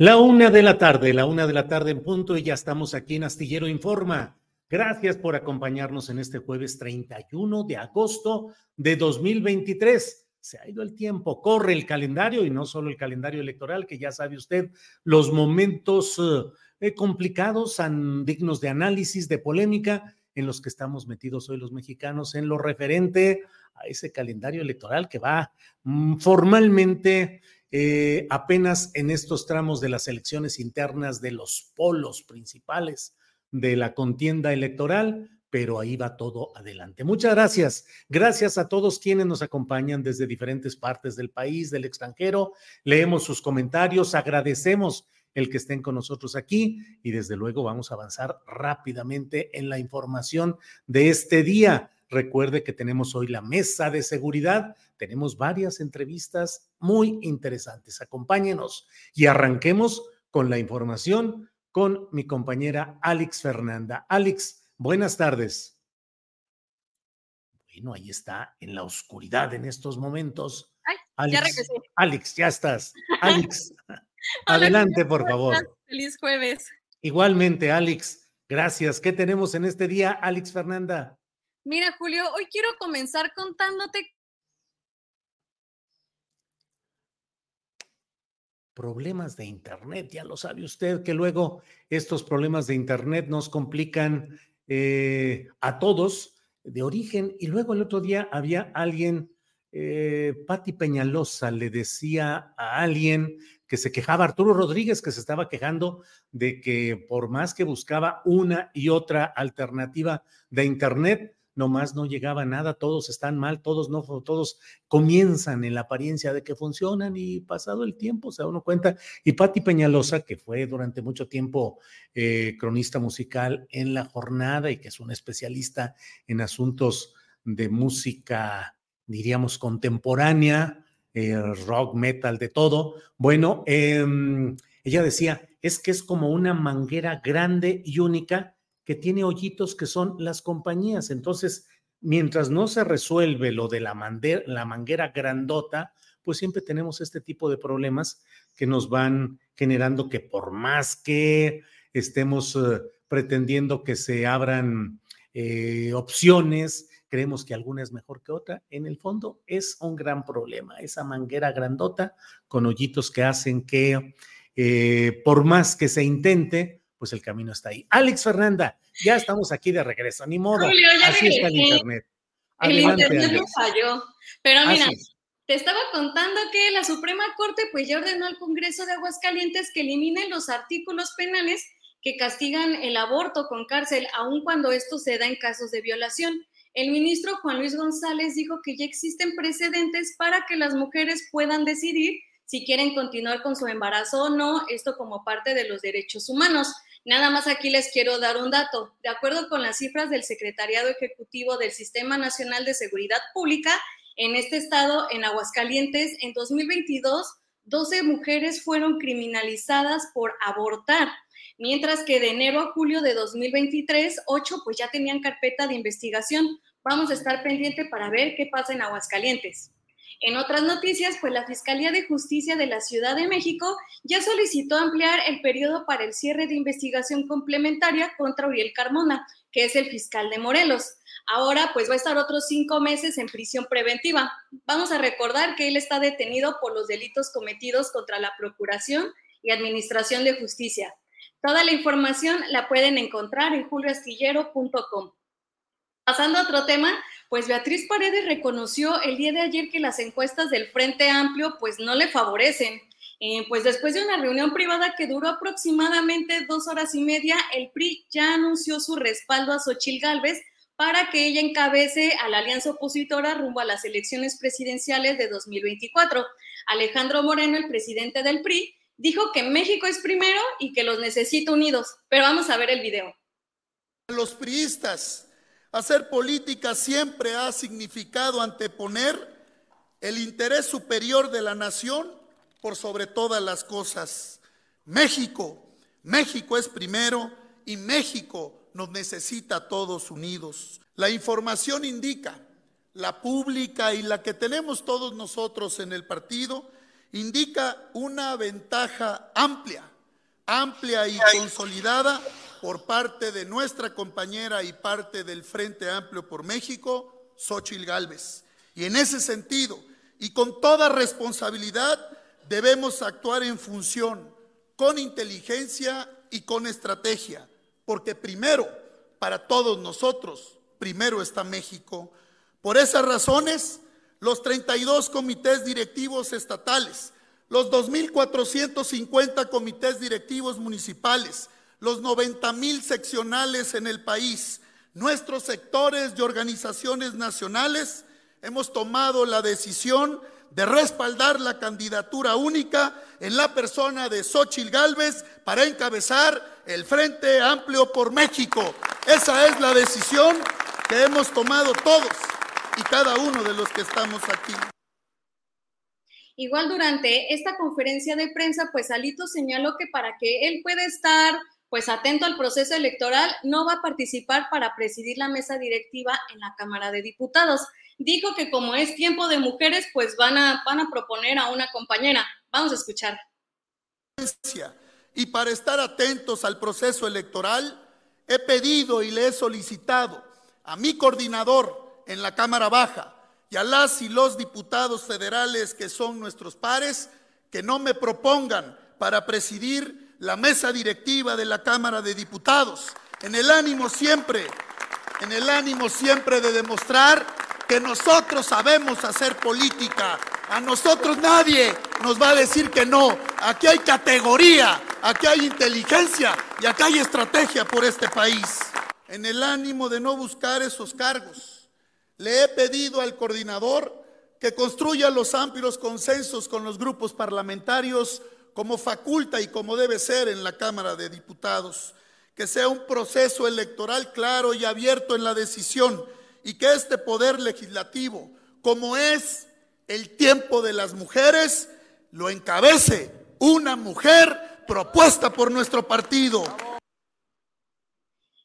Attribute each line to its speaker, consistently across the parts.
Speaker 1: La una de la tarde, la una de la tarde en punto y ya estamos aquí en Astillero Informa. Gracias por acompañarnos en este jueves 31 de agosto de 2023. Se ha ido el tiempo, corre el calendario y no solo el calendario electoral, que ya sabe usted, los momentos eh, complicados, son dignos de análisis, de polémica, en los que estamos metidos hoy los mexicanos en lo referente a ese calendario electoral que va mm, formalmente eh, apenas en estos tramos de las elecciones internas de los polos principales de la contienda electoral, pero ahí va todo adelante. Muchas gracias. Gracias a todos quienes nos acompañan desde diferentes partes del país, del extranjero. Leemos sus comentarios, agradecemos el que estén con nosotros aquí y desde luego vamos a avanzar rápidamente en la información de este día. Recuerde que tenemos hoy la mesa de seguridad, tenemos varias entrevistas muy interesantes. Acompáñenos y arranquemos con la información con mi compañera Alex Fernanda. Alex, buenas tardes. Bueno, ahí está en la oscuridad en estos momentos.
Speaker 2: Alex, ya.
Speaker 1: Alex, ya estás. Alex, adelante, por favor.
Speaker 2: Feliz jueves.
Speaker 1: Igualmente, Alex, gracias. ¿Qué tenemos en este día, Alex Fernanda?
Speaker 2: Mira, Julio, hoy quiero comenzar contándote
Speaker 1: problemas de Internet. Ya lo sabe usted que luego estos problemas de Internet nos complican eh, a todos de origen. Y luego el otro día había alguien, eh, Peñalosa, le decía a alguien que se quejaba, Arturo Rodríguez, que se estaba quejando de que por más que buscaba una y otra alternativa de Internet, nomás no llegaba nada, todos están mal, todos no, todos comienzan en la apariencia de que funcionan y pasado el tiempo se da uno cuenta. Y Patti Peñalosa, que fue durante mucho tiempo eh, cronista musical en la jornada y que es una especialista en asuntos de música, diríamos, contemporánea, eh, rock, metal, de todo. Bueno, em, ella decía, es que es como una manguera grande y única que tiene hoyitos que son las compañías. Entonces, mientras no se resuelve lo de la, la manguera grandota, pues siempre tenemos este tipo de problemas que nos van generando que por más que estemos eh, pretendiendo que se abran eh, opciones, creemos que alguna es mejor que otra, en el fondo es un gran problema, esa manguera grandota con hoyitos que hacen que eh, por más que se intente, pues el camino está ahí. Alex Fernanda, ya estamos aquí de regreso, ni modo, así está el internet.
Speaker 2: el internet no falló, pero mira, te estaba contando que la Suprema Corte pues ya ordenó al Congreso de Aguascalientes que eliminen los artículos penales que castigan el aborto con cárcel, aun cuando esto se da en casos de violación. El ministro Juan Luis González dijo que ya existen precedentes para que las mujeres puedan decidir si quieren continuar con su embarazo o no, esto como parte de los derechos humanos. Nada más aquí les quiero dar un dato. De acuerdo con las cifras del Secretariado Ejecutivo del Sistema Nacional de Seguridad Pública, en este estado, en Aguascalientes, en 2022, 12 mujeres fueron criminalizadas por abortar, mientras que de enero a julio de 2023, 8 pues ya tenían carpeta de investigación. Vamos a estar pendiente para ver qué pasa en Aguascalientes. En otras noticias, pues la Fiscalía de Justicia de la Ciudad de México ya solicitó ampliar el periodo para el cierre de investigación complementaria contra Uriel Carmona, que es el fiscal de Morelos. Ahora, pues va a estar otros cinco meses en prisión preventiva. Vamos a recordar que él está detenido por los delitos cometidos contra la Procuración y Administración de Justicia. Toda la información la pueden encontrar en julioastillero.com. Pasando a otro tema, pues Beatriz Paredes reconoció el día de ayer que las encuestas del Frente Amplio pues no le favorecen. Eh, pues después de una reunión privada que duró aproximadamente dos horas y media, el PRI ya anunció su respaldo a Xochil Gálvez para que ella encabece a la alianza opositora rumbo a las elecciones presidenciales de 2024. Alejandro Moreno, el presidente del PRI, dijo que México es primero y que los necesita unidos. Pero vamos a ver el video.
Speaker 3: Los priistas Hacer política siempre ha significado anteponer el interés superior de la nación por sobre todas las cosas. México, México es primero y México nos necesita todos unidos. La información indica, la pública y la que tenemos todos nosotros en el partido, indica una ventaja amplia, amplia y consolidada por parte de nuestra compañera y parte del Frente Amplio por México, Xochil Gálvez. Y en ese sentido, y con toda responsabilidad, debemos actuar en función, con inteligencia y con estrategia, porque primero, para todos nosotros, primero está México. Por esas razones, los 32 comités directivos estatales, los 2.450 comités directivos municipales, los 90 mil seccionales en el país, nuestros sectores y organizaciones nacionales, hemos tomado la decisión de respaldar la candidatura única en la persona de Xochil Gálvez para encabezar el Frente Amplio por México. Esa es la decisión que hemos tomado todos y cada uno de los que estamos aquí.
Speaker 2: Igual durante esta conferencia de prensa, pues Alito señaló que para que él pueda estar pues atento al proceso electoral, no va a participar para presidir la mesa directiva en la Cámara de Diputados. Dijo que como es tiempo de mujeres, pues van a, van a proponer a una compañera. Vamos a escuchar.
Speaker 3: Y para estar atentos al proceso electoral, he pedido y le he solicitado a mi coordinador en la Cámara Baja y a las y los diputados federales que son nuestros pares que no me propongan para presidir la mesa directiva de la Cámara de Diputados, en el ánimo siempre, en el ánimo siempre de demostrar que nosotros sabemos hacer política. A nosotros nadie nos va a decir que no. Aquí hay categoría, aquí hay inteligencia y aquí hay estrategia por este país. En el ánimo de no buscar esos cargos, le he pedido al coordinador que construya los amplios consensos con los grupos parlamentarios como faculta y como debe ser en la Cámara de Diputados, que sea un proceso electoral claro y abierto en la decisión y que este poder legislativo, como es el tiempo de las mujeres, lo encabece una mujer propuesta por nuestro partido.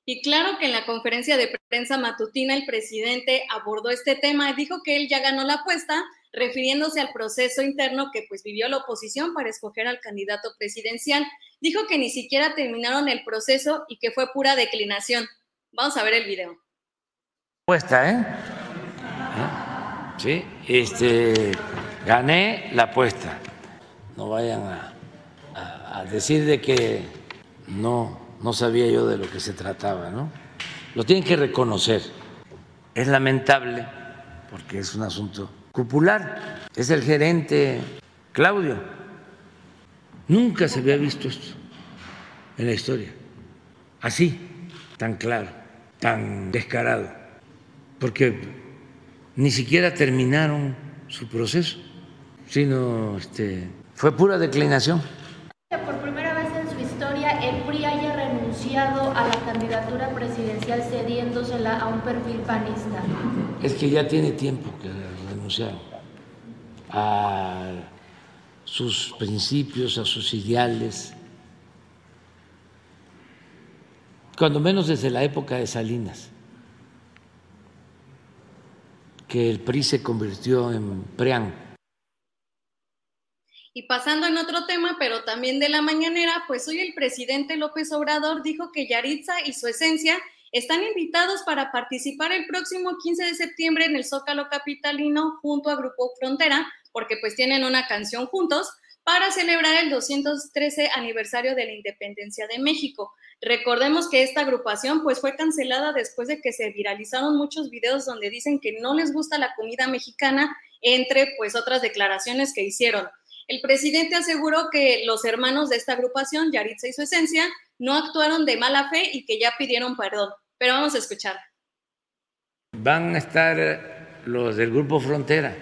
Speaker 2: Y claro que en la conferencia de prensa matutina el presidente abordó este tema y dijo que él ya ganó la apuesta, refiriéndose al proceso interno que pues vivió la oposición para escoger al candidato presidencial. Dijo que ni siquiera terminaron el proceso y que fue pura declinación. Vamos a ver el video.
Speaker 4: Apuesta, ¿eh? Sí, este, gané la apuesta. No vayan a, a decir de que no, no sabía yo de lo que se trataba, ¿no? Lo tienen que reconocer. Es lamentable porque es un asunto cupular, es el gerente Claudio. Nunca se había visto esto en la historia, así, tan claro, tan descarado, porque ni siquiera terminaron su proceso, sino este, fue pura declinación.
Speaker 5: Por primera vez en su historia, el PRI haya a la candidatura presidencial cediéndosela a un perfil panista?
Speaker 4: Es que ya tiene tiempo que renunciar a sus principios, a sus ideales, cuando menos desde la época de Salinas, que el PRI se convirtió en PREAN.
Speaker 2: Y pasando en otro tema, pero también de la mañanera, pues hoy el presidente López Obrador dijo que Yaritza y su esencia están invitados para participar el próximo 15 de septiembre en el Zócalo Capitalino junto a Grupo Frontera, porque pues tienen una canción juntos para celebrar el 213 aniversario de la independencia de México. Recordemos que esta agrupación pues fue cancelada después de que se viralizaron muchos videos donde dicen que no les gusta la comida mexicana, entre pues otras declaraciones que hicieron. El presidente aseguró que los hermanos de esta agrupación, Yaritza y su esencia, no actuaron de mala fe y que ya pidieron perdón. Pero vamos a escuchar.
Speaker 4: Van a estar los del grupo Frontera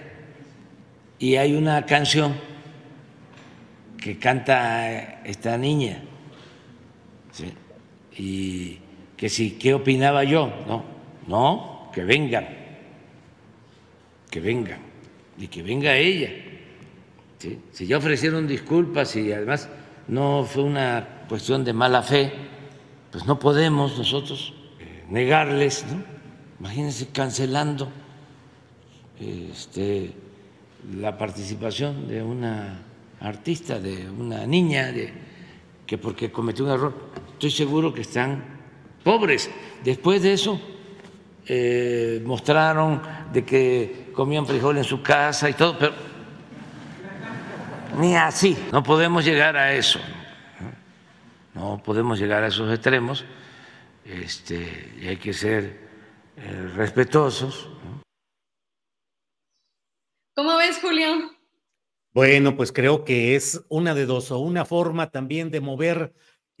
Speaker 4: y hay una canción que canta esta niña. Y que si, ¿qué opinaba yo? No, no, que vengan, que vengan, y que venga ella. Si ya ofrecieron disculpas y además no fue una cuestión de mala fe, pues no podemos nosotros eh, negarles, ¿no? Imagínense cancelando este, la participación de una artista, de una niña, de, que porque cometió un error, estoy seguro que están pobres. Después de eso, eh, mostraron de que comían frijol en su casa y todo, pero ni así, no podemos llegar a eso, no podemos llegar a esos extremos, este, y hay que ser eh, respetuosos.
Speaker 2: ¿Cómo ves, Julio?
Speaker 1: Bueno, pues creo que es una de dos, o una forma también de mover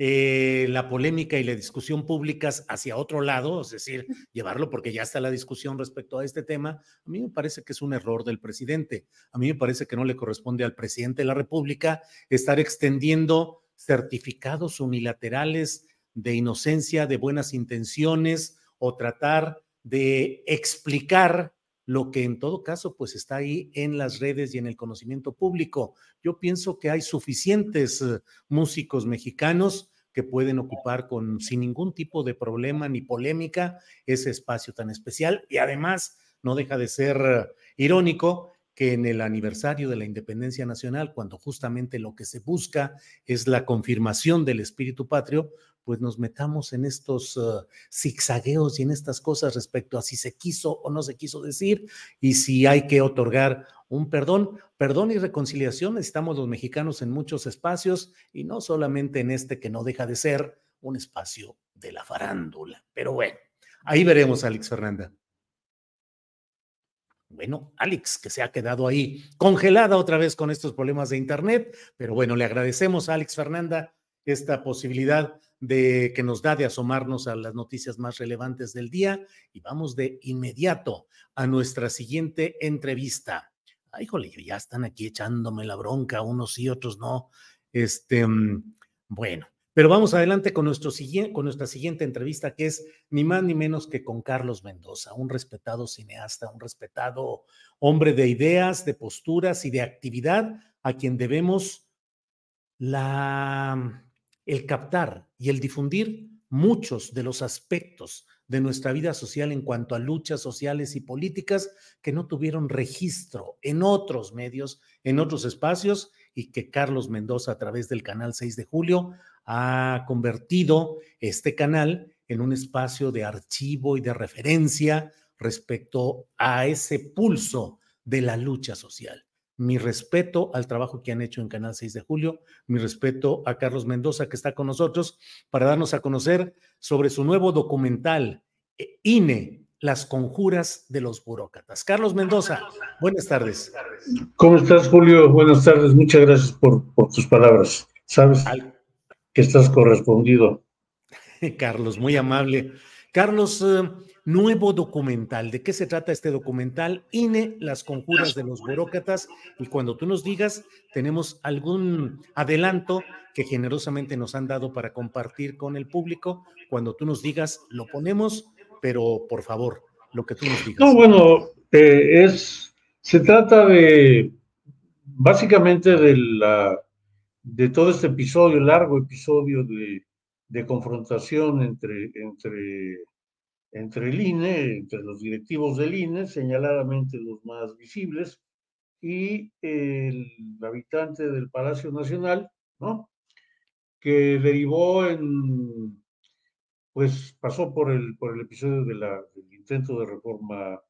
Speaker 1: eh, la polémica y la discusión públicas hacia otro lado, es decir, llevarlo porque ya está la discusión respecto a este tema, a mí me parece que es un error del presidente. A mí me parece que no le corresponde al presidente de la República estar extendiendo certificados unilaterales de inocencia, de buenas intenciones o tratar de explicar lo que en todo caso pues está ahí en las redes y en el conocimiento público. Yo pienso que hay suficientes eh, músicos mexicanos que pueden ocupar con sin ningún tipo de problema ni polémica ese espacio tan especial. Y además no deja de ser eh, irónico que en el aniversario de la independencia nacional, cuando justamente lo que se busca es la confirmación del espíritu patrio, pues nos metamos en estos uh, zigzagueos y en estas cosas respecto a si se quiso o no se quiso decir y si hay que otorgar un perdón. Perdón y reconciliación necesitamos los mexicanos en muchos espacios y no solamente en este que no deja de ser un espacio de la farándula. Pero bueno, ahí veremos, Alex Fernanda. Bueno, Alex, que se ha quedado ahí congelada otra vez con estos problemas de Internet, pero bueno, le agradecemos a Alex Fernanda esta posibilidad de que nos da de asomarnos a las noticias más relevantes del día y vamos de inmediato a nuestra siguiente entrevista. Ay, jole, ya están aquí echándome la bronca, unos y otros no. Este, mm, bueno, pero vamos adelante con, nuestro, con nuestra siguiente entrevista, que es ni más ni menos que con Carlos Mendoza, un respetado cineasta, un respetado hombre de ideas, de posturas y de actividad, a quien debemos la el captar y el difundir muchos de los aspectos de nuestra vida social en cuanto a luchas sociales y políticas que no tuvieron registro en otros medios, en otros espacios, y que Carlos Mendoza a través del canal 6 de julio ha convertido este canal en un espacio de archivo y de referencia respecto a ese pulso de la lucha social mi respeto al trabajo que han hecho en Canal 6 de Julio, mi respeto a Carlos Mendoza que está con nosotros para darnos a conocer sobre su nuevo documental, eh, INE, las conjuras de los burócratas. Carlos Mendoza, buenas tardes.
Speaker 6: ¿Cómo estás, Julio? Buenas tardes, muchas gracias por, tus palabras. Sabes que estás correspondido.
Speaker 1: Carlos, muy amable. Carlos, eh, nuevo documental. ¿De qué se trata este documental? INE, las conjuras de los burócratas. Y cuando tú nos digas, tenemos algún adelanto que generosamente nos han dado para compartir con el público. Cuando tú nos digas, lo ponemos, pero por favor, lo que tú nos digas.
Speaker 6: No, bueno, eh, es, se trata de, básicamente de la, de todo este episodio, largo episodio de, de confrontación entre, entre entre el INE, entre los directivos del INE, señaladamente los más visibles, y el habitante del Palacio Nacional, ¿no? Que derivó en, pues pasó por el, por el episodio del intento de reforma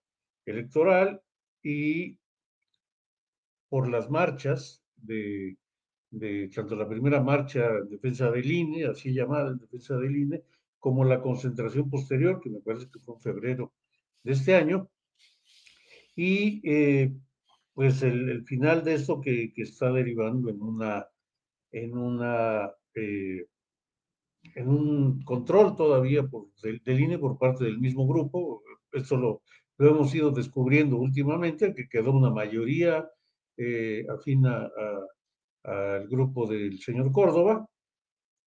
Speaker 6: electoral y por las marchas de, de tanto la primera marcha en defensa del INE, así llamada en defensa del INE, como la concentración posterior, que me parece que fue en febrero de este año, y eh, pues el, final de esto que, está derivando en una, en una, eh, en un control todavía por, del, INE por parte del mismo grupo, esto lo, lo hemos ido descubriendo últimamente, que quedó una mayoría eh, afín al grupo del señor Córdoba,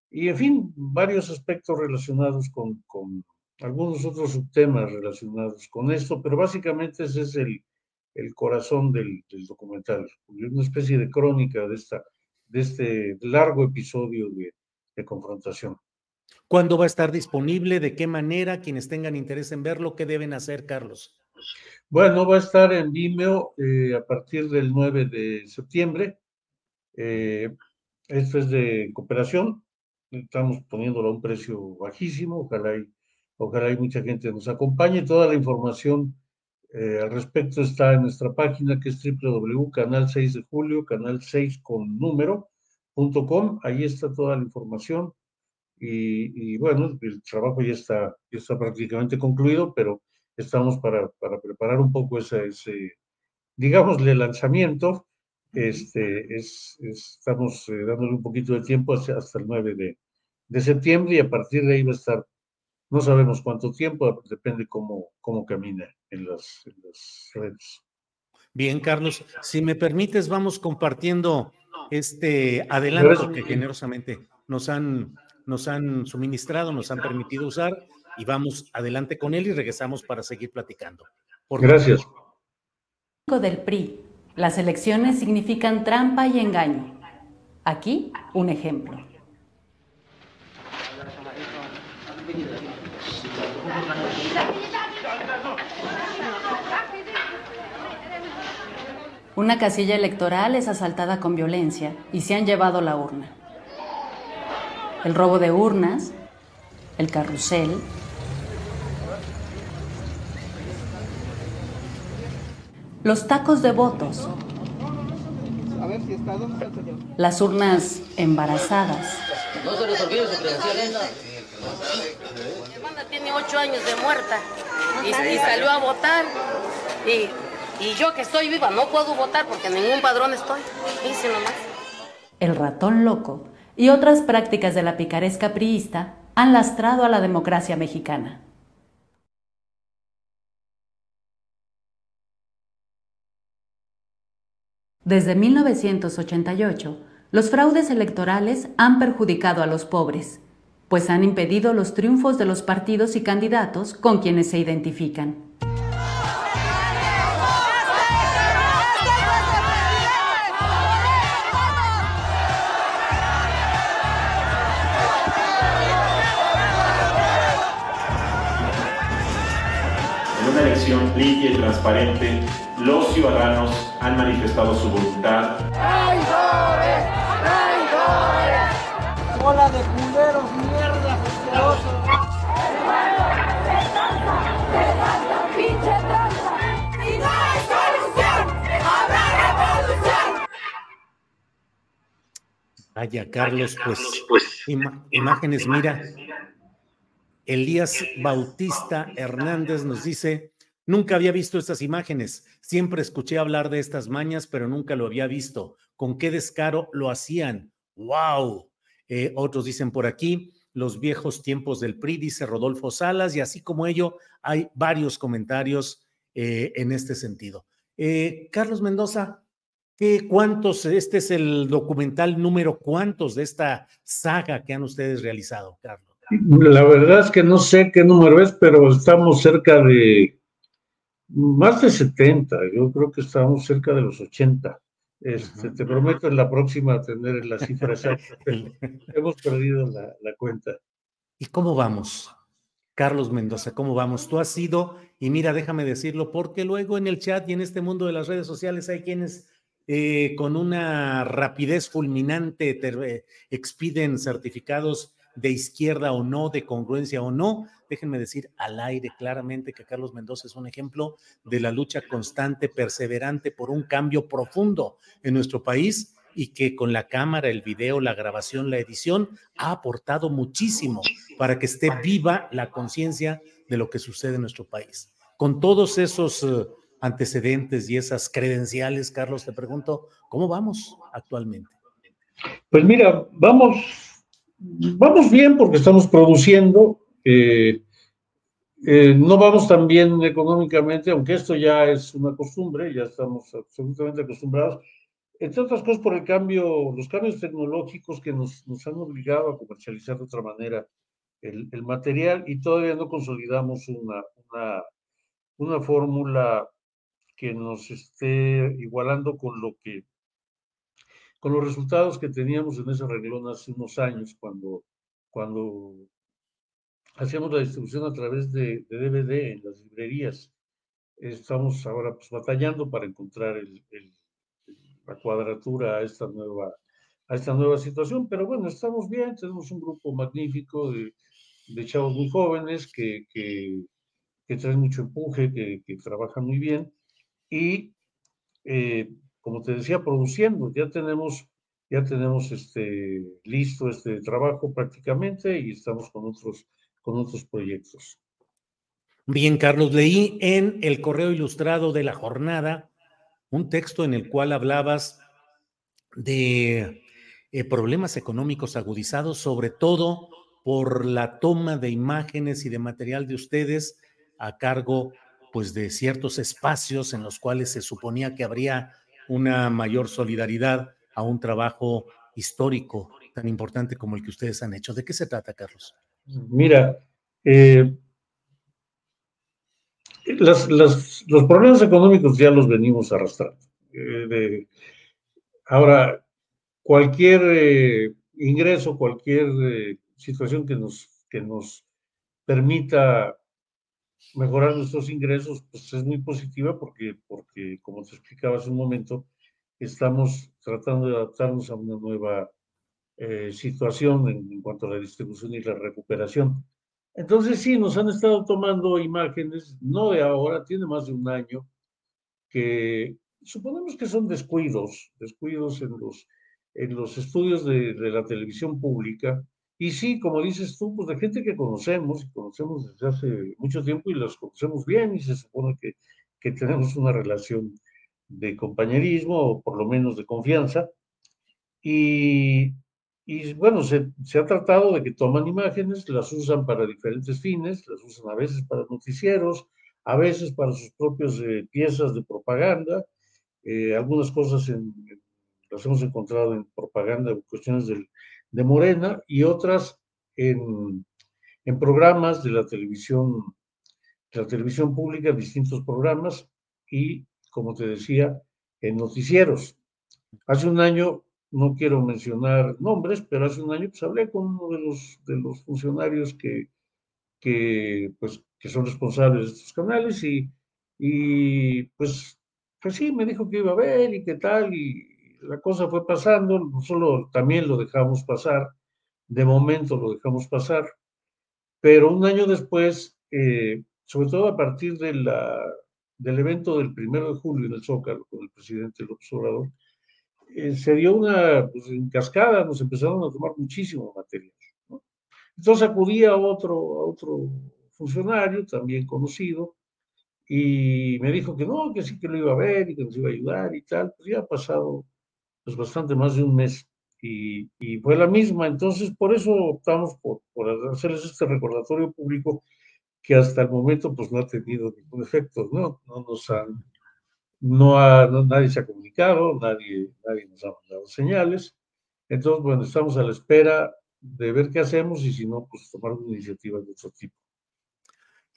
Speaker 6: y en fin, varios aspectos relacionados con, con algunos otros subtemas relacionados con esto, pero básicamente ese es el, el corazón del, del, documental, una especie de crónica de, esta, de este largo episodio de, de, confrontación.
Speaker 1: ¿Cuándo va a estar disponible? ¿De qué manera? Quienes tengan interés en verlo, ¿qué deben hacer, Carlos?
Speaker 6: Bueno, va a estar en Vimeo eh, a partir del 9 de septiembre. Eh, esto es de cooperación, estamos poniéndolo a un precio bajísimo, ojalá y, ojalá y mucha gente nos acompañe. Toda la información eh, al respecto está en nuestra página que es www.canal 6 de julio, canal 6 con número.com. Ahí está toda la información. Y, bueno, el trabajo ya está, ya está prácticamente concluido, pero estamos para, para preparar un poco ese, ese digámosle, lanzamiento este, es, estamos eh, dándole un poquito de tiempo hasta, hasta el 9 de, de, septiembre y a partir de ahí va a estar, no sabemos cuánto tiempo, depende cómo, cómo camina en las, en las redes.
Speaker 1: Bien, Carlos, si me permites, vamos compartiendo este adelanto que generosamente nos han, nos han suministrado, nos han permitido usar y vamos adelante con él y regresamos para seguir platicando.
Speaker 6: Por Gracias.
Speaker 7: Del PRI las elecciones significan trampa y engaño. Aquí un ejemplo. Una casilla electoral es asaltada con violencia y se han llevado la urna. El robo de urnas, el carrusel, los tacos de votos, las urnas embarazadas. No se les olvide su.
Speaker 8: Tiene ocho años de muerta y, salió a votar. Y, y, yo que estoy viva no puedo votar porque en ningún padrón estoy. Dice nomás.
Speaker 7: El ratón loco y otras prácticas de la picaresca priista han lastrado a la democracia mexicana. Desde 1988, los fraudes electorales han perjudicado a los pobres, pues han impedido los triunfos de los partidos y candidatos con quienes se identifican.
Speaker 9: En una elección limpia y transparente, los ciudadanos han manifestado su voluntad. ¡Traidores! ¡Traidores! ¡Bola de culeros,
Speaker 1: Vaya, Carlos, pues, pues imágenes, mira. Elías Bautista Hernández nos dice, Nunca había visto estas imágenes. Siempre escuché hablar de estas mañas, pero nunca lo había visto. ¿Con qué descaro lo hacían? ¡Wow! Eh, otros dicen por aquí, los viejos tiempos del PRI, dice Rodolfo Salas, y así como ello, hay varios comentarios eh, en este sentido. Eh, Carlos Mendoza, ¿qué, ¿cuántos? Este es el documental número cuántos de esta saga que han ustedes realizado, Carlos.
Speaker 6: La verdad es que no sé qué número es, pero estamos cerca de más de 70, yo creo que estamos cerca de los 80. Este, te prometo en la próxima tener las cifras Hemos perdido la, la, cuenta.
Speaker 1: ¿Y cómo vamos? Carlos Mendoza, ¿cómo vamos? Tú has sido, y mira, déjame decirlo, porque luego en el chat y en este mundo de las redes sociales hay quienes eh, con una rapidez fulminante expiden certificados de izquierda o no, de congruencia o no. Déjenme decir al aire claramente que Carlos Mendoza es un ejemplo de la lucha constante, perseverante por un cambio profundo en nuestro país y que con la cámara, el video, la grabación, la edición ha aportado muchísimo para que esté viva la conciencia de lo que sucede en nuestro país. Con todos esos eh, antecedentes y esas credenciales, Carlos, te pregunto, ¿cómo vamos actualmente?
Speaker 6: Pues mira, vamos vamos bien porque estamos produciendo. Eh, eh, no vamos tan bien económicamente, aunque esto ya es una costumbre, ya estamos absolutamente acostumbrados, entre otras cosas por el cambio, los cambios tecnológicos que nos, nos han obligado a comercializar de otra manera el, el material y todavía no consolidamos una, una, una fórmula que nos esté igualando con lo que con los resultados que teníamos en ese reglón hace unos años, cuando, cuando hacíamos la distribución a través de, DVD en las librerías. Estamos ahora pues, batallando para encontrar el, la cuadratura a esta, nueva, a esta nueva situación, pero bueno, estamos bien, tenemos un grupo magnífico de, de chavos muy jóvenes que, que, que traen mucho empuje, que, que trabajan muy bien y eh, como te decía, produciendo. Ya tenemos, ya tenemos este, listo este trabajo prácticamente y estamos con otros, con otros proyectos.
Speaker 1: Bien, Carlos, leí en el correo ilustrado de la jornada un texto en el cual hablabas de eh, problemas económicos agudizados, sobre todo por la toma de imágenes y de material de ustedes a cargo pues de ciertos espacios en los cuales se suponía que habría una mayor solidaridad a un trabajo histórico tan importante como el que ustedes han hecho. ¿De qué se trata, Carlos?
Speaker 6: Mira, eh, los problemas económicos ya los venimos arrastrando. Eh, ahora, cualquier eh, ingreso, cualquier situación que nos, que nos permita mejorar nuestros ingresos, pues es muy positiva porque, porque, como te explicaba hace un momento, estamos tratando de adaptarnos a una nueva eh, situación en, cuanto a la distribución y la recuperación. Entonces, sí, nos han estado tomando imágenes, no de ahora, tiene más de un año, que suponemos que son descuidos, descuidos en los, en los estudios de, de la televisión pública, y sí, como dices tú, pues de gente que conocemos, conocemos desde hace mucho tiempo y los conocemos bien y se supone que, que tenemos una relación de compañerismo o por lo menos de confianza. Y, y bueno, se, se, ha tratado de que toman imágenes, las usan para diferentes fines, las usan a veces para noticieros, a veces para sus propias eh, piezas de propaganda, eh, algunas cosas en, las hemos encontrado en propaganda, cuestiones del, de Morena y otras en, en programas de la televisión, de la televisión pública, distintos programas y, como te decía, en noticieros. Hace un año, no quiero mencionar nombres, pero hace un año pues, hablé con uno de los, de los funcionarios que, que, pues, que son responsables de estos canales y, y pues, pues sí, me dijo que iba a ver y qué tal, y, la cosa fue pasando, solo también lo dejamos pasar, de momento lo dejamos pasar, pero un año después, eh, sobre todo a partir de del evento del primero de julio en el Zócalo con el presidente López Obrador, eh, se dio una pues, en cascada, nos empezaron a tomar muchísimo material. Entonces acudí a otro, a otro funcionario, también conocido, y me dijo que no, que sí que lo iba a ver y que nos iba a ayudar y tal. Pues ya ha pasado pues bastante más de un mes. y, fue la misma. Entonces, por eso optamos por, por hacerles este recordatorio público que hasta el momento pues no ha tenido ningún efecto, ¿no? No nos han, no, ha, nadie se ha comunicado, nadie, nadie nos ha mandado señales. Entonces, bueno, estamos a la espera de ver qué hacemos y si no, pues tomar una iniciativa de otro tipo.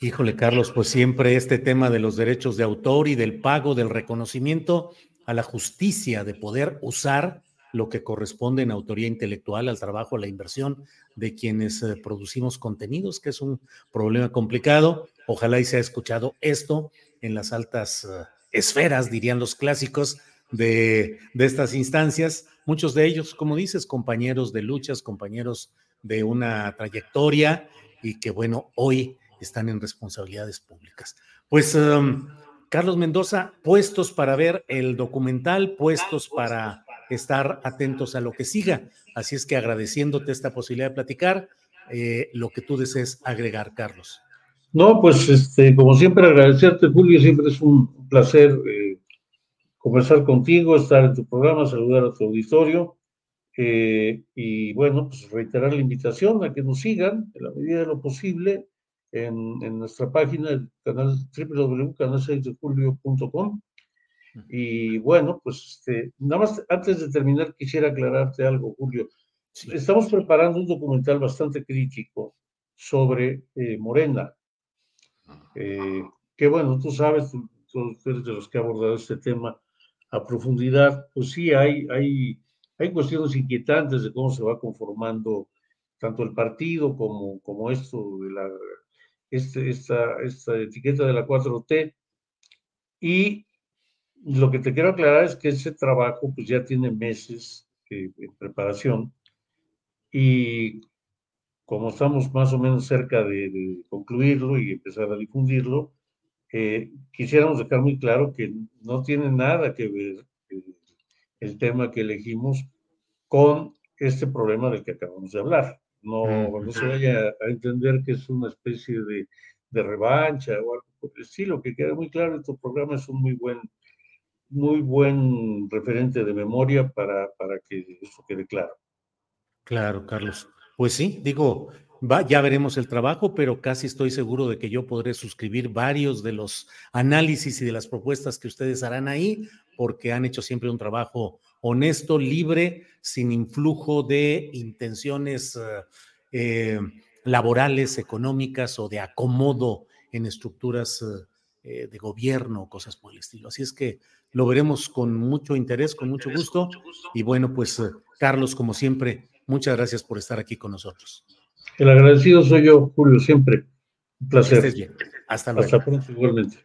Speaker 1: Híjole, Carlos, pues siempre este tema de los derechos de autor y del pago, del reconocimiento a la justicia de poder usar lo que corresponde en autoría intelectual al trabajo, a la inversión de quienes eh, producimos contenidos, que es un problema complicado. Ojalá y se ha escuchado esto en las altas eh, esferas, dirían los clásicos, de, de estas instancias. Muchos de ellos, como dices, compañeros de luchas, compañeros de una trayectoria y que, bueno, hoy están en responsabilidades públicas. Pues, um, Carlos Mendoza, puestos para ver el documental, puestos para estar atentos a lo que siga. Así es que agradeciéndote esta posibilidad de platicar, eh, lo que tú desees agregar, Carlos.
Speaker 6: No, pues este, como siempre agradecerte, Julio, siempre es un placer eh, conversar contigo, estar en tu programa, saludar a tu auditorio. Eh, y bueno, pues reiterar la invitación a que nos sigan en la medida de lo posible en, en nuestra página, el canal www.canal6dejulio.com. Y bueno, pues este, nada más antes de terminar quisiera aclararte algo, Julio. Estamos preparando un documental bastante crítico sobre eh, Morena. Eh, que bueno, tú sabes, tú, eres de los que ha abordado este tema a profundidad, pues sí, hay, hay, hay cuestiones inquietantes de cómo se va conformando tanto el partido como, como esto de la este, esta, esta etiqueta de la 4T. Y lo que te quiero aclarar es que ese trabajo pues ya tiene meses en preparación y como estamos más o menos cerca de, concluirlo y empezar a difundirlo, eh, quisiéramos dejar muy claro que no tiene nada que ver eh, el tema que elegimos con este problema del que acabamos de hablar. No, no se vaya a entender que es una especie de, de revancha o algo por el estilo, que queda muy claro, tu programa es un muy buen, muy buen referente de memoria para, para que eso quede claro.
Speaker 1: Claro, Carlos. Pues sí, digo, va, ya veremos el trabajo, pero casi estoy seguro de que yo podré suscribir varios de los análisis y de las propuestas que ustedes harán ahí, porque han hecho siempre un trabajo honesto, libre, sin influjo de intenciones eh, eh, laborales, económicas o de acomodo en estructuras eh, de gobierno cosas por el estilo. Así es que lo veremos con mucho interés, con mucho gusto. Y bueno, pues Carlos, como siempre, muchas gracias por estar aquí con nosotros.
Speaker 6: El agradecido soy yo, Julio, siempre. Un placer.
Speaker 1: Hasta luego.
Speaker 6: Hasta pronto, igualmente.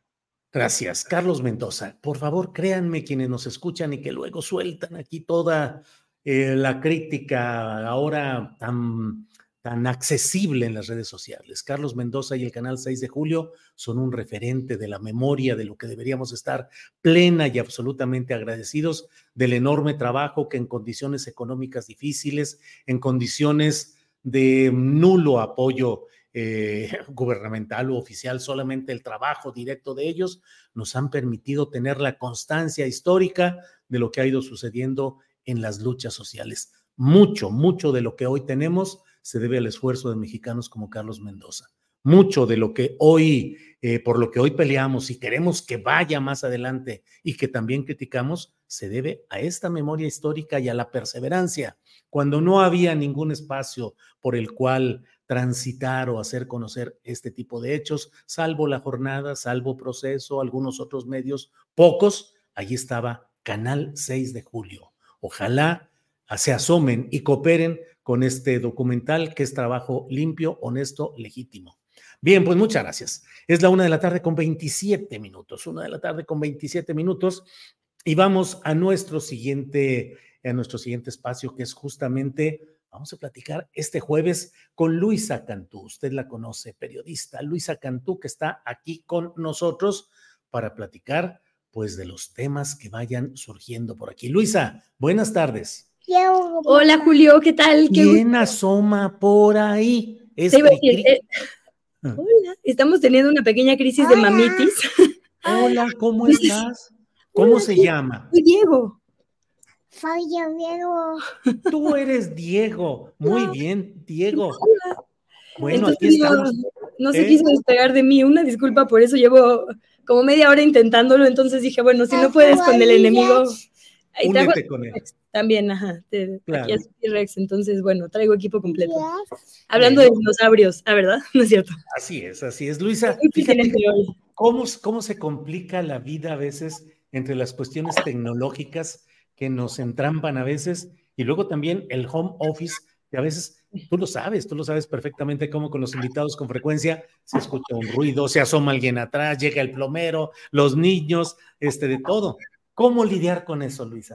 Speaker 1: Gracias. Carlos Mendoza, por favor, créanme quienes nos escuchan y que luego sueltan aquí toda eh, la crítica ahora tan, tan accesible en las redes sociales. Carlos Mendoza y el canal 6 de Julio son un referente de la memoria de lo que deberíamos estar plena y absolutamente agradecidos del enorme trabajo que en condiciones económicas difíciles, en condiciones de nulo apoyo eh, gubernamental o oficial, solamente el trabajo directo de ellos nos han permitido tener la constancia histórica de lo que ha ido sucediendo en las luchas sociales. Mucho, mucho de lo que hoy tenemos se debe al esfuerzo de mexicanos como Carlos Mendoza. Mucho de lo que hoy, eh, por lo que hoy peleamos y queremos que vaya más adelante y que también criticamos, se debe a esta memoria histórica y a la perseverancia. Cuando no había ningún espacio por el cual transitar o hacer conocer este tipo de hechos, salvo la jornada, salvo proceso, algunos otros medios, pocos, allí estaba Canal 6 de Julio. Ojalá se asomen y cooperen con este documental que es trabajo limpio, honesto, legítimo. Bien, pues muchas gracias. Es la una de la tarde con 27 minutos, una de la tarde con 27 minutos y vamos a nuestro siguiente, a nuestro siguiente espacio que es justamente Vamos a platicar este jueves con Luisa Cantú. Usted la conoce, periodista. Luisa Cantú, que está aquí con nosotros para platicar, pues, de los temas que vayan surgiendo por aquí. Luisa, buenas tardes.
Speaker 10: Hola, Julio, ¿qué tal?
Speaker 1: ¿Quién asoma por ahí?
Speaker 10: Ah. Hola, estamos teniendo una pequeña crisis de mamitis.
Speaker 1: Hola, ¿cómo estás? ¿Cómo se llama?
Speaker 10: Soy Diego.
Speaker 11: Soy yo, Diego.
Speaker 1: Tú eres Diego. Muy bien, Diego. Bueno, aquí estamos.
Speaker 10: No, se ¿Eh? quiso despegar de mí. Una disculpa, por eso llevo como media hora intentándolo. Entonces dije, bueno, si no puedes con el enemigo.
Speaker 1: Únete con él.
Speaker 10: También, ajá. Aquí es T-Rex, entonces, bueno, traigo equipo completo. Hablando de dinosaurios, ¿ah, verdad? ¿No es cierto?
Speaker 1: Así es, así es. Luisa, cómo, cómo se complica la vida a veces entre las cuestiones tecnológicas que nos entrampan a veces y luego también el home office, que a veces tú lo sabes, tú lo sabes perfectamente cómo con los invitados con frecuencia se escucha un ruido, se asoma alguien atrás, llega el plomero, los niños, este, de todo. ¿Cómo lidiar con eso, Luisa?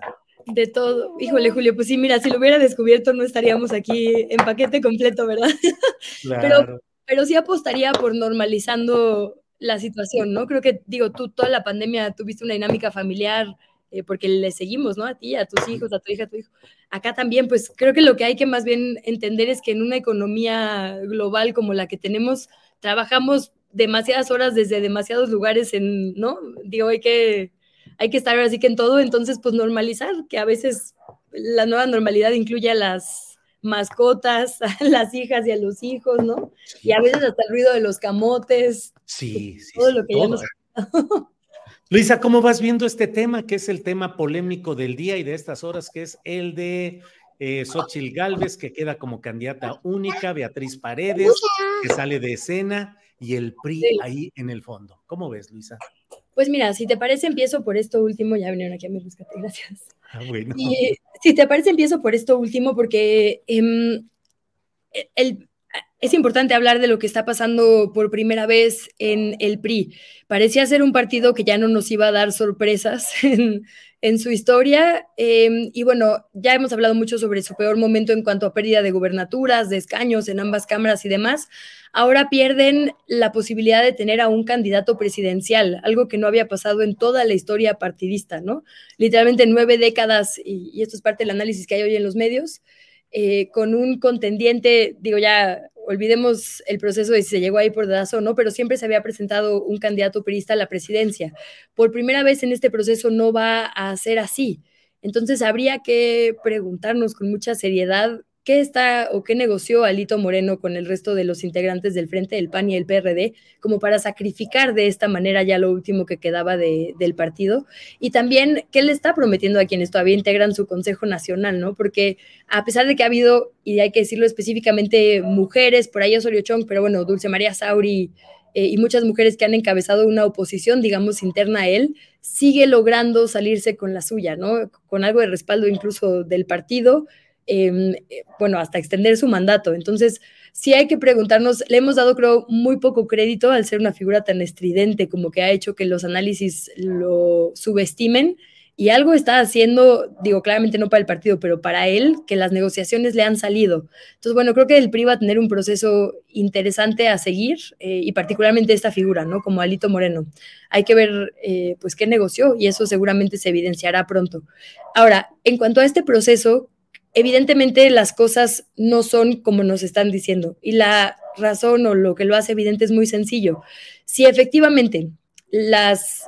Speaker 10: De todo. Híjole, Julio, pues sí, mira, si lo hubiera descubierto no estaríamos aquí en paquete completo, ¿verdad? Claro. Pero, pero sí apostaría por normalizando la situación, ¿no? Creo que, digo, tú toda la pandemia tuviste una dinámica familiar eh, porque le seguimos, ¿no? A ti, a tus hijos, a tu hija, a tu hijo. Acá también, pues creo que lo que hay que más bien entender es que en una economía global como la que tenemos, trabajamos demasiadas horas desde demasiados lugares en, ¿no? Digo, hay que, hay que estar así que en todo, entonces, pues normalizar, que a veces la nueva normalidad incluye a las mascotas, a las hijas y a los hijos, ¿no? Y a veces hasta el ruido de los camotes.
Speaker 1: Sí, sí.
Speaker 10: Todo lo que ya nos...
Speaker 1: Luisa, ¿cómo vas viendo este tema, que es el tema polémico del día y de estas horas, que es el de eh, Xochil Gálvez, que queda como candidata única, Beatriz Paredes, que sale de escena, y el PRI ahí en el fondo? ¿Cómo ves, Luisa?
Speaker 10: Pues mira, si te parece, empiezo por esto último. Ya vinieron aquí a mi rescate, gracias. Ah, bueno. si te parece, empiezo por esto último, porque em, el, es importante hablar de lo que está pasando por primera vez en el PRI. Parecía ser un partido que ya no nos iba a dar sorpresas en, su historia. Em, y bueno, ya hemos hablado mucho sobre su peor momento en cuanto a pérdida de gubernaturas, de escaños en ambas cámaras y demás. Ahora pierden la posibilidad de tener a un candidato presidencial, algo que no había pasado en toda la historia partidista, ¿no? Literalmente nueve décadas, y, y esto es parte del análisis que hay hoy en los medios, eh, con un contendiente, digo ya, olvidemos el proceso de si se llegó ahí por dedazo o no, pero siempre se había presentado un candidato perista a la presidencia. Por primera vez en este proceso no va a ser así. Entonces habría que preguntarnos con mucha seriedad ¿Qué está o qué negoció Alito Moreno con el resto de los integrantes del Frente del PAN y el PRD como para sacrificar de esta manera ya lo último que quedaba del partido? Y también, ¿qué le está prometiendo a quienes todavía integran su Consejo Nacional? ¿no? Porque a pesar de que ha habido, y hay que decirlo específicamente, mujeres, por ahí Osorio Chong, pero bueno, Dulce María Sauri eh, y muchas mujeres que han encabezado una oposición, digamos, interna a él, sigue logrando salirse con la suya, ¿no? Con algo de respaldo incluso del partido eh, bueno, hasta extender su mandato. Entonces, sí hay que preguntarnos, le hemos dado, creo, muy poco crédito al ser una figura tan estridente como que ha hecho que los análisis lo subestimen y algo está haciendo, digo, claramente no para el partido, pero para él, que las negociaciones le han salido. Entonces, bueno, creo que el PRI va a tener un proceso interesante a seguir eh, y particularmente esta figura, ¿no? Como Alito Moreno. Hay que ver, eh, pues, qué negoció y eso seguramente se evidenciará pronto. Ahora, en cuanto a este proceso, evidentemente las cosas no son como nos están diciendo y la razón o lo que lo hace evidente es muy sencillo. Si efectivamente las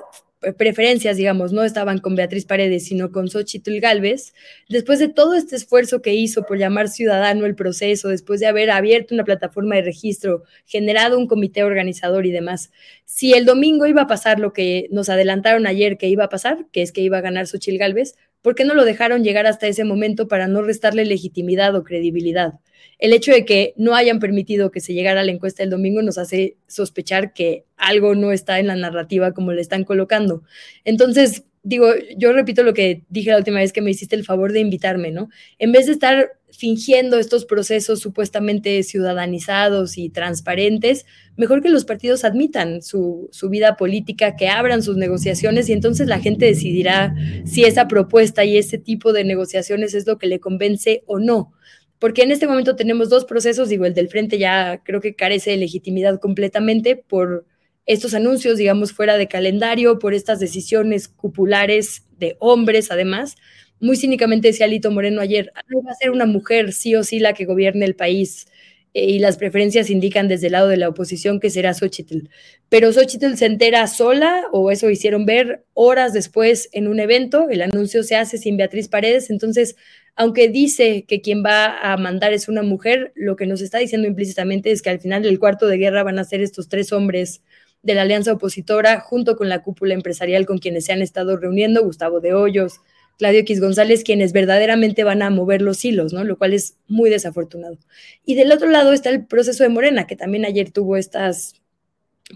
Speaker 10: preferencias, digamos, no estaban con Beatriz Paredes, sino con Xochitl Galvez, después de todo este esfuerzo que hizo por llamar ciudadano el proceso, después de haber abierto una plataforma de registro, generado un comité organizador y demás, si el domingo iba a pasar lo que nos adelantaron ayer que iba a pasar, que es que iba a ganar Xochitl Galvez, ¿por qué no lo dejaron llegar hasta ese momento para no restarle legitimidad o credibilidad? El hecho de que no hayan permitido que se llegara a la encuesta el domingo nos hace sospechar que algo no está en la narrativa como le están colocando. Entonces, digo, yo repito lo que dije la última vez que me hiciste el favor de invitarme, ¿no? En vez de estar fingiendo estos procesos supuestamente ciudadanizados y transparentes, mejor que los partidos admitan su, su, vida política, que abran sus negociaciones y entonces la gente decidirá si esa propuesta y ese tipo de negociaciones es lo que le convence o no. Porque en este momento tenemos dos procesos, digo, el del frente ya creo que carece de legitimidad completamente por estos anuncios, digamos, fuera de calendario, por estas decisiones cupulares de hombres, además. Muy cínicamente decía Alito Moreno ayer, va a ser una mujer sí o sí la que gobierne el país. eh, y las preferencias indican desde el lado de la oposición que será Xochitl. Pero Xochitl se entera sola, o eso hicieron ver horas después en un evento, el anuncio se hace sin Beatriz Paredes, entonces, aunque dice que quien va a mandar es una mujer, lo que nos está diciendo implícitamente es que al final del cuarto de guerra van a ser estos tres hombres de la alianza opositora, junto con la cúpula empresarial con quienes se han estado reuniendo, Gustavo de Hoyos, Claudio X González, quienes verdaderamente van a mover los hilos, ¿no? Lo cual es muy desafortunado. Y del otro lado está el proceso de Morena, que también ayer tuvo estas,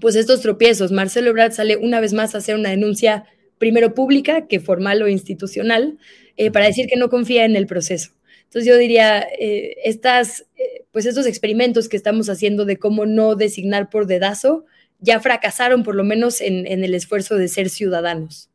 Speaker 10: pues estos tropiezos. Marcelo Ebrard sale una vez más a hacer una denuncia, primero pública que formal o institucional, eh, para decir que no confía en el proceso. Entonces yo diría, eh, estas, eh, pues estos experimentos que estamos haciendo de cómo no designar por dedazo, ya fracasaron por lo menos en el esfuerzo de ser ciudadanos.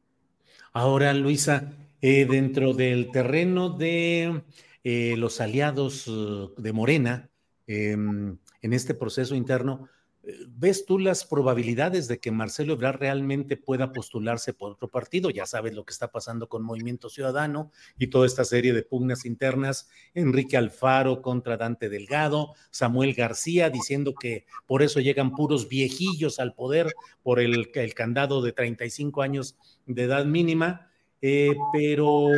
Speaker 1: Ahora, Luisa, eh, dentro del terreno de eh, los aliados uh, de Morena, em, en este proceso interno, eh, ¿ves tú las probabilidades de que Marcelo Ebrard realmente pueda postularse por otro partido? Ya sabes lo que está pasando con Movimiento Ciudadano y toda esta serie de pugnas internas. Enrique Alfaro contra Dante Delgado, Samuel García diciendo que por eso llegan puros viejillos al poder por el, el candado de 35 años de edad mínima. Eh, pero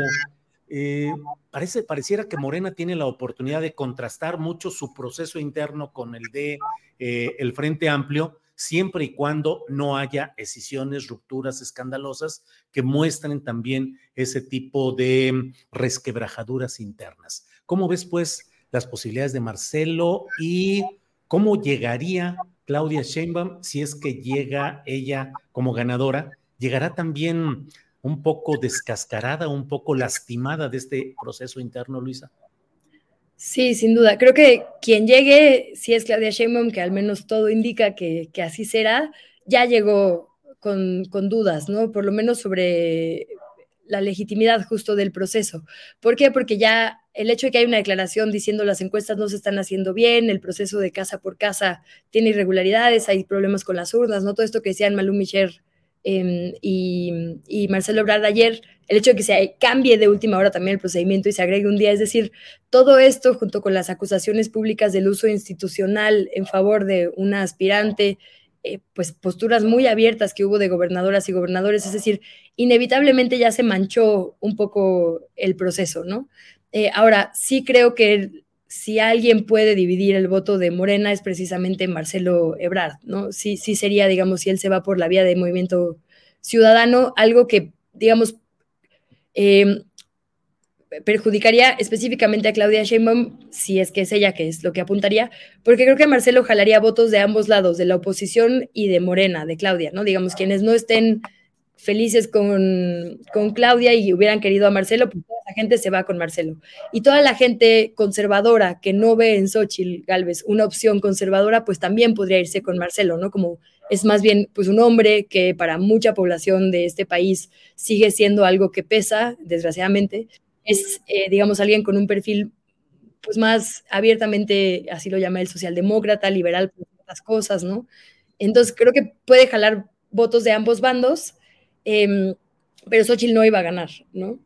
Speaker 1: eh, parece, pareciera que Morena tiene la oportunidad de contrastar mucho su proceso interno con el de eh, el Frente Amplio, siempre y cuando no haya escisiones, rupturas escandalosas que muestren también ese tipo de resquebrajaduras internas. ¿Cómo ves, pues, las posibilidades de Marcelo y cómo llegaría Claudia Sheinbaum si es que llega ella como ganadora? ¿Llegará también un poco descascarada, un poco lastimada de este proceso interno, Luisa?
Speaker 10: Sí, sin duda. Creo que quien llegue, si es Claudia Sheinbaum, que al menos todo indica que, así será, ya llegó con, con, dudas, ¿no? Por lo menos sobre la legitimidad justo del proceso. ¿Por qué? Porque ya el hecho de que hay una declaración diciendo las encuestas no se están haciendo bien, el proceso de casa por casa tiene irregularidades, hay problemas con las urnas, ¿no? Todo esto que decían Malú Micher Em, y, Marcelo Ebrard ayer, el hecho de que se cambie de última hora también el procedimiento y se agregue un día, es decir, todo esto junto con las acusaciones públicas del uso institucional en favor de una aspirante, eh, pues posturas muy abiertas que hubo de gobernadoras y gobernadores, es decir, inevitablemente ya se manchó un poco el proceso, ¿no? Eh, ahora, sí creo que si alguien puede dividir el voto de Morena es precisamente Marcelo Ebrard, ¿no? Sí, sería, digamos, si él se va por la vía de movimiento ciudadano, algo que, digamos, em, perjudicaría específicamente a Claudia Sheinbaum, si es que es ella que es lo que apuntaría, porque creo que Marcelo jalaría votos de ambos lados, de la oposición y de Morena, de Claudia, ¿no? Digamos, quienes no estén felices con, con, Claudia y hubieran querido a Marcelo, pues toda la gente se va con Marcelo. Y toda la gente conservadora que no ve en Xochitl Galvez una opción conservadora, pues también podría irse con Marcelo, ¿no? Como es más bien pues un hombre que para mucha población de este país sigue siendo algo que pesa, desgraciadamente, es, eh, digamos, alguien con un perfil pues más abiertamente, así lo llama el socialdemócrata, liberal, otras cosas, ¿no? Entonces creo que puede jalar votos de ambos bandos, Em, pero Xochitl no iba a ganar, ¿no?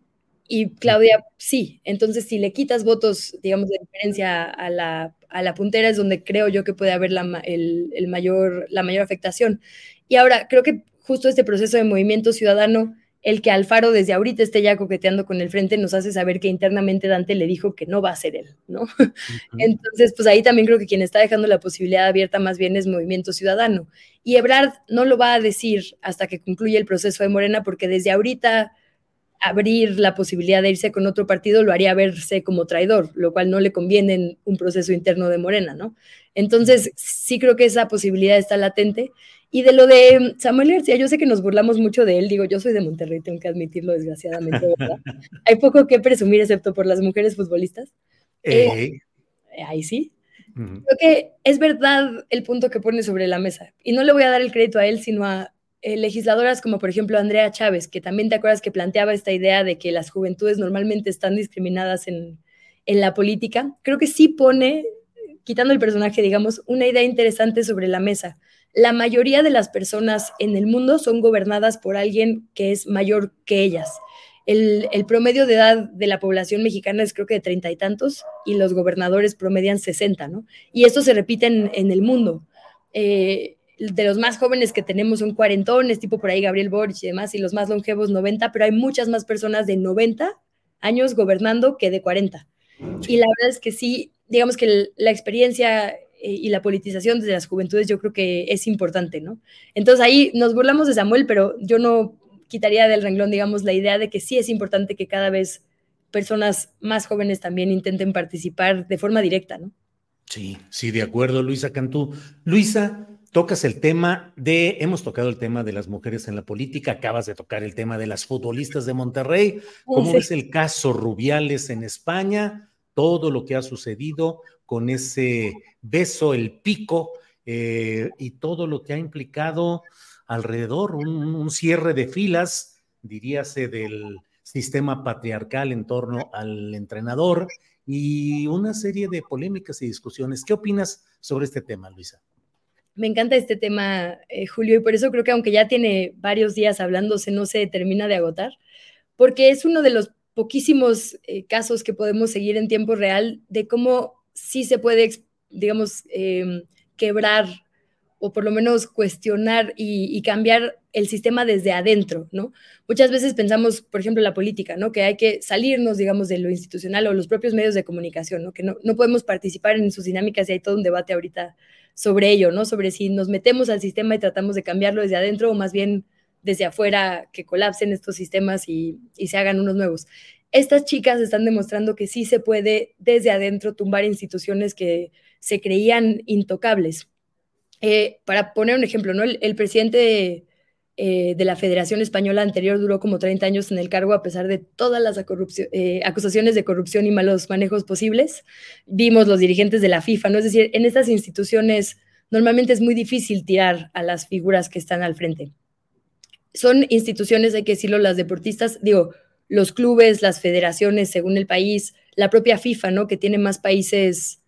Speaker 10: Y Claudia sí. Entonces, si le quitas votos, digamos, de diferencia a la, a la puntera, es donde creo yo que puede haber la, el, mayor, la mayor afectación. Y ahora, creo que justo este proceso de movimiento ciudadano el que Alfaro desde ahorita esté ya coqueteando con el frente nos hace saber que internamente Dante le dijo que no va a ser él, ¿no? Entonces, pues ahí también creo que quien está dejando la posibilidad abierta más bien es Movimiento Ciudadano. Y Ebrard no lo va a decir hasta que concluya el proceso de Morena, porque desde ahorita abrir la posibilidad de irse con otro partido lo haría verse como traidor, lo cual no le conviene en un proceso interno de Morena, ¿no? Entonces, sí creo que esa posibilidad está latente y de lo de Samuel García, yo sé que nos burlamos mucho de él, digo, yo soy de Monterrey, tengo que admitirlo desgraciadamente, ¿verdad? Hay poco que presumir excepto por las mujeres futbolistas. Eh, ahí sí. Creo que es verdad el punto que pone sobre la mesa. Y no le voy a dar el crédito a él, sino a eh, legisladoras como por ejemplo Andrea Chávez, que también te acuerdas que planteaba esta idea de que las juventudes normalmente están discriminadas en, en la política. Creo que sí pone, quitando el personaje, digamos, una idea interesante sobre la mesa la mayoría de las personas en el mundo son gobernadas por alguien que es mayor que ellas. el, promedio de edad de la población mexicana es creo que de treinta y tantos y los gobernadores promedian sesenta, ¿no? Y esto se repite en, el mundo. Eh, de los más jóvenes que tenemos son cuarentones, tipo por ahí Gabriel Boric y demás, y los más longevos 90, pero hay muchas más personas de 90 años gobernando que de 40. Y la verdad es que sí, digamos que la experiencia y la politización desde las juventudes yo creo que es importante, ¿no? Entonces ahí nos burlamos de Samuel, pero yo no quitaría del renglón, digamos, la idea de que sí es importante que cada vez personas más jóvenes también intenten participar de forma directa, ¿no?
Speaker 1: Sí, sí, de acuerdo, Luisa Cantú. Luisa, tocas el tema de, hemos tocado el tema de las mujeres en la política, acabas de tocar el tema de las futbolistas de Monterrey, ¿cómo es el caso Rubiales en España? Todo lo que ha sucedido con ese beso, el pico, eh, y todo lo que ha implicado alrededor, un, cierre de filas, diríase, del sistema patriarcal en torno al entrenador y una serie de polémicas y discusiones. ¿Qué opinas sobre este tema, Luisa?
Speaker 10: Me encanta este tema, eh, Julio, y por eso creo que aunque ya tiene varios días hablándose, no se termina de agotar, porque es uno de los poquísimos eh, casos que podemos seguir en tiempo real de cómo sí se puede, digamos, em, quebrar o por lo menos cuestionar y, cambiar el sistema desde adentro, ¿no? Muchas veces pensamos, por ejemplo, la política, ¿no? Que hay que salirnos, digamos, de lo institucional o los propios medios de comunicación, ¿no? Que no, no podemos participar en sus dinámicas y hay todo un debate ahorita sobre ello, ¿no? Sobre si nos metemos al sistema y tratamos de cambiarlo desde adentro o más bien desde afuera que colapsen estos sistemas y, se hagan unos nuevos. Estas chicas están demostrando que sí se puede desde adentro tumbar instituciones que se creían intocables eh, para poner un ejemplo, ¿no? El, presidente eh, de, la Federación Española anterior duró como 30 años en el cargo a pesar de todas las eh, acusaciones de corrupción y malos manejos posibles. Vimos los dirigentes de la FIFA, ¿no? Es decir, en estas instituciones normalmente es muy difícil tirar a las figuras que están al frente. Son instituciones, hay que decirlo, las deportistas, digo, los clubes, las federaciones, según el país, la propia FIFA, ¿no? Que tiene más países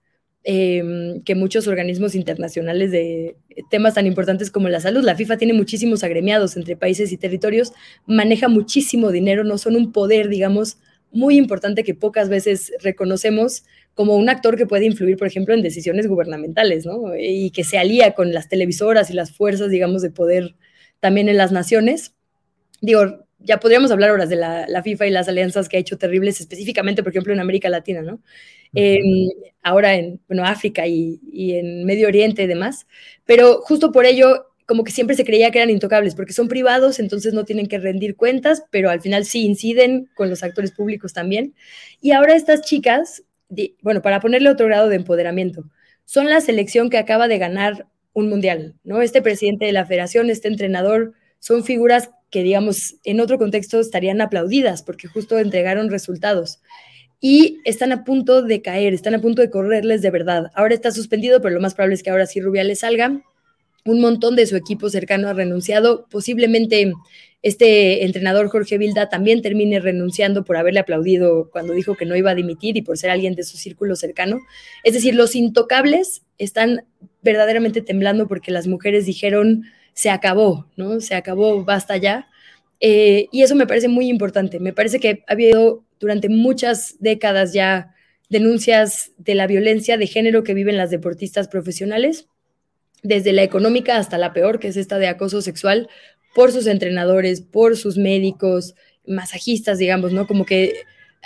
Speaker 10: Em, que muchos organismos internacionales de temas tan importantes como la salud. La FIFA tiene muchísimos agremiados entre países y territorios, maneja muchísimo dinero, no son un poder, digamos, muy importante que pocas veces reconocemos como un actor que puede influir, por ejemplo, en decisiones gubernamentales, ¿no? Y que se alía con las televisoras y las fuerzas, digamos, de poder también en las naciones. Digo, ya podríamos hablar horas de la, FIFA y las alianzas que ha hecho terribles, específicamente, por ejemplo, en América Latina, ¿no? Em, ahora en, bueno, África y, en Medio Oriente y demás. Pero justo por ello, como que siempre se creía que eran intocables, porque son privados, entonces no tienen que rendir cuentas, pero al final sí inciden con los actores públicos también. Y ahora estas chicas, bueno, para ponerle otro grado de empoderamiento, son la selección que acaba de ganar un mundial, ¿no? Este presidente de la federación, este entrenador, son figuras que, digamos, en otro contexto estarían aplaudidas porque justo entregaron resultados. Y están a punto de caer, están a punto de correrles de verdad. Ahora está suspendido, pero lo más probable es que ahora sí Rubiales salga. Un montón de su equipo cercano ha renunciado. Posiblemente este entrenador Jorge Vilda también termine renunciando por haberle aplaudido cuando dijo que no iba a dimitir y por ser alguien de su círculo cercano. Es decir, los intocables están verdaderamente temblando porque las mujeres dijeron se acabó, ¿no? Se acabó, basta ya. Eh, y eso me parece muy importante. Me parece que ha habido durante muchas décadas ya denuncias de la violencia de género que viven las deportistas profesionales, desde la económica hasta la peor, que es esta de acoso sexual, por sus entrenadores, por sus médicos, masajistas, digamos, ¿no? Como que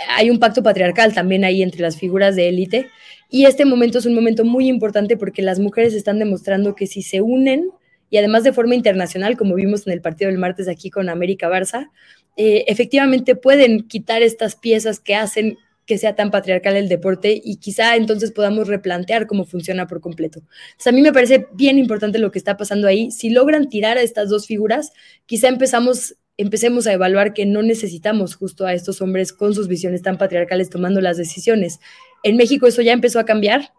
Speaker 10: hay un pacto patriarcal también ahí entre las figuras de élite. Y este momento es un momento muy importante porque las mujeres están demostrando que si se unen, y además de forma internacional, como vimos en el partido del martes aquí con América Barça, eh, efectivamente pueden quitar estas piezas que hacen que sea tan patriarcal el deporte y quizá entonces podamos replantear cómo funciona por completo. Entonces a mí me parece bien importante lo que está pasando ahí. Si logran tirar a estas dos figuras, quizá empezamos empecemos a evaluar que no necesitamos justo a estos hombres con sus visiones tan patriarcales tomando las decisiones. En México eso ya empezó a cambiar,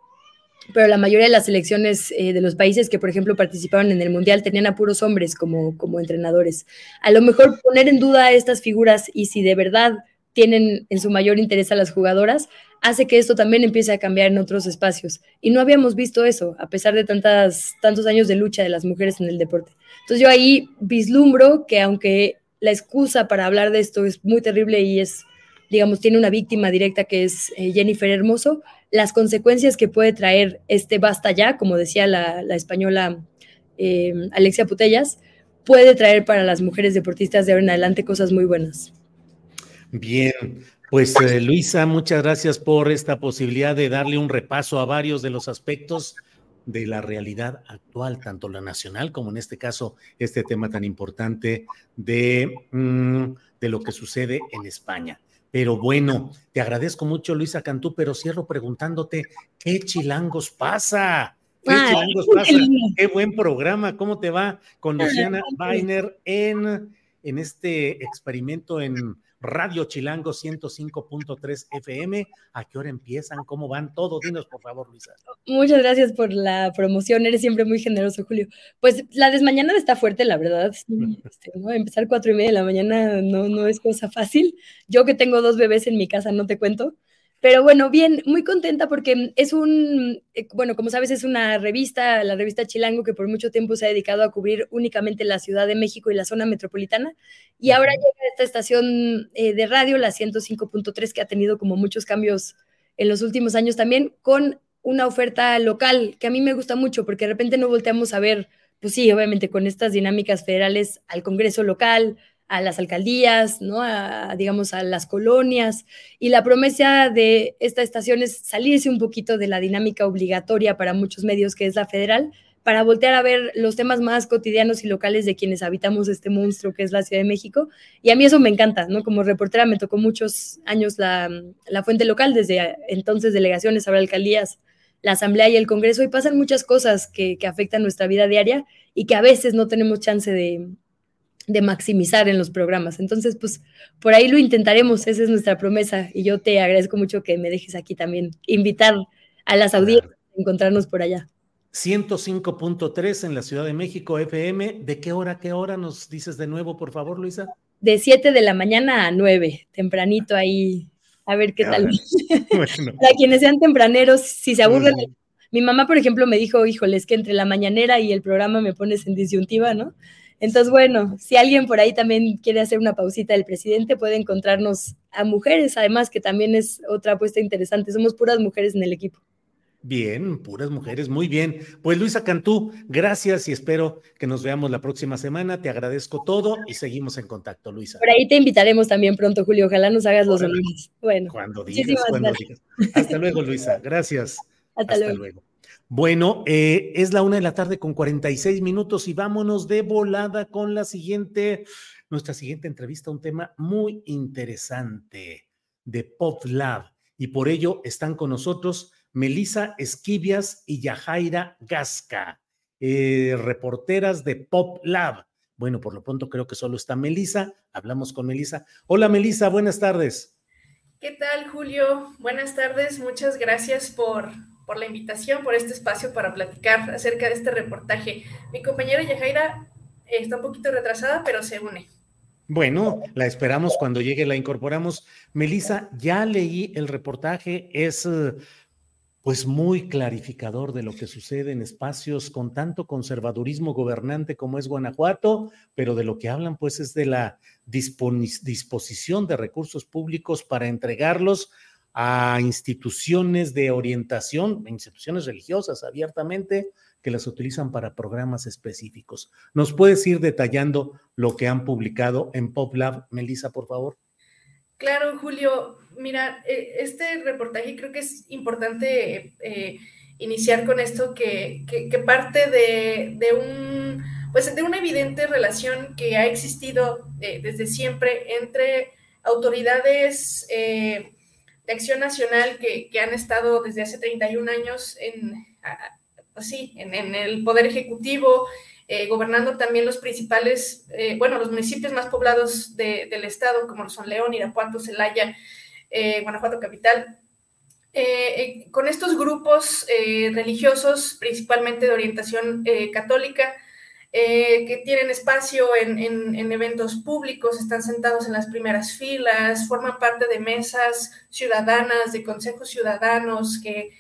Speaker 10: pero la mayoría de las selecciones eh, de los países que, por ejemplo, participaron en el Mundial tenían a puros hombres como, como entrenadores. A lo mejor poner en duda a estas figuras y si de verdad tienen en su mayor interés a las jugadoras, hace que esto también empiece a cambiar en otros espacios. Y no habíamos visto eso, a pesar de tantas, tantos años de lucha de las mujeres en el deporte. Entonces yo ahí vislumbro que aunque la excusa para hablar de esto es muy terrible y es, digamos, tiene una víctima directa que es eh, Jennifer Hermoso, las consecuencias que puede traer este basta ya, como decía la, española eh, Alexia Putellas, puede traer para las mujeres deportistas de ahora en adelante cosas muy buenas.
Speaker 1: Bien, pues eh, Luisa, muchas gracias por esta posibilidad de darle un repaso a varios de los aspectos de la realidad actual, tanto la nacional como en este caso este tema tan importante de, mm, de lo que sucede en España. Pero bueno, te agradezco mucho, Luisa Cantú, pero cierro preguntándote, ¿qué chilangos pasa? ¿Qué chilangos pasa? Qué buen programa, ¿cómo te va con Luciana Weiner en, en este experimento en Radio Chilango 105.3 FM. ¿A qué hora empiezan? ¿Cómo van? Todo, dinos por favor, Luisa.
Speaker 10: Muchas gracias por la promoción, eres siempre muy generoso, Julio. Pues la desmañana está fuerte, la verdad. Este, Empezar cuatro y media de la mañana no, no es cosa fácil. Yo que tengo dos bebés en mi casa, no te cuento. Pero bueno, bien, muy contenta porque es un, eh, bueno, como sabes, es una revista, la revista Chilango, que por mucho tiempo se ha dedicado a cubrir únicamente la Ciudad de México y la zona metropolitana. Y ahora llega esta estación eh, de radio, la 105.3, que ha tenido como muchos cambios en los últimos años también, con una oferta local que a mí me gusta mucho porque de repente no volteamos a ver, pues sí, obviamente con estas dinámicas federales al Congreso local, a las alcaldías, ¿no? A, digamos, a las colonias. Y la promesa de esta estación es salirse un poquito de la dinámica obligatoria para muchos medios, que es la federal, para voltear a ver los temas más cotidianos y locales de quienes habitamos este monstruo que es la Ciudad de México. Y a mí eso me encanta, ¿no? Como reportera me tocó muchos años la, la fuente local, desde entonces delegaciones, ahora alcaldías, la Asamblea y el Congreso, y pasan muchas cosas que, que afectan nuestra vida diaria y que a veces no tenemos chance de, de maximizar en los programas. Entonces, pues por ahí lo intentaremos, esa es nuestra promesa y yo te agradezco mucho que me dejes aquí también invitar a las audiencias a encontrarnos por allá.
Speaker 1: 105.3 en la Ciudad de México, FM. ¿De qué hora, qué hora nos dices de nuevo, por favor, Luisa?
Speaker 10: De 7 de la mañana a 9, tempranito ahí, a ver qué tal. Para quienes sean tempraneros, si se aburren. Mi mamá, por ejemplo, me dijo, híjole, es que entre la mañanera y el programa me pones en disyuntiva, ¿no? Entonces, bueno, si alguien por ahí también quiere hacer una pausita del presidente, puede encontrarnos a mujeres, además que también es otra apuesta interesante. Somos puras mujeres en el equipo.
Speaker 1: Bien, puras mujeres, muy bien. Pues Luisa Cantú, gracias y espero que nos veamos la próxima semana. Te agradezco todo y seguimos en contacto, Luisa.
Speaker 10: Por ahí te invitaremos también pronto, Julio. Ojalá nos hagas los honores. Bueno,
Speaker 1: cuando digas, cuando digas. Hasta luego, Luisa. Gracias. Hasta, luego. Bueno, eh, es la una de la tarde con 46 minutos y vámonos de volada con la siguiente, nuestra siguiente entrevista, un tema muy interesante de Pop Lab. Y por ello están con nosotros Melisa Esquivias y Yajaira Gasca, eh, reporteras de Pop Lab. Bueno, por lo pronto creo que solo está Melisa. Hablamos con Melisa. Hola Melisa, buenas tardes.
Speaker 11: ¿Qué tal, Julio? Buenas tardes. Muchas gracias por, por la invitación, por este espacio para platicar acerca de este reportaje. Mi compañera Yajaira está un poquito retrasada, pero se une.
Speaker 1: Bueno, la esperamos cuando llegue, la incorporamos. Melissa, ya leí el reportaje, es eh, pues muy clarificador de lo que sucede en espacios con tanto conservadurismo gobernante como es Guanajuato, pero de lo que hablan pues es de la disposición de recursos públicos para entregarlos a instituciones de orientación, instituciones religiosas abiertamente, que las utilizan para programas específicos. ¿Nos puedes ir detallando lo que han publicado en PopLab, Melissa, por favor?
Speaker 11: Claro, Julio. Mira, eh, este reportaje creo que es importante eh, iniciar con esto que, parte de, un, pues de una evidente relación que ha existido eh, desde siempre entre autoridades de acción nacional que, han estado desde hace 31 años en, así, en, el Poder Ejecutivo, eh, gobernando también los principales, eh, bueno, los municipios más poblados del estado, como son León, Irapuato, Celaya, eh, Guanajuato Capital. con estos grupos religiosos, principalmente de orientación católica, eh, que tienen espacio en, eventos públicos, están sentados en las primeras filas, forman parte de mesas ciudadanas, de consejos ciudadanos que,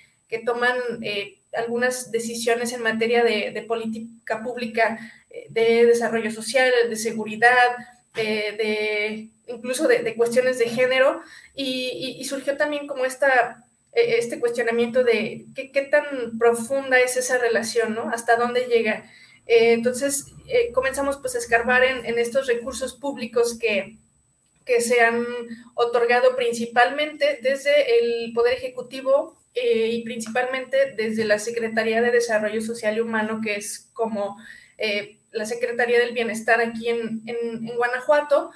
Speaker 11: toman eh, algunas decisiones en materia de, política pública, eh, de desarrollo social, de seguridad, eh, de incluso de, cuestiones de género, y, surgió también como esta, este cuestionamiento de qué, tan profunda es esa relación, ¿no? Hasta dónde llega. Eh, entonces comenzamos pues a escarbar en, en estos recursos públicos que, que se han otorgado principalmente desde el Poder Ejecutivo eh, y principalmente desde la Secretaría de Desarrollo Social y Humano, que es como eh, la Secretaría del Bienestar aquí en, Guanajuato,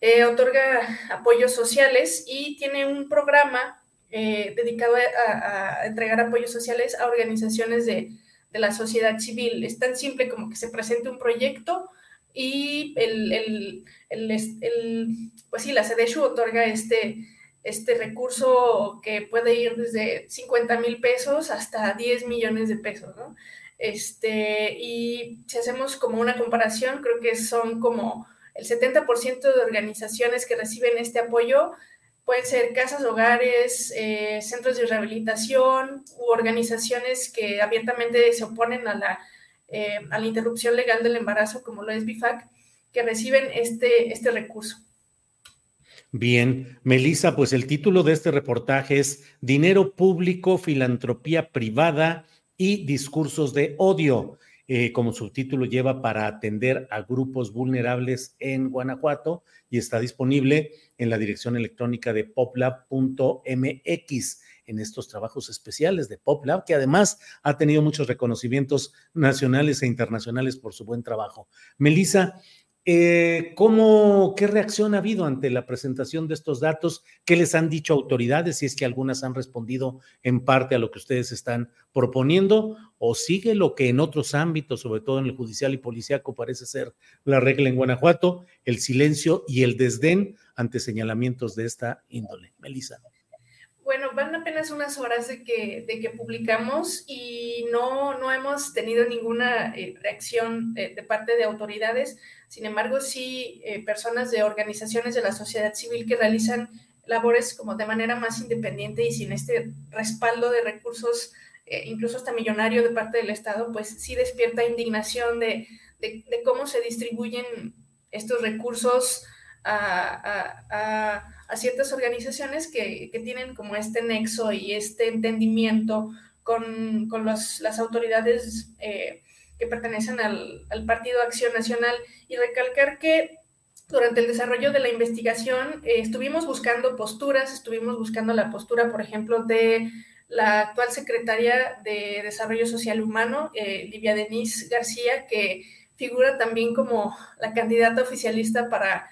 Speaker 11: eh, otorga apoyos sociales y tiene un programa dedicado a, entregar apoyos sociales a organizaciones de, de la sociedad civil. Es tan simple como que se presente un proyecto y el, el, el, pues sí, la CDSHU otorga este, este recurso que puede ir desde 50 mil pesos hasta 10 millones de pesos, ¿no? Este, y si hacemos como una comparación, creo que son como el 70% de organizaciones que reciben este apoyo pueden ser casas, hogares, eh, centros de rehabilitación u organizaciones que abiertamente se oponen a la eh, a la interrupción legal del embarazo, como lo es BIFAC, que reciben este, este recurso.
Speaker 1: Bien, Melissa, pues el título de este reportaje es Dinero público, filantropía privada y discursos de odio. Eh, como subtítulo lleva para atender a grupos vulnerables en Guanajuato y está disponible en la dirección electrónica de poplab.mx en estos trabajos especiales de PopLab, que además ha tenido muchos reconocimientos nacionales e internacionales por su buen trabajo. Melissa, eh, ¿cómo, ¿qué reacción ha habido ante la presentación de estos datos? ¿Qué les han dicho autoridades? Si es que algunas han respondido en parte a lo que ustedes están proponiendo, o sigue lo que en otros ámbitos, sobre todo en el judicial y policíaco, parece ser la regla en Guanajuato, el silencio y el desdén ante señalamientos de esta índole. Melissa.
Speaker 11: Bueno, van apenas unas horas de que, de que publicamos y no, no hemos tenido ninguna eh, reacción de, parte de autoridades. Sin embargo, sí eh, personas de organizaciones de la sociedad civil que realizan labores como de manera más independiente y sin este respaldo de recursos, eh, incluso hasta millonario de parte del Estado, pues sí despierta indignación de, de, cómo se distribuyen estos recursos a a ciertas organizaciones que, tienen como este nexo y este entendimiento con, las autoridades eh, que pertenecen al, Partido Acción Nacional y recalcar que durante el desarrollo de la investigación eh, estuvimos buscando posturas, estuvimos buscando la postura, por ejemplo, de la actual secretaria de Desarrollo Social Humano, eh, Livia Denise García, que figura también como la candidata oficialista para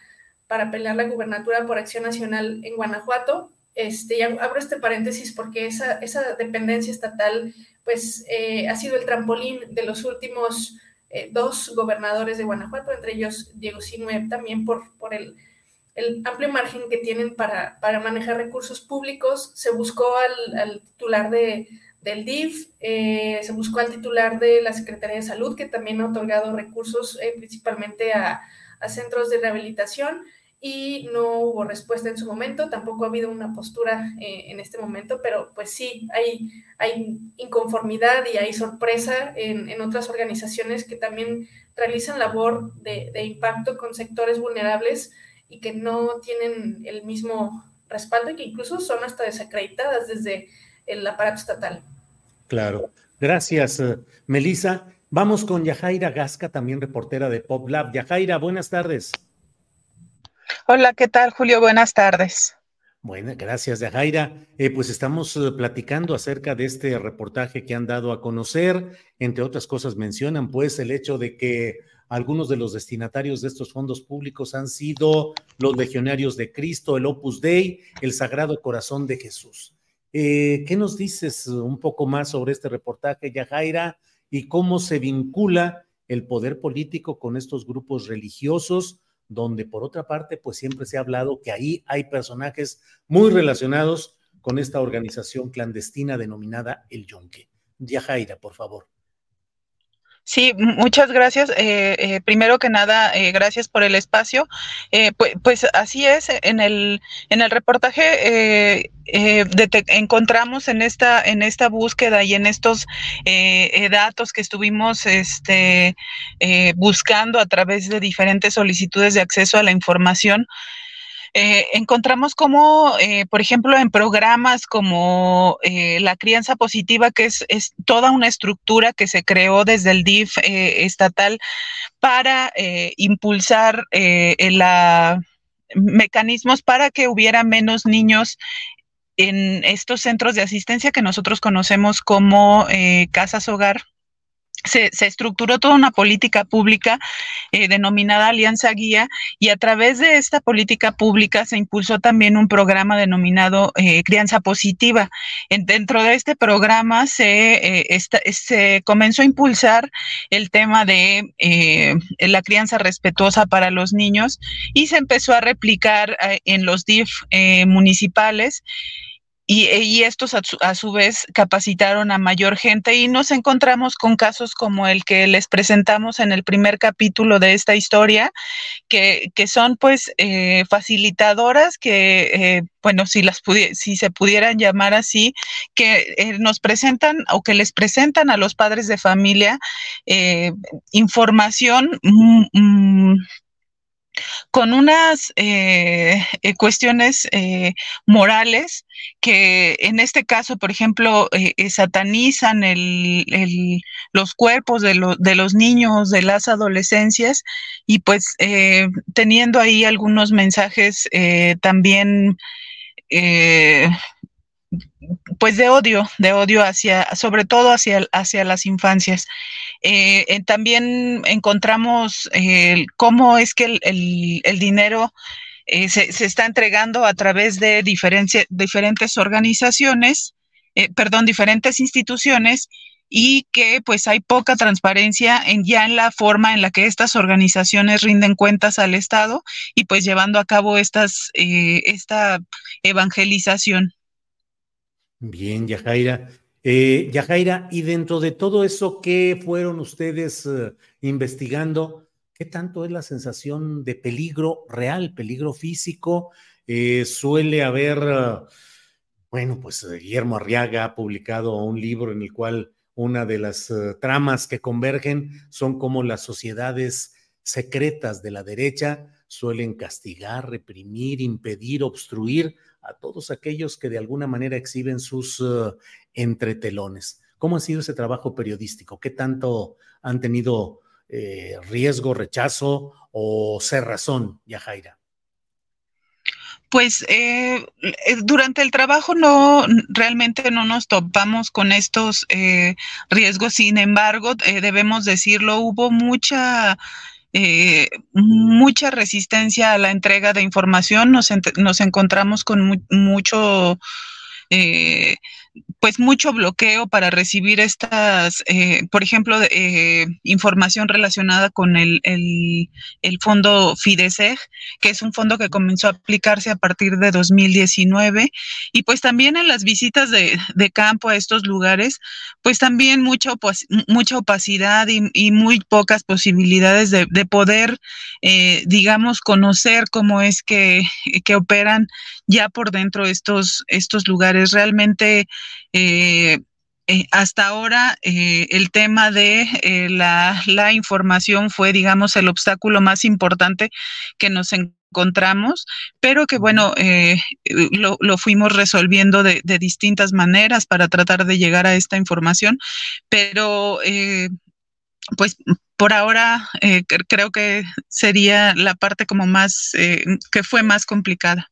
Speaker 11: para pelear la gubernatura por Acción Nacional en Guanajuato. Este, abro este paréntesis porque esa, dependencia estatal pues eh, ha sido el trampolín de los últimos eh, dos gobernadores de Guanajuato, entre ellos Diego Sinue, también por, el, amplio margen que tienen para, manejar recursos públicos. Se buscó al, al titular de, del DIF, eh, se buscó al titular de la Secretaría de Salud, que también ha otorgado recursos principalmente a, a centros de rehabilitación y no hubo respuesta en su momento, tampoco ha habido una postura eh, en este momento, pero pues sí, hay, hay inconformidad y hay sorpresa en, en otras organizaciones que también realizan labor de, de, impacto con sectores vulnerables y que no tienen el mismo respaldo y que incluso son hasta desacreditadas desde el aparato estatal.
Speaker 1: Claro. Gracias, eh, Melissa. Vamos con Yajaira Gasca, también reportera de PopLab. Yajaira, buenas tardes.
Speaker 12: Hola, ¿qué tal, Julio? Buenas tardes.
Speaker 1: Bueno, gracias, Yajaira. Eh, pues estamos eh, platicando acerca de este reportaje que han dado a conocer. Entre otras cosas, mencionan pues el hecho de que algunos de los destinatarios de estos fondos públicos han sido los legionarios de Cristo, el Opus Dei, el Sagrado Corazón de Jesús. Eh, ¿Qué nos dices un poco más sobre este reportaje, Yajaira? y cómo se vincula el poder político con estos grupos religiosos, donde por otra parte, pues siempre se ha hablado que ahí hay personajes muy relacionados con esta organización clandestina denominada El Yonque. Yajaira, por favor.
Speaker 12: Sí, muchas gracias. Eh, eh, primero que nada, eh, gracias por el espacio. Pues, pues, así es, en el, en el reportaje encontramos en esta, en esta búsqueda y en estos datos que estuvimos este, buscando a través de diferentes solicitudes de acceso a la información, eh, encontramos como, eh, por ejemplo, en programas como eh, la crianza positiva, que es, toda una estructura que se creó desde el DIF estatal para impulsar la, mecanismos para que hubiera menos niños en estos centros de asistencia que nosotros conocemos como casas hogar se, estructuró toda una política pública eh, denominada Alianza Guía y a través de esta política pública se impulsó también un programa denominado eh, Crianza Positiva. dentro de este programa se, eh, se comenzó a impulsar el tema de la crianza respetuosa para los niños y se empezó a replicar en los DIF municipales y, estos a su, vez capacitaron a mayor gente y nos encontramos con casos como el que les presentamos en el primer capítulo de esta historia, que, son pues eh, facilitadoras que, eh, bueno, si, las si se pudieran llamar así, que eh, nos presentan o que les presentan a los padres de familia información. Mm, mm, con unas eh, eh, cuestiones eh, morales que en este caso, por ejemplo, satanizan los cuerpos de, de, los niños, de las adolescencias, y pues teniendo ahí algunos mensajes también pues de odio, de odio hacia, sobre todo hacia, hacia las infancias. Eh, también encontramos cómo es que el, dinero eh, se, está entregando a través de diferentes organizaciones, eh, perdón, diferentes instituciones y que pues hay poca transparencia en ya en la forma en la que estas organizaciones rinden cuentas al Estado y pues llevando a cabo estas, esta evangelización.
Speaker 1: Bien, Yajaira. Eh, Yajaira, y dentro de todo eso, ¿qué fueron ustedes eh, investigando? ¿Qué tanto es la sensación de peligro real, peligro físico? Eh, suele haber, bueno, pues Guillermo Arriaga ha publicado un libro en el cual una de las tramas que convergen son como las sociedades secretas de la derecha suelen castigar, reprimir, impedir, obstruir a todos aquellos que de alguna manera exhiben sus uh, entretelones. ¿Cómo ha sido ese trabajo periodístico? ¿Qué tanto han tenido eh, riesgo, rechazo o ser razón, Yajaira?
Speaker 12: Pues eh, eh, durante el trabajo no realmente no nos topamos con estos riesgos. Sin embargo, debemos decirlo, hubo mucha eh, mucha resistencia a la entrega de información. Nos, nos encontramos con mucho eh, pues mucho bloqueo para recibir estas, eh, por ejemplo, eh, información relacionada con el, el, fondo FIDESEG, que es un fondo que comenzó a aplicarse a partir de 2019. Y pues también en las visitas de, campo a estos lugares, pues también mucha, mucha opacidad y, muy pocas posibilidades de, poder, digamos, conocer cómo es que, que operan ya por dentro estos, estos lugares. Realmente eh, eh, hasta ahora eh, el tema de la, información fue, digamos, el obstáculo más importante que nos encontramos, pero que bueno, lo, fuimos resolviendo de, distintas maneras para tratar de llegar a esta información, pero pues por ahora creo que sería la parte como más, que fue más complicada.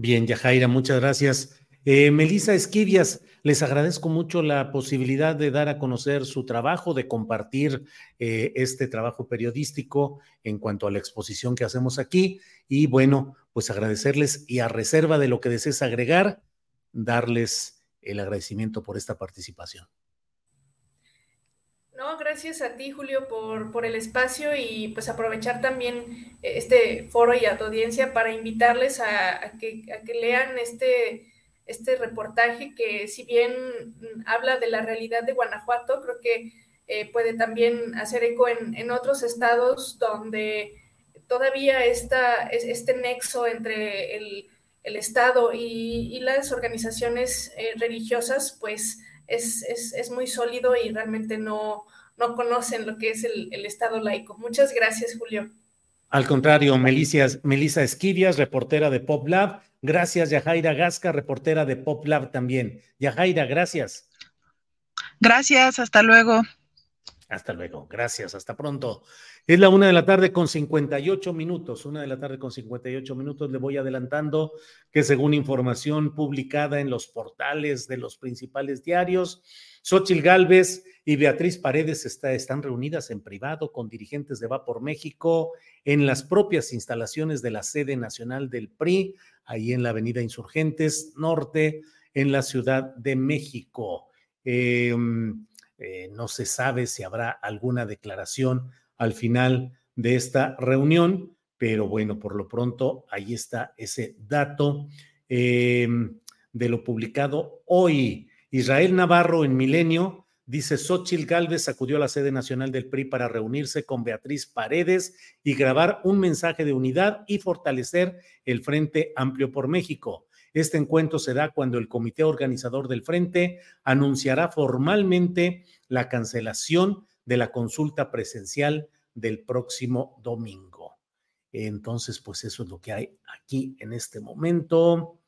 Speaker 1: Bien, Yajaira, muchas gracias. Eh, Melissa Esquivias, les agradezco mucho la posibilidad de dar a conocer su trabajo, de compartir eh, este trabajo periodístico en cuanto a la exposición que hacemos aquí. Y bueno, pues agradecerles y a reserva de lo que desees agregar, darles el agradecimiento por esta participación.
Speaker 11: No, gracias a ti, Julio, por, por, el espacio y pues aprovechar también este foro y a tu audiencia para invitarles a, que, a que, lean este, este reportaje que si bien habla de la realidad de Guanajuato, creo que eh, puede también hacer eco en, otros estados donde todavía está este nexo entre el, Estado y, las organizaciones eh, religiosas, pues es, muy sólido y realmente no, no conocen lo que es el, Estado laico. Muchas gracias, Julio.
Speaker 1: Al contrario, Melissa Esquivias, reportera de Pop Lab. Gracias, Yajaira Gasca, reportera de Pop Lab también. Yajaira, gracias.
Speaker 12: Gracias, hasta luego.
Speaker 1: Hasta luego, gracias, hasta pronto. Es la una de la tarde con 58 minutos, una de la tarde con 58 minutos. Le voy adelantando que según información publicada en los portales de los principales diarios, Xochil Gálvez y Beatriz Paredes están reunidas en privado con dirigentes de Va por México en las propias instalaciones de la sede nacional del PRI, ahí en la Avenida Insurgentes Norte, en la Ciudad de México. Eh, eh, no se sabe si habrá alguna declaración al final de esta reunión, pero bueno, por lo pronto ahí está ese dato em, de lo publicado hoy. Israel Navarro en Milenio dice, Xochil Gálvez acudió a la sede nacional del PRI para reunirse con Beatriz Paredes y grabar un mensaje de unidad y fortalecer el Frente Amplio por México. Este encuentro se da cuando el comité organizador del frente anunciará formalmente la cancelación de la consulta presencial del próximo domingo. Entonces, pues eso es lo que hay aquí en este momento,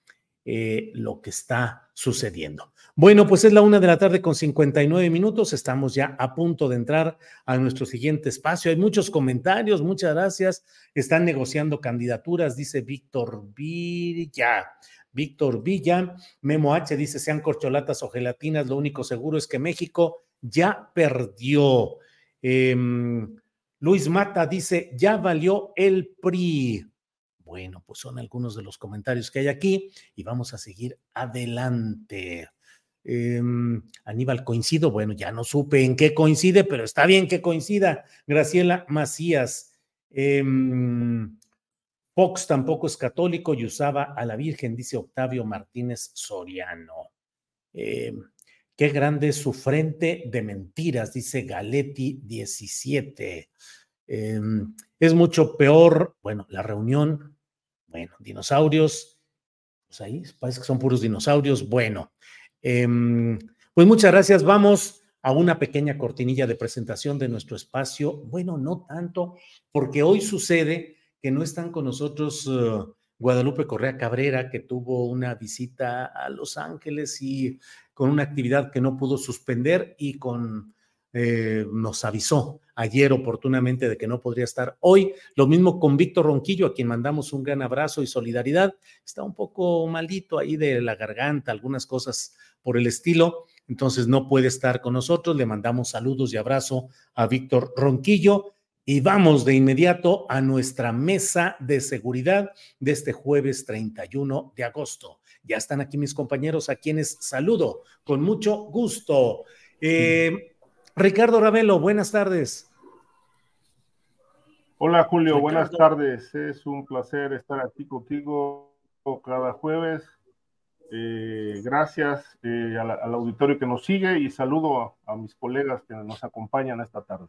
Speaker 1: eh, lo que está sucediendo. Bueno, pues es la una de la tarde con 59 minutos. Estamos ya a punto de entrar a nuestro siguiente espacio. Hay muchos comentarios, muchas gracias. Están negociando candidaturas, dice Víctor Villa. Víctor Villa. Memo H dice, sean corcholatas o gelatinas, lo único seguro es que México ya perdió. Em, Luis Mata dice, ya valió el PRI. Bueno, pues son algunos de los comentarios que hay aquí y vamos a seguir adelante. Em, Aníbal, coincido. Bueno, ya no supe en qué coincide, pero está bien que coincida. Graciela Macías. Em, Fox tampoco es católico y usaba a la Virgen, dice Octavio Martínez Soriano. Qué grande es su frente de mentiras, dice Galetti 17. Em, es mucho peor, bueno, la reunión, bueno, dinosaurios, pues ahí parece que son puros dinosaurios, bueno. Em, pues muchas gracias, vamos a una pequeña cortinilla de presentación de nuestro espacio. Bueno, no tanto, porque hoy sucede que no están con nosotros uh, Guadalupe Correa Cabrera, que tuvo una visita a Los Ángeles y con una actividad que no pudo suspender y con eh, nos avisó ayer oportunamente de que no podría estar hoy. Lo mismo con Víctor Ronquillo, a quien mandamos un gran abrazo y solidaridad. Está un poco malito ahí de la garganta, algunas cosas por el estilo. Entonces no puede estar con nosotros. Le mandamos saludos y abrazo a Víctor Ronquillo y vamos de inmediato a nuestra mesa de seguridad de este jueves 31 de agosto. Ya están aquí mis compañeros a quienes saludo con mucho gusto. Eh, Ricardo Ravelo, buenas tardes.
Speaker 13: Hola Julio, buenas tardes. Es un placer estar aquí contigo cada jueves. Eh, gracias eh, al, auditorio que nos sigue y saludo a mis colegas que nos acompañan esta tarde.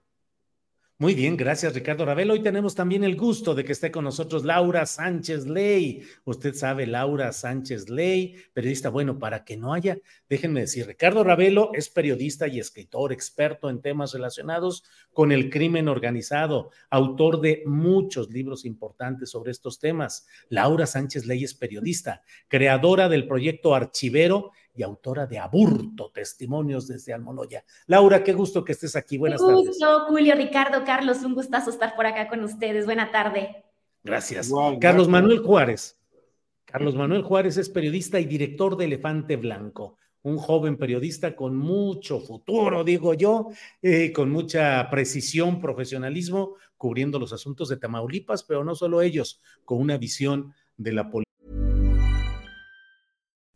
Speaker 1: Muy bien, gracias Ricardo Ravel. Hoy tenemos también el gusto de que esté con nosotros Laura Sánchez Ley. Usted sabe, Laura Sánchez Ley, periodista. Bueno, para que no haya, déjenme decir, Ricardo Ravelo es periodista y escritor, experto en temas relacionados con el crimen organizado, autor de muchos libros importantes sobre estos temas. Laura Sánchez Ley es periodista, creadora del proyecto Archivero y autora de Aburto, Testimonios desde Almoloya. Laura, qué gusto que estés aquí. Buenas tardes.
Speaker 14: Gusto, Julio, Ricardo, Carlos, un gustazo estar por acá con ustedes. Buena tarde.
Speaker 1: Gracias. Carlos Manuel Juárez. Carlos Manuel Juárez es periodista y director de Elefante Blanco, un joven periodista con mucho futuro, digo yo, eh, con mucha precisión, profesionalismo, cubriendo los asuntos de Tamaulipas, pero no solo ellos, con una visión de la política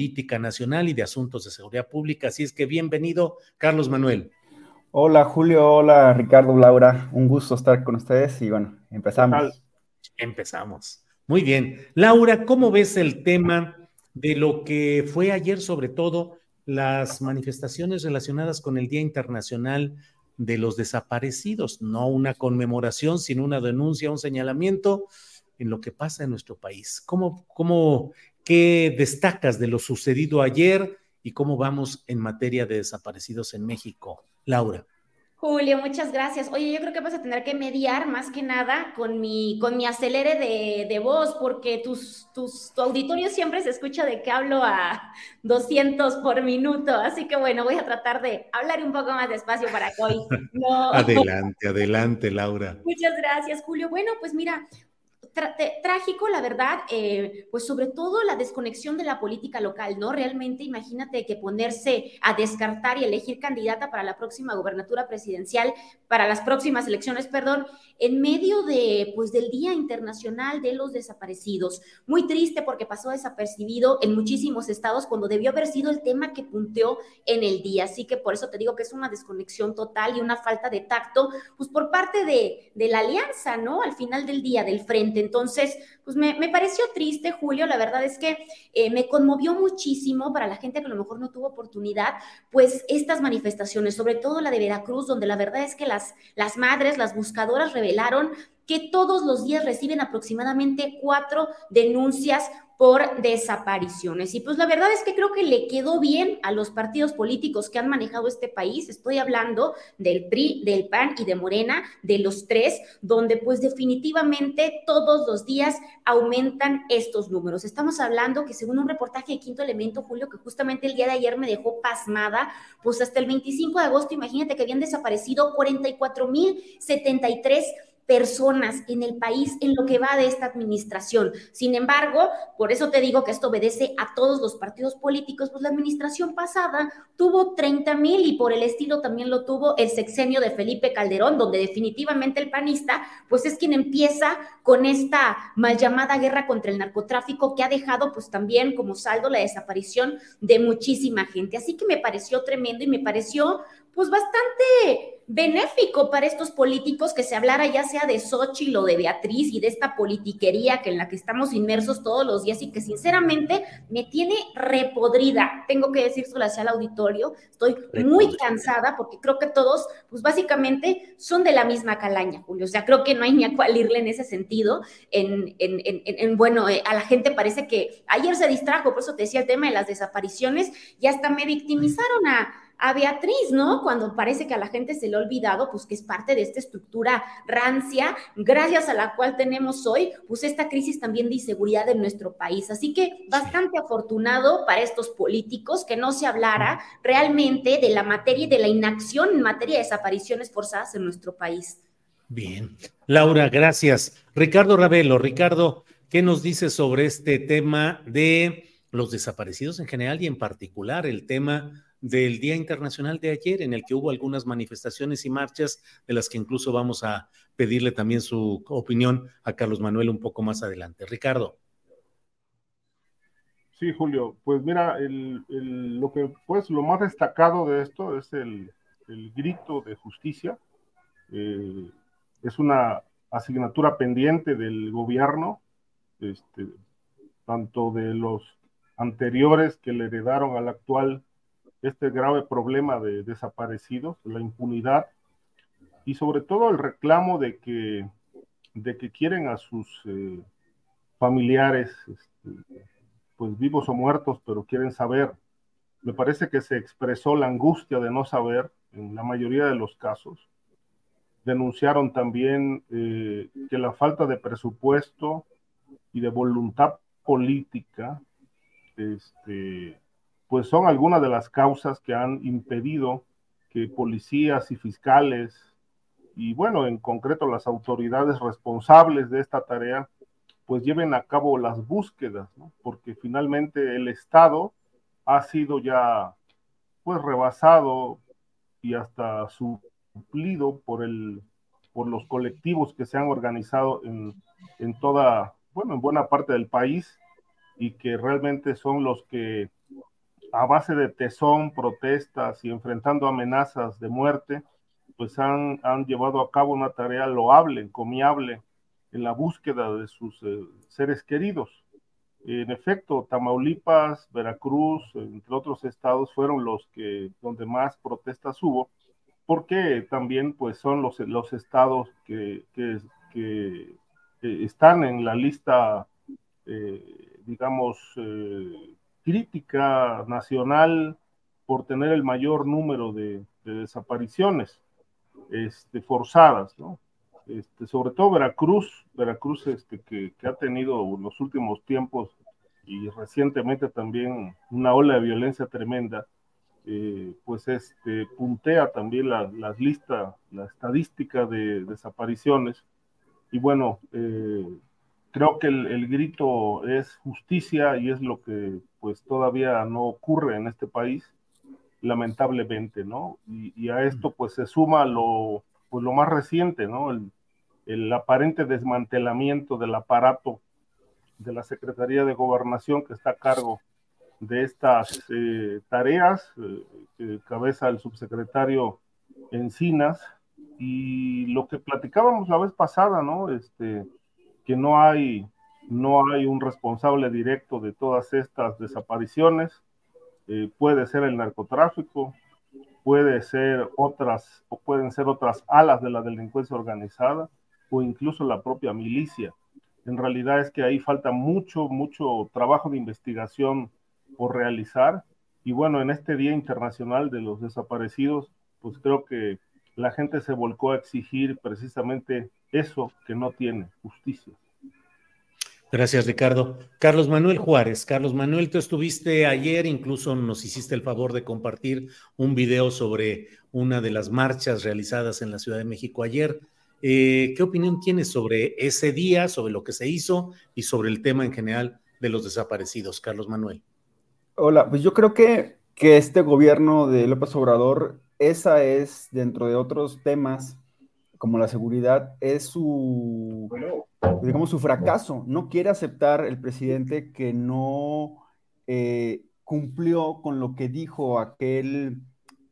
Speaker 1: Política nacional y de asuntos de seguridad pública. Así es que bienvenido, Carlos Manuel.
Speaker 15: Hola Julio, hola Ricardo, Laura, un gusto estar con ustedes y bueno, empezamos.
Speaker 1: Empezamos. Muy bien. Laura, ¿cómo ves el tema de lo que fue ayer, sobre todo las manifestaciones relacionadas con el Día Internacional de los Desaparecidos? No una conmemoración, sino una denuncia, un señalamiento en lo que pasa en nuestro país. ¿Cómo, cómo ¿Qué destacas de lo sucedido ayer y cómo vamos en materia de desaparecidos en México? Laura.
Speaker 14: Julio, muchas gracias. Oye, yo creo que vas a tener que mediar más que nada con mi, con mi acelere de, de voz, porque tus, tus, tu auditorio siempre se escucha de que hablo a 200 por minuto. Así que bueno, voy a tratar de hablar un poco más despacio para que hoy no.
Speaker 1: Adelante, adelante, Laura.
Speaker 14: Muchas gracias, Julio. Bueno, pues mira, trágico, la verdad, eh, pues sobre todo la desconexión de la política local, ¿no? Realmente imagínate que ponerse a descartar y elegir candidata para la próxima gobernatura presidencial, para las próximas elecciones, perdón, en medio de, pues, del Día Internacional de los Desaparecidos. Muy triste porque pasó desapercibido en muchísimos estados cuando debió haber sido el tema que punteó en el día. Así que por eso te digo que es una desconexión total y una falta de tacto, pues por parte de, de la alianza, ¿no? Al final del día, del frente. Entonces, pues me, pareció triste, Julio, la verdad es que eh, me conmovió muchísimo para la gente que a lo mejor no tuvo oportunidad, pues estas manifestaciones, sobre todo la de Veracruz, donde la verdad es que las, las madres, las buscadoras revelaron que todos los días reciben aproximadamente cuatro denuncias por desapariciones. Y pues la verdad es que creo que le quedó bien a los partidos políticos que han manejado este país. Estoy hablando del PRI, del PAN y de Morena, de los tres, donde pues definitivamente todos los días aumentan estos números. Estamos hablando que según un reportaje de Quinto Elemento, Julio, que justamente el día de ayer me dejó pasmada, pues hasta el 25 de agosto, imagínate que habían desaparecido 44.073 personas en el país en lo que va de esta administración. Sin embargo, por eso te digo que esto obedece a todos los partidos políticos, pues la administración pasada tuvo 30 mil y por el estilo también lo tuvo el sexenio de Felipe Calderón, donde definitivamente el panista, pues es quien empieza con esta mal llamada guerra contra el narcotráfico que ha dejado pues también como saldo la desaparición de muchísima gente. Así que me pareció tremendo y me pareció pues bastante benéfico para estos políticos que se hablara ya sea de Xochitl o de Beatriz y de esta politiquería que en la que estamos inmersos todos los días y que sinceramente me tiene repodrida. Tengo que decírselo hacia el auditorio, estoy muy cansada porque creo que todos, pues básicamente son de la misma calaña, Julio. O sea, creo que no hay ni a cuál irle en ese sentido. En, en, en, bueno, eh, a la gente parece que ayer se distrajo, por eso te decía el tema de las desapariciones y hasta me victimizaron a a Beatriz, ¿no? Cuando parece que a la gente se le ha olvidado, pues que es parte de esta estructura rancia, gracias a la cual tenemos hoy, pues esta crisis también de inseguridad en nuestro país. Así que bastante afortunado para estos políticos que no se hablara realmente de la materia y de la inacción en materia de desapariciones forzadas en nuestro país.
Speaker 1: Bien. Laura, gracias. Ricardo Ravelo, Ricardo, ¿qué nos dices sobre este tema de los desaparecidos en general y en particular el tema del Día Internacional de ayer, en el que hubo algunas manifestaciones y marchas, de las que incluso vamos a pedirle también su opinión a Carlos Manuel un poco más adelante. Ricardo.
Speaker 13: Sí, Julio, pues mira, lo que pues lo más destacado de esto es el, grito de justicia. Eh, es una asignatura pendiente del gobierno, este, tanto de los anteriores que le heredaron al actual este grave problema de desaparecidos, la impunidad y sobre todo el reclamo de que, de que quieren a sus eh, familiares, este, pues vivos o muertos, pero quieren saber. Me parece que se expresó la angustia de no saber en la mayoría de los casos. denunciaron también eh, que la falta de presupuesto y de voluntad política, este, pues son algunas de las causas que han impedido que policías y fiscales y bueno, en concreto las autoridades responsables de esta tarea, pues lleven a cabo las búsquedas, porque finalmente el Estado ha sido ya pues rebasado y hasta suplido por el por los colectivos que se han organizado en, en toda, bueno, en buena parte del país y que realmente son los que a base de tesón, protestas y enfrentando amenazas de muerte, pues han, han llevado a cabo una tarea loable, encomiable en la búsqueda de sus eh, seres queridos. En efecto, Tamaulipas, Veracruz, entre otros estados, fueron los que donde más protestas hubo, porque también pues son los, los estados que, que, que, están en la lista, eh, digamos, eh, crítica nacional por tener el mayor número de, desapariciones este, forzadas. Este, sobre todo Veracruz, Veracruz este, que, ha tenido en los últimos tiempos y recientemente también una ola de violencia tremenda, eh, pues puntea también las la listas, la estadística de desapariciones. Y bueno, eh, creo que el, grito es justicia y es lo que pues todavía no ocurre en este país, lamentablemente, ¿no? Y, a esto pues se suma lo, pues, lo más reciente, ¿no? El, el aparente desmantelamiento del aparato de la Secretaría de Gobernación que está a cargo de estas eh, tareas, eh, que cabeza el subsecretario Encinas, y lo que platicábamos la vez pasada, ¿no? Este, que no hay, no hay un responsable directo de todas estas desapariciones, eh, puede ser el narcotráfico, puede ser otras, o pueden ser otras alas de la delincuencia organizada, o incluso la propia milicia. En realidad es que ahí falta mucho, mucho trabajo de investigación por realizar. Y bueno, en este Día Internacional de los Desaparecidos, pues creo que la gente se volcó a exigir precisamente eso que no tiene, justicia.
Speaker 1: Gracias, Ricardo. Carlos Manuel Juárez. Carlos Manuel, tú estuviste ayer, incluso nos hiciste el favor de compartir un video sobre una de las marchas realizadas en la Ciudad de México ayer. Eh, ¿Qué opinión tienes sobre ese día, sobre lo que se hizo y sobre el tema en general de los desaparecidos, Carlos Manuel?
Speaker 15: Hola, pues yo creo que, que este gobierno de López Obrador, esa es, dentro de otros temas como la seguridad, es su, digamos, su fracaso. No quiere aceptar el presidente que no eh, cumplió con lo que dijo aquel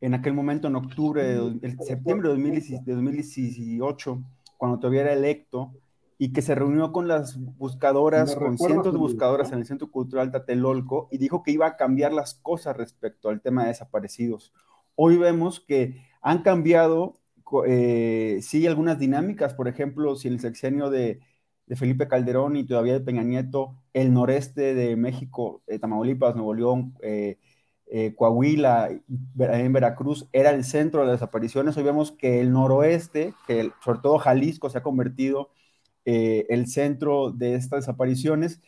Speaker 15: en aquel momento, en octubre, de, septiembre de 2018, cuando todavía era electo, y que se reunió con las buscadoras, con cientos de buscadoras en el Centro Cultural Tatelolco, y dijo que iba a cambiar las cosas respecto al tema de desaparecidos. Hoy vemos que han cambiado, eh, sí, algunas dinámicas, por ejemplo, si en el sexenio de, Felipe Calderón y todavía de Peña Nieto, el noreste de México, eh, Tamaulipas, Nuevo León, eh, eh, Coahuila, en Veracruz, era el centro de las desapariciones. Hoy vemos que el noroeste, que sobre todo Jalisco, se ha convertido el centro de estas desapariciones.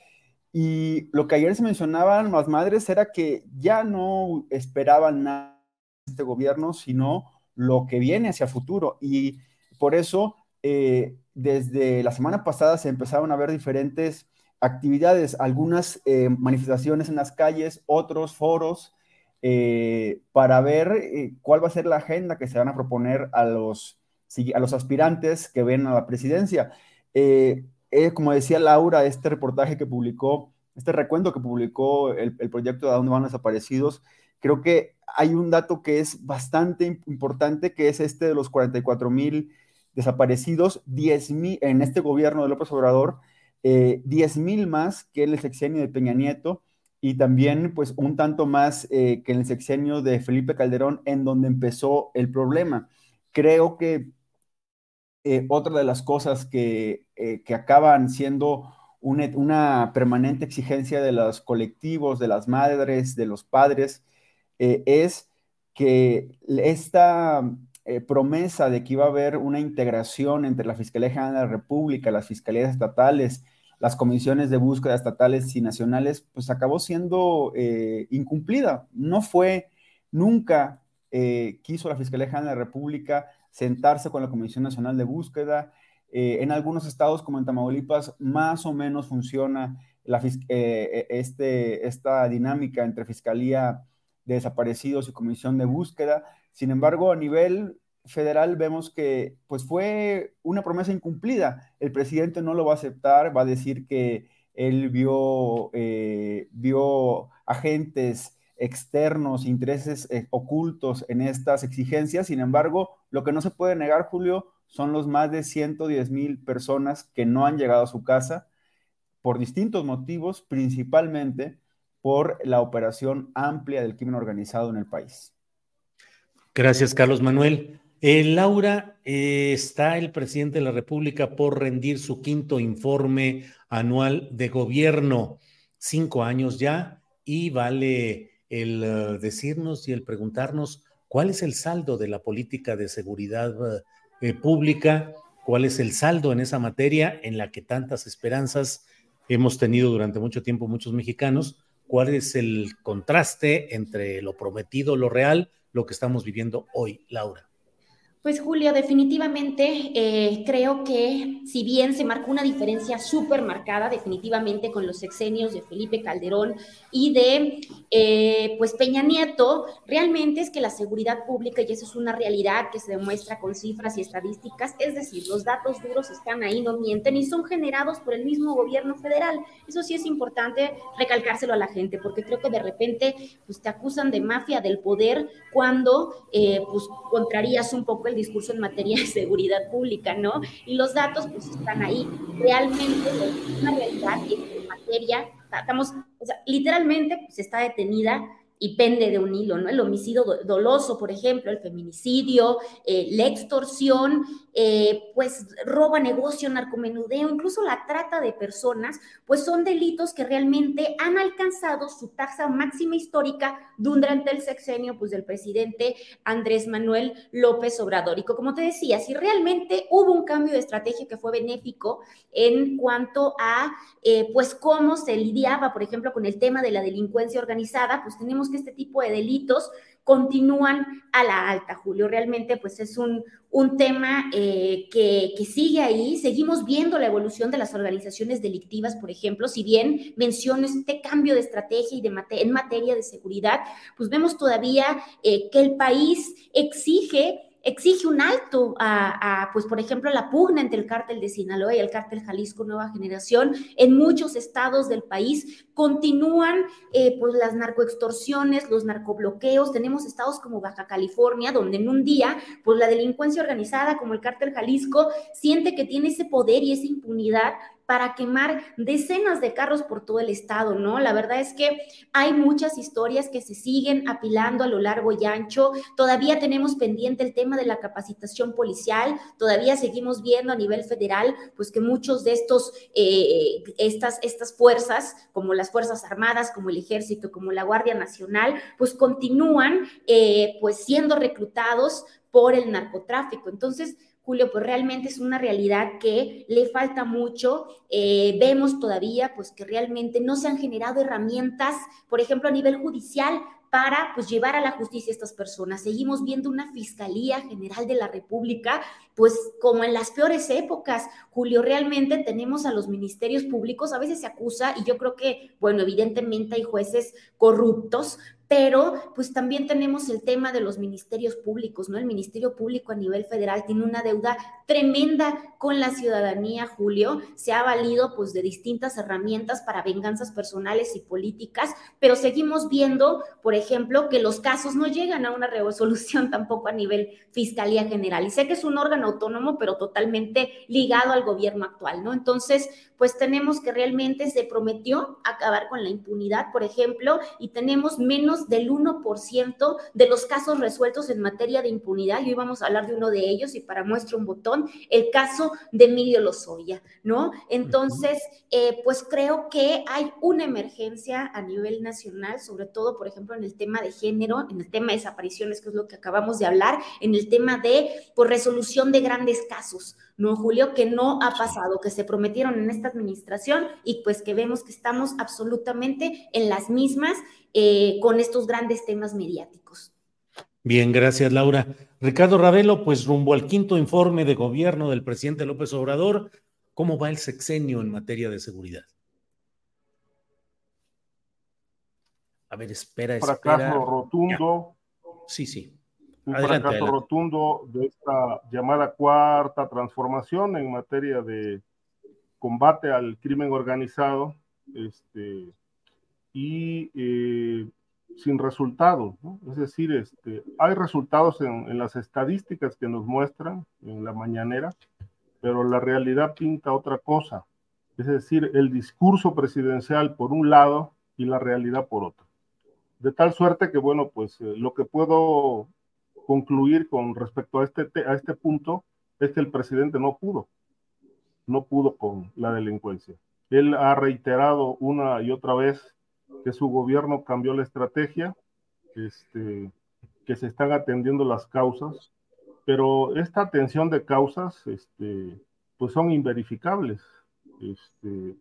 Speaker 15: Y lo que ayer se mencionaban las madres era que ya no esperaban nada de este gobierno, sino lo que viene hacia futuro. Y por eso, eh, desde la semana pasada se empezaron a ver diferentes actividades, algunas manifestaciones en las calles, otros foros, eh, para ver eh, cuál va a ser la agenda que se van a proponer a los, a los aspirantes que ven a la presidencia. Eh, como decía Laura, este reportaje que publicó, este recuento que publicó el, proyecto de dónde van los desaparecidos, creo que hay un dato que es bastante importante, que es este de los 44 mil desaparecidos, 10 mil en este gobierno de López Obrador, 10 mil más que en el sexenio de Peña Nieto, y también pues un tanto más eh, que en el sexenio de Felipe Calderón, en donde empezó el problema. Creo que eh, otra de las cosas que, eh, que acaban siendo una, permanente exigencia de los colectivos, de las madres, de los padres, es que esta eh, promesa de que iba a haber una integración entre la Fiscalía General de la República, las fiscalías estatales, las comisiones de búsqueda estatales y nacionales, pues acabó siendo eh, incumplida. No fue, nunca eh, quiso la Fiscalía General de la República sentarse con la Comisión Nacional de Búsqueda. en algunos estados, como en Tamaulipas, más o menos funciona este, esta dinámica entre Fiscalía de Desaparecidos y Comisión de Búsqueda sin embargo, a nivel federal vemos que pues fue una promesa incumplida. El presidente no lo va a aceptar, va a decir que él vio, eh, vio agentes externos, intereses eh, ocultos en estas exigencias. Sin embargo, lo que no se puede negar, Julio, son los más de 110 mil personas que no han llegado a su casa por distintos motivos, principalmente por la operación amplia del crimen organizado en el país.
Speaker 1: Gracias, Carlos Manuel. Eh, Laura, eh, está el presidente de la República por rendir su quinto informe anual de gobierno, cinco años ya, y vale el eh, decirnos y el preguntarnos cuál es el saldo de la política de seguridad pública, cuál es el saldo en esa materia en la que tantas esperanzas hemos tenido durante mucho tiempo muchos mexicanos, cuál es el contraste entre lo prometido, lo real, lo que estamos viviendo hoy, Laura.
Speaker 14: Pues Julio, definitivamente eh, creo que si bien se marcó una diferencia súper marcada definitivamente con los sexenios de Felipe Calderón y de eh, pues Peña Nieto, realmente es que la seguridad pública, y eso es una realidad que se demuestra con cifras y estadísticas, es decir, los datos duros están ahí, no mienten y son generados por el mismo gobierno federal. Eso sí es importante recalcárselo a la gente, porque creo que de repente pues, te acusan de mafia del poder cuando eh, pues contrarías un poco el discurso en materia de seguridad pública, ¿no? Y los datos pues están ahí. Realmente una realidad en materia, estamos, o sea, literalmente pues está detenida y pende de un hilo, ¿no? El homicidio doloso, por ejemplo, el feminicidio, eh, la extorsión, eh, pues roba negocio, narcomenudeo, incluso la trata de personas, pues son delitos que realmente han alcanzado su tasa máxima histórica durante el sexenio pues, del presidente Andrés Manuel López Obrador. Como te decía, si realmente hubo un cambio de estrategia que fue benéfico en cuanto a eh, pues cómo se lidiaba, por ejemplo, con el tema de la delincuencia organizada, pues tenemos que este tipo de delitos continúan a la alta, Julio. Realmente, pues es un, un tema eh, que, que, sigue ahí. Seguimos viendo la evolución de las organizaciones delictivas, por ejemplo, si bien menciono este cambio de estrategia y de en materia de seguridad, pues vemos todavía eh, que el país exige exige un alto a, pues por ejemplo, la pugna entre el cártel de Sinaloa y el cártel Jalisco Nueva Generación. En muchos estados del país continúan eh, pues las narcoextorsiones, los narcobloqueos. Tenemos estados como Baja California, donde en un día, pues la delincuencia organizada como el cártel Jalisco siente que tiene ese poder y esa impunidad para quemar decenas de carros por todo el estado, ¿no? La verdad es que hay muchas historias que se siguen apilando a lo largo y ancho. Todavía tenemos pendiente el tema de la capacitación policial, todavía seguimos viendo a nivel federal, pues que muchos de estos, eh, estas, estas fuerzas, como las Fuerzas Armadas, como el Ejército, como la Guardia Nacional, pues continúan eh, pues siendo reclutados por el narcotráfico. Entonces, Julio, pues realmente es una realidad que le falta mucho. Eh, vemos todavía pues que realmente no se han generado herramientas, por ejemplo, a nivel judicial para pues llevar a la justicia a estas personas. Seguimos viendo una Fiscalía General de la República, pues como en las peores épocas, Julio, realmente tenemos a los ministerios públicos, a veces se acusa y yo creo que, bueno, evidentemente hay jueces corruptos, pero pues también tenemos el tema de los ministerios públicos, ¿no? El Ministerio Público a nivel federal tiene una deuda tremenda con la ciudadanía, Julio, se ha valido pues de distintas herramientas para venganzas personales y políticas, pero seguimos viendo, por ejemplo, que los casos no llegan a una resolución tampoco a nivel Fiscalía General. Y sé que es un órgano autónomo, pero totalmente ligado al gobierno actual, ¿no? Entonces, pues tenemos que realmente se prometió acabar con la impunidad, por ejemplo, y tenemos menos del 1% de los casos resueltos en materia de impunidad. Y hoy vamos a hablar de uno de ellos y para muestra un botón, el caso de Emilio Lozoya, ¿no? Entonces, eh, pues creo que hay una emergencia a nivel nacional, sobre todo, por ejemplo, en el tema de género, en el tema de desapariciones, que es lo que acabamos de hablar, en el tema de por pues, resolución de grandes casos, ¿no, Julio? Que no ha pasado, que se prometieron en esta administración y pues que vemos que estamos absolutamente en las mismas eh, con estos grandes temas mediáticos.
Speaker 1: Bien, gracias, Laura. Ricardo Ravelo, pues rumbo al quinto informe de gobierno del presidente López Obrador, ¿cómo va el sexenio en materia de seguridad? A ver, espera, espera.
Speaker 13: Fracaso rotundo.
Speaker 1: Sí, sí.
Speaker 13: Un fracaso rotundo de esta llamada cuarta transformación en materia de combate al crimen organizado este, y eh, sin resultados. Es decir, este, hay resultados en, en, las estadísticas que nos muestran en la mañanera, pero la realidad pinta otra cosa. Es decir, el discurso presidencial por un lado y la realidad por otro. De tal suerte que, bueno, pues eh, lo que puedo concluir con respecto a este, a este punto es que el presidente no pudo, no pudo con la delincuencia. Él ha reiterado una y otra vez que su gobierno cambió la estrategia, este, que se están atendiendo las causas, pero esta atención de causas, este, pues son inverificables. Este,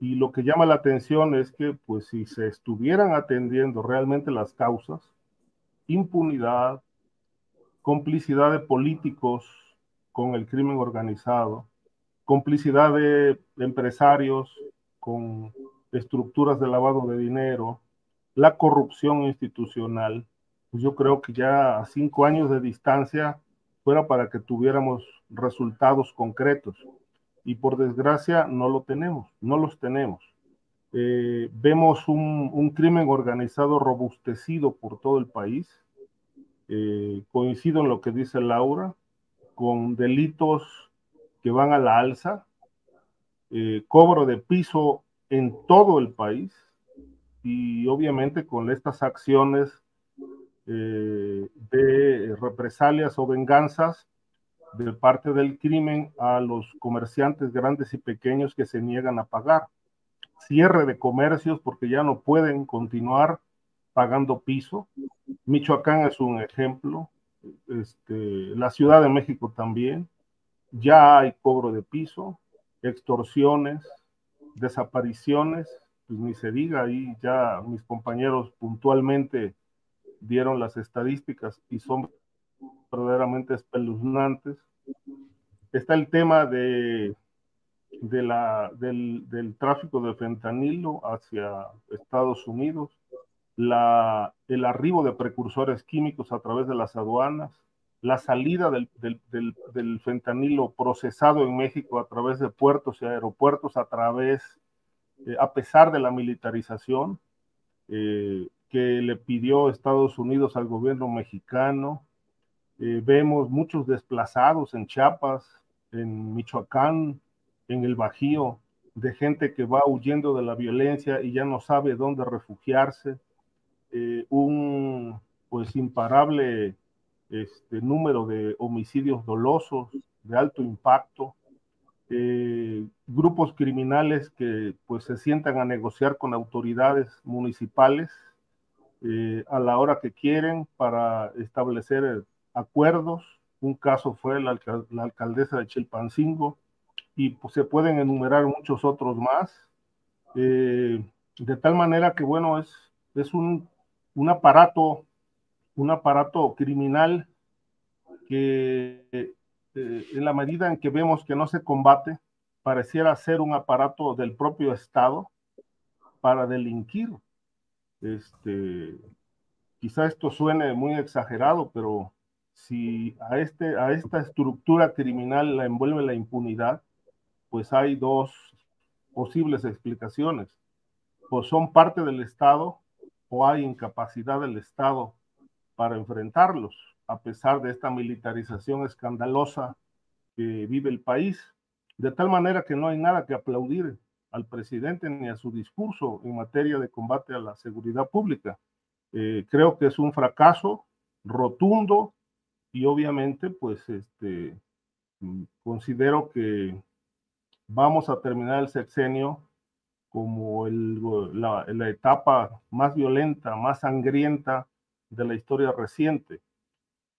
Speaker 13: y lo que llama la atención es que, pues, si se estuvieran atendiendo realmente las causas, impunidad, complicidad de políticos con el crimen organizado, complicidad de empresarios con estructuras de lavado de dinero, la corrupción institucional, pues yo creo que ya a cinco años de distancia fuera para que tuviéramos resultados concretos y por desgracia no lo tenemos, no los tenemos. Eh, vemos un, crimen organizado robustecido por todo el país. Eh, coincido en lo que dice Laura, con delitos que van a la alza, eh, cobro de piso en todo el país y obviamente con estas acciones de represalias o venganzas de parte del crimen a los comerciantes grandes y pequeños que se niegan a pagar. Cierre de comercios porque ya no pueden continuar pagando piso. Michoacán es un ejemplo. Este, la Ciudad de México también. Ya hay cobro de piso, extorsiones, desapariciones, pues ni se diga, ahí ya mis compañeros puntualmente dieron las estadísticas y son verdaderamente espeluznantes. Está el tema de, la, del, del, tráfico de fentanilo hacia Estados Unidos, la, el arribo de precursores químicos a través de las aduanas, la salida del, fentanilo procesado en México a través de puertos y aeropuertos, a través, eh, a pesar de la militarización eh, que le pidió Estados Unidos al gobierno mexicano, eh, vemos muchos desplazados en Chiapas, en Michoacán, en el Bajío, de gente que va huyendo de la violencia y ya no sabe dónde refugiarse. Eh, un pues imparable este, número de homicidios dolosos de alto impacto, eh, grupos criminales que pues se sientan a negociar con autoridades municipales a la hora que quieren para establecer acuerdos. Un caso fue la, alcaldesa de Chilpancingo y pues, se pueden enumerar muchos otros más. Eh, de tal manera que, bueno, es, es un, un, aparato, un aparato criminal que eh, en la medida en que vemos que no se combate, pareciera ser un aparato del propio Estado para delinquir. Este, quizá esto suene muy exagerado, pero si a, este, a esta estructura criminal la envuelve la impunidad, pues hay dos posibles explicaciones. Pues son parte del Estado o hay incapacidad del Estado para enfrentarlos, a pesar de esta militarización escandalosa que vive el país. De tal manera que no hay nada que aplaudir al presidente ni a su discurso en materia de combate a la seguridad pública. Eh, creo que es un fracaso rotundo y obviamente pues este, mm, considero que vamos a terminar el sexenio como la, etapa más violenta, más sangrienta de la historia reciente.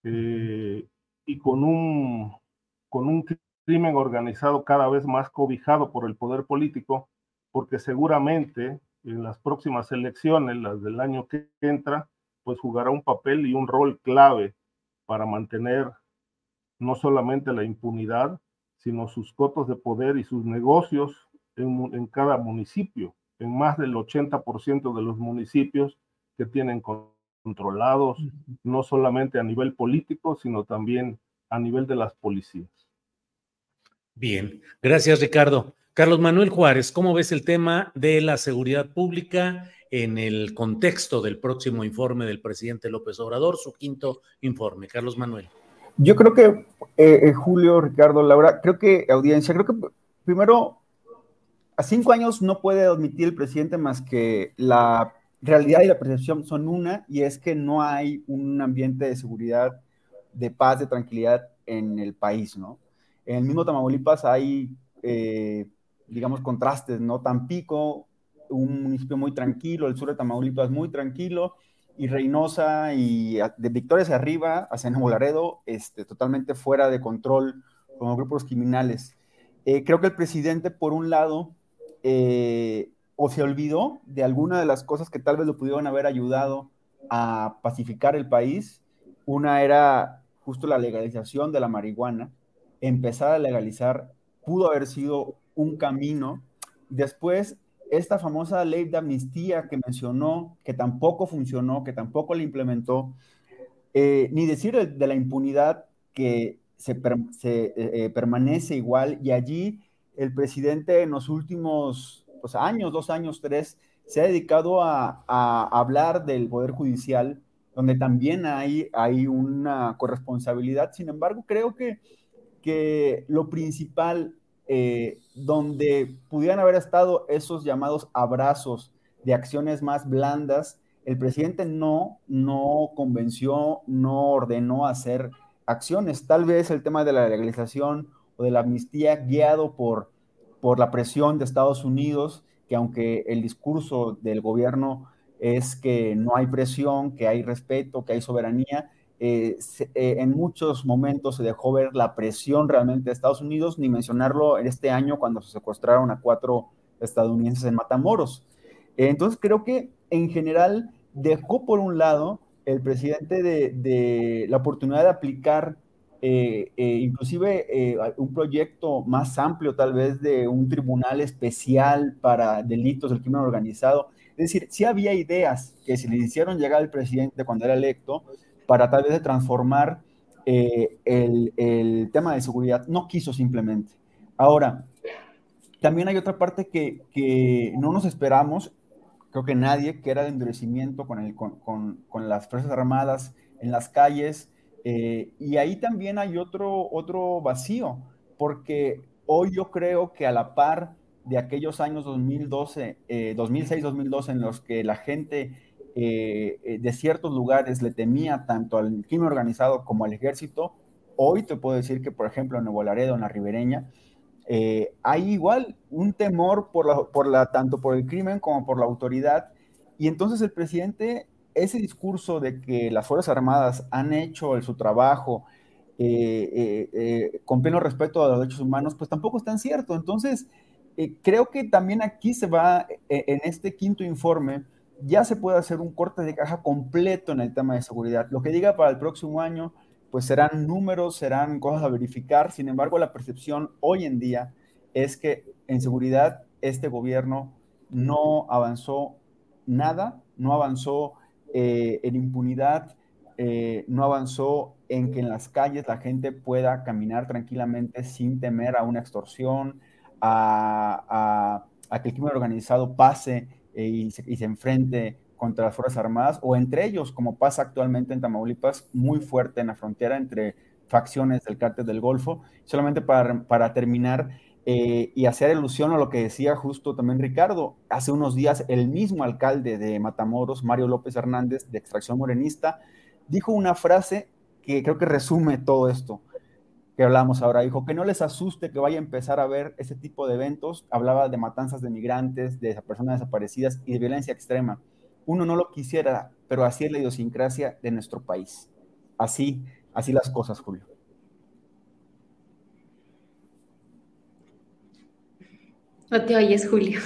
Speaker 13: Eh, y con un, con un crimen organizado cada vez más cobijado por el poder político, porque seguramente en las próximas elecciones, las del año que entra, pues jugará un papel y un rol clave para mantener no solamente la impunidad, sino sus cotos de poder y sus negocios en, en cada municipio, en más del 80% de los municipios que tienen controlados, no solamente a nivel político, sino también a nivel de las policías.
Speaker 1: Bien, gracias Ricardo. Carlos Manuel Juárez, ¿cómo ves el tema de la seguridad pública en el contexto del próximo informe del presidente López Obrador, su quinto informe? Carlos Manuel.
Speaker 15: Yo creo que, eh, eh, Julio, Ricardo, Laura, creo que audiencia, creo que primero, a cinco años no puede admitir el presidente más que la realidad y la percepción son una, y es que no hay un ambiente de seguridad, de paz, de tranquilidad en el país, ¿no? En el mismo Tamaulipas hay, eh, digamos, contrastes, ¿no? Tampico, un municipio muy tranquilo, el sur de Tamaulipas muy tranquilo, y Reynosa y de Victoria hacia arriba, hacia Nuevo Laredo, este, totalmente fuera de control con grupos criminales. Eh, creo que el presidente, por un lado, eh, o se olvidó de alguna de las cosas que tal vez lo pudieron haber ayudado a pacificar el país. Una era justo la legalización de la marihuana. Empezar a legalizar pudo haber sido un camino. Después, esta famosa ley de amnistía que mencionó, que tampoco funcionó, que tampoco la implementó, eh, ni decir de, la impunidad que se, eh, permanece igual y allí el presidente en los últimos pues, años, dos años, tres, se ha dedicado a, hablar del Poder Judicial, donde también hay, una corresponsabilidad. Sin embargo, creo que, que lo principal eh, donde pudieran haber estado esos llamados abrazos de acciones más blandas, el presidente no, no convenció, no ordenó hacer acciones. Tal vez el tema de la legalización o de la amnistía guiado por, por la presión de Estados Unidos, que aunque el discurso del gobierno es que no hay presión, que hay respeto, que hay soberanía, eh, eh, en muchos momentos se dejó ver la presión realmente de Estados Unidos, ni mencionarlo en este año cuando se secuestraron a cuatro estadounidenses en Matamoros. Eh, entonces creo que en general dejó por un lado el presidente de, la oportunidad de aplicar inclusive un proyecto más amplio tal vez de un tribunal especial para delitos del crimen organizado. Es decir, si había ideas que se le hicieron llegar al presidente cuando era electo, para tal vez de transformar eh, el, tema de seguridad. No quiso simplemente. Ahora, también hay otra parte que, no nos esperamos, creo que nadie, que era el endurecimiento con, el, con, las Fuerzas Armadas en las calles. Eh, y ahí también hay otro, otro vacío, porque hoy yo creo que a la par de aquellos años 2012, 2006-2012, eh, en los que la gente eh, de ciertos lugares le temía tanto al crimen organizado como al ejército, hoy te puedo decir que, por ejemplo, en Nuevo Laredo, en la ribereña, hay igual un temor por la, por la, tanto por el crimen como por la autoridad. Y entonces el presidente, ese discurso de que las Fuerzas Armadas han hecho su trabajo con pleno respeto a los derechos humanos, pues tampoco es tan cierto. Entonces, creo que también aquí se va, en este quinto informe, ya se puede hacer un corte de caja completo en el tema de seguridad. Lo que diga para el próximo año, pues serán números, serán cosas a verificar. Sin embargo, la percepción hoy en día es que en seguridad este gobierno no avanzó nada, no avanzó eh, en impunidad, eh, no avanzó en que en las calles la gente pueda caminar tranquilamente sin temer a una extorsión, a, a que el crimen organizado pase eh, y, se, enfrente contra las Fuerzas Armadas o entre ellos, como pasa actualmente en Tamaulipas, muy fuerte en la frontera entre facciones del cártel del Golfo. Solamente para, para terminar, eh, y hacer alusión a lo que decía justo también Ricardo. Hace unos días el mismo alcalde de Matamoros, Mario López Hernández, de extracción morenista, dijo una frase que creo que resume todo esto que hablamos ahora. Dijo que no les asuste que vaya a empezar a ver ese tipo de eventos. Hablaba de matanzas de migrantes, de personas desaparecidas y de violencia extrema. Uno no lo quisiera, pero así es la idiosincrasia de nuestro país. Así, así las cosas, Julio.
Speaker 14: No te oyes, Julio.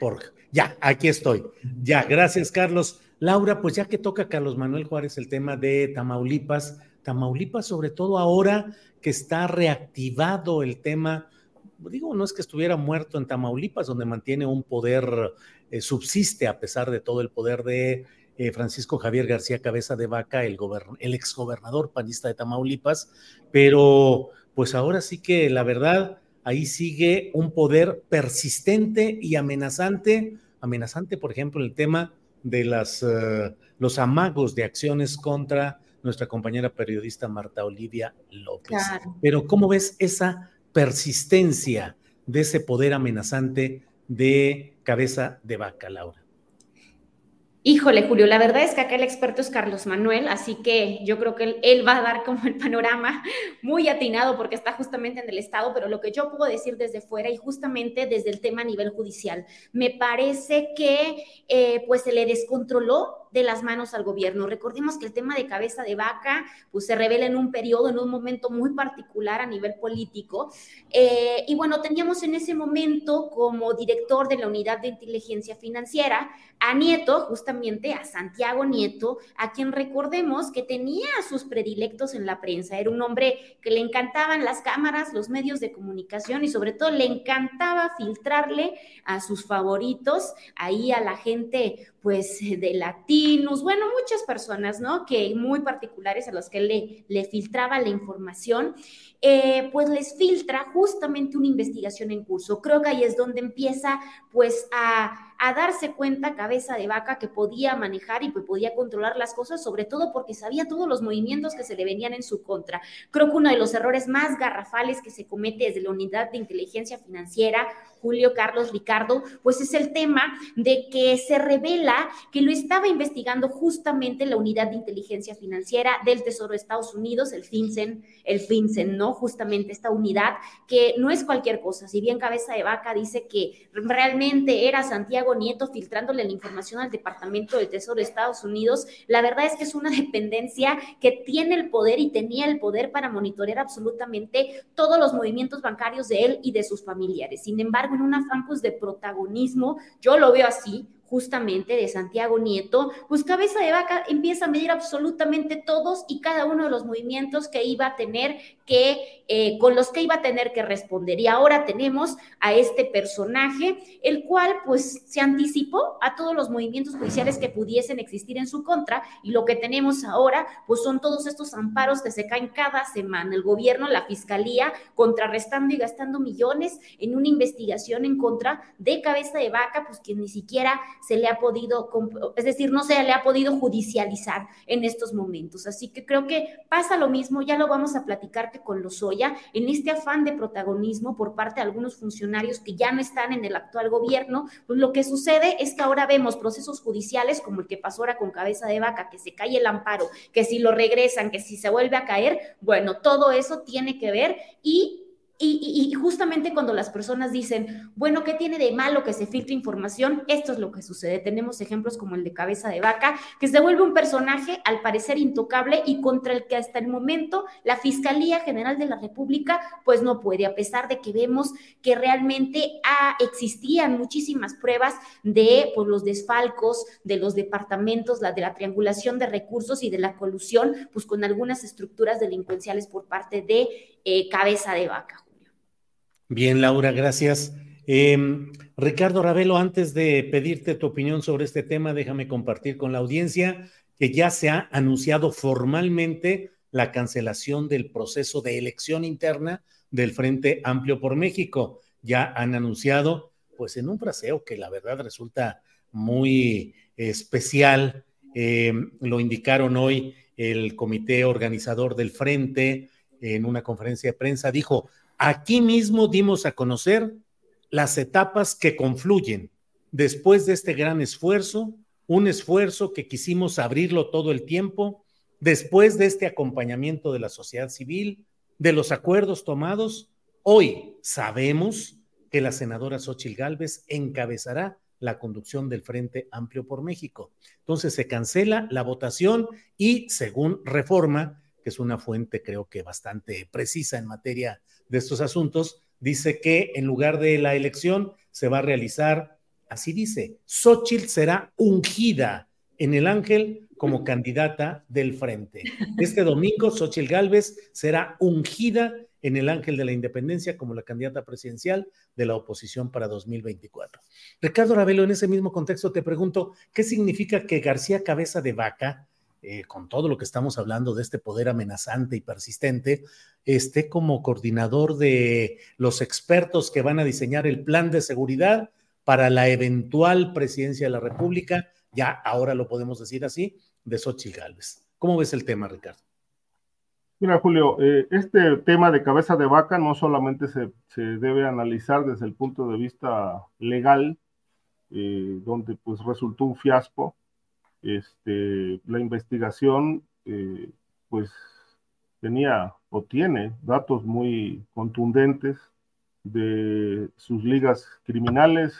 Speaker 1: Por, ya, aquí estoy. Ya, gracias, Carlos. Laura, pues ya que toca Carlos Manuel Juárez el tema de Tamaulipas, Tamaulipas, sobre todo ahora que está reactivado el tema, digo, no es que estuviera muerto en Tamaulipas, donde mantiene un poder, eh, subsiste a pesar de todo el poder de eh, Francisco Javier García Cabeza de Vaca, el, el exgobernador panista de Tamaulipas, pero pues ahora sí que la verdad, ahí sigue un poder persistente y amenazante, amenazante, por ejemplo, el tema de las, eh, los amagos de acciones contra nuestra compañera periodista Marta Olivia López. Pero ¿cómo ves esa persistencia de ese poder amenazante de cabeza de vaca, Laura?
Speaker 14: Híjole, Julio, la verdad es que acá el experto es Carlos Manuel, así que yo creo que él, va a dar como el panorama muy atinado porque está justamente en el Estado, pero lo que yo puedo decir desde fuera y justamente desde el tema a nivel judicial, me parece que eh, pues se le descontroló de las manos al gobierno. Recordemos que el tema de cabeza de vaca pues se revela en un periodo, en un momento muy particular a nivel político. Eh, y bueno, teníamos en ese momento como director de la unidad de inteligencia financiera a Nieto, justamente a Santiago Nieto, a quien recordemos que tenía sus predilectos en la prensa. Era un hombre que le encantaban las cámaras, los medios de comunicación y sobre todo le encantaba filtrarle a sus favoritos, ahí a la gente pues de latinos, bueno, muchas personas, ¿no? Que muy particulares a los que le, le filtraba la información, eh, pues les filtra justamente una investigación en curso. Creo que ahí es donde empieza pues a a darse cuenta, cabeza de vaca, que podía manejar y que podía controlar las cosas, sobre todo porque sabía todos los movimientos que se le venían en su contra. Creo que uno de los errores más garrafales que se comete desde la unidad de inteligencia financiera, Julio Carlos Ricardo, pues es el tema de que se revela que lo estaba investigando justamente la unidad de inteligencia financiera del Tesoro de Estados Unidos, el FinCEN, el FinCEN, ¿no? Justamente esta unidad que no es cualquier cosa. Si bien Cabeza de Vaca dice que realmente era Santiago Nieto filtrándole la información al Departamento del Tesoro de Estados Unidos. La verdad es que es una dependencia que tiene el poder y tenía el poder para monitorear absolutamente todos los movimientos bancarios de él y de sus familiares. Sin embargo, en un afán de protagonismo, yo lo veo así, justamente de Santiago Nieto, pues cabeza de vaca empieza a medir absolutamente todos y cada uno de los movimientos que iba a tener que, eh, con los que iba a tener que responder. Y ahora tenemos a este personaje, el cual pues se anticipó a todos los movimientos judiciales que pudiesen existir en su contra y lo que tenemos ahora pues son todos estos amparos que se caen cada semana. El gobierno, la fiscalía, contrarrestando y gastando millones en una investigación en contra de cabeza de vaca, pues que ni siquiera se le ha podido, es decir, no se le ha podido judicializar en estos momentos. Así que creo que pasa lo mismo, ya lo vamos a platicar que con Lozoya, en este afán de protagonismo por parte de algunos funcionarios que ya no están en el actual gobierno, pues lo que sucede es que ahora vemos procesos judiciales como el que pasó ahora con cabeza de vaca, que se cae el amparo, que si lo regresan, que si se vuelve a caer, bueno, todo eso tiene que ver y y, justamente cuando las personas dicen, bueno, ¿qué tiene de malo que se filtre información? Esto es lo que sucede. Tenemos ejemplos como el de Cabeza de Vaca, que se vuelve un personaje al parecer intocable y contra el que hasta el momento la Fiscalía General de la República pues no puede, a pesar de que vemos que realmente ah, existían muchísimas pruebas de pues, los desfalcos de los departamentos, la de la triangulación de recursos y de la colusión pues con algunas estructuras delincuenciales por parte de eh, Cabeza de Vaca.
Speaker 1: Bien, Laura, gracias. Em, Ricardo Ravelo, antes de pedirte tu opinión sobre este tema, déjame compartir con la audiencia que ya se ha anunciado formalmente la cancelación del proceso de elección interna del Frente Amplio por México. Ya han anunciado, pues en un fraseo que la verdad resulta muy especial, em, lo indicaron hoy el comité organizador del Frente, en una conferencia de prensa, dijo, aquí mismo dimos a conocer las etapas que confluyen después de este gran esfuerzo, un esfuerzo que quisimos abrirlo todo el tiempo, después de este acompañamiento de la sociedad civil, de los acuerdos tomados, hoy sabemos que la senadora Xochil Gálvez encabezará la conducción del Frente Amplio por México. Entonces se cancela la votación y según Reforma, que es una fuente creo que bastante precisa en materia de estos asuntos, dice que en lugar de la elección se va a realizar, así dice, Xochitl será ungida en el Ángel como candidata del Frente. Este domingo, Xochitl Gálvez será ungida en el Ángel de la Independencia como la candidata presidencial de la oposición para 2024. Ricardo Ravelo, en ese mismo contexto te pregunto, ¿qué significa que García Cabeza de Vaca, eh, con todo lo que estamos hablando de este poder amenazante y persistente, esté como coordinador de los expertos que van a diseñar el plan de seguridad para la eventual presidencia de la República, ya ahora lo podemos decir así, de Xochitl Gálvez. ¿Cómo ves el tema, Ricardo?
Speaker 13: Mira, Julio, eh, este tema de cabeza de vaca no solamente se, debe analizar desde el punto de vista legal, eh, donde pues resultó un fiasco. Este, la investigación eh, pues tenía o tiene datos muy contundentes de sus ligas criminales,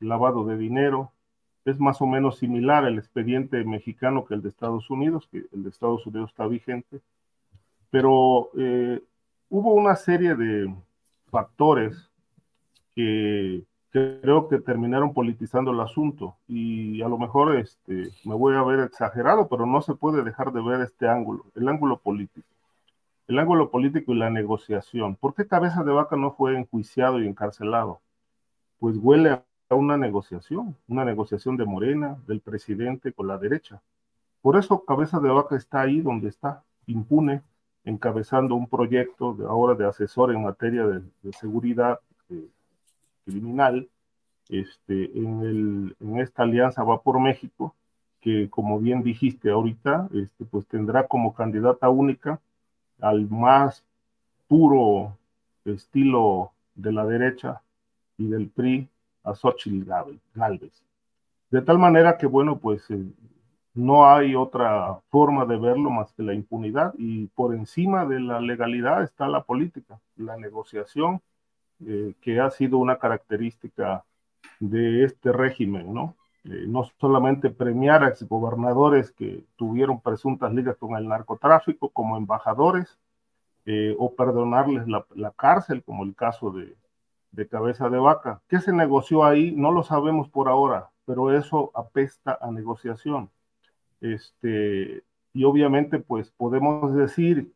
Speaker 13: lavado de dinero. Es más o menos similar el expediente mexicano que el de Estados Unidos, que el de Estados Unidos está vigente pero eh, hubo una serie de factores que, creo que terminaron politizando el asunto y a lo mejor este, me voy a ver exagerado, pero no se puede dejar de ver este ángulo, el ángulo político. El ángulo político y la negociación. ¿Por qué Cabeza de Vaca no fue enjuiciado y encarcelado? Pues huele a una negociación, una negociación de Morena, del presidente con la derecha. Por eso Cabeza de Vaca está ahí donde está, impune, encabezando un proyecto de, ahora de asesor en materia de, seguridad eh, criminal este, en, el, en, esta alianza Va por México, que como bien dijiste ahorita, este, pues tendrá como candidata única al más puro estilo de la derecha y del PRI a Xochitl Galvez. De tal manera que, bueno, pues eh, no hay otra forma de verlo más que la impunidad y por encima de la legalidad está la política, la negociación, eh, que ha sido una característica de este régimen, ¿no? Eh, no solamente premiar a exgobernadores que tuvieron presuntas ligas con el narcotráfico como embajadores eh, o perdonarles la, cárcel, como el caso de, de Cabeza de Vaca. ¿Qué se negoció ahí? No lo sabemos por ahora, pero eso apesta a negociación. Este, y obviamente, pues podemos decir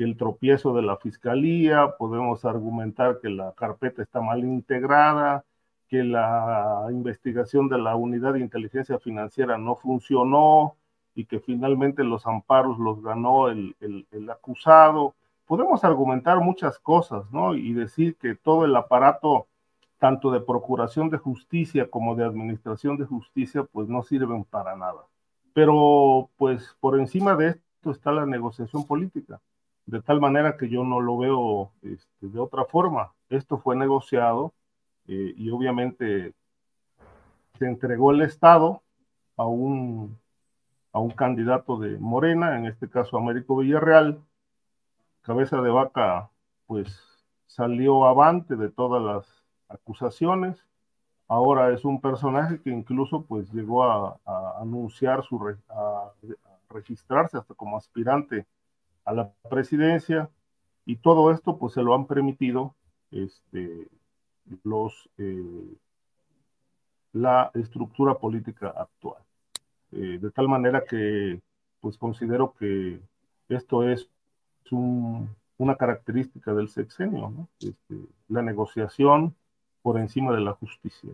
Speaker 13: que el tropiezo de la fiscalía, podemos argumentar que la carpeta está mal integrada, que la investigación de la unidad de inteligencia financiera no funcionó y que finalmente los amparos los ganó el, el, el acusado. Podemos argumentar muchas cosas, ¿no? Y decir que todo el aparato, tanto de procuración de justicia como de administración de justicia, pues no sirven para nada. Pero pues por encima de esto está la negociación política, de tal manera que yo no lo veo este, de otra forma. Esto fue negociado eh, y obviamente se entregó el Estado a un, a un candidato de Morena, en este caso Américo Villarreal, cabeza de vaca, pues salió avante de todas las acusaciones, Ahora es un personaje que incluso pues llegó a, anunciar su, a, registrarse hasta como aspirante a la presidencia y todo esto pues se lo han permitido este, los, eh, la estructura política actual. Eh, de tal manera que pues considero que esto es una característica del sexenio, este, la negociación, por encima de la justicia.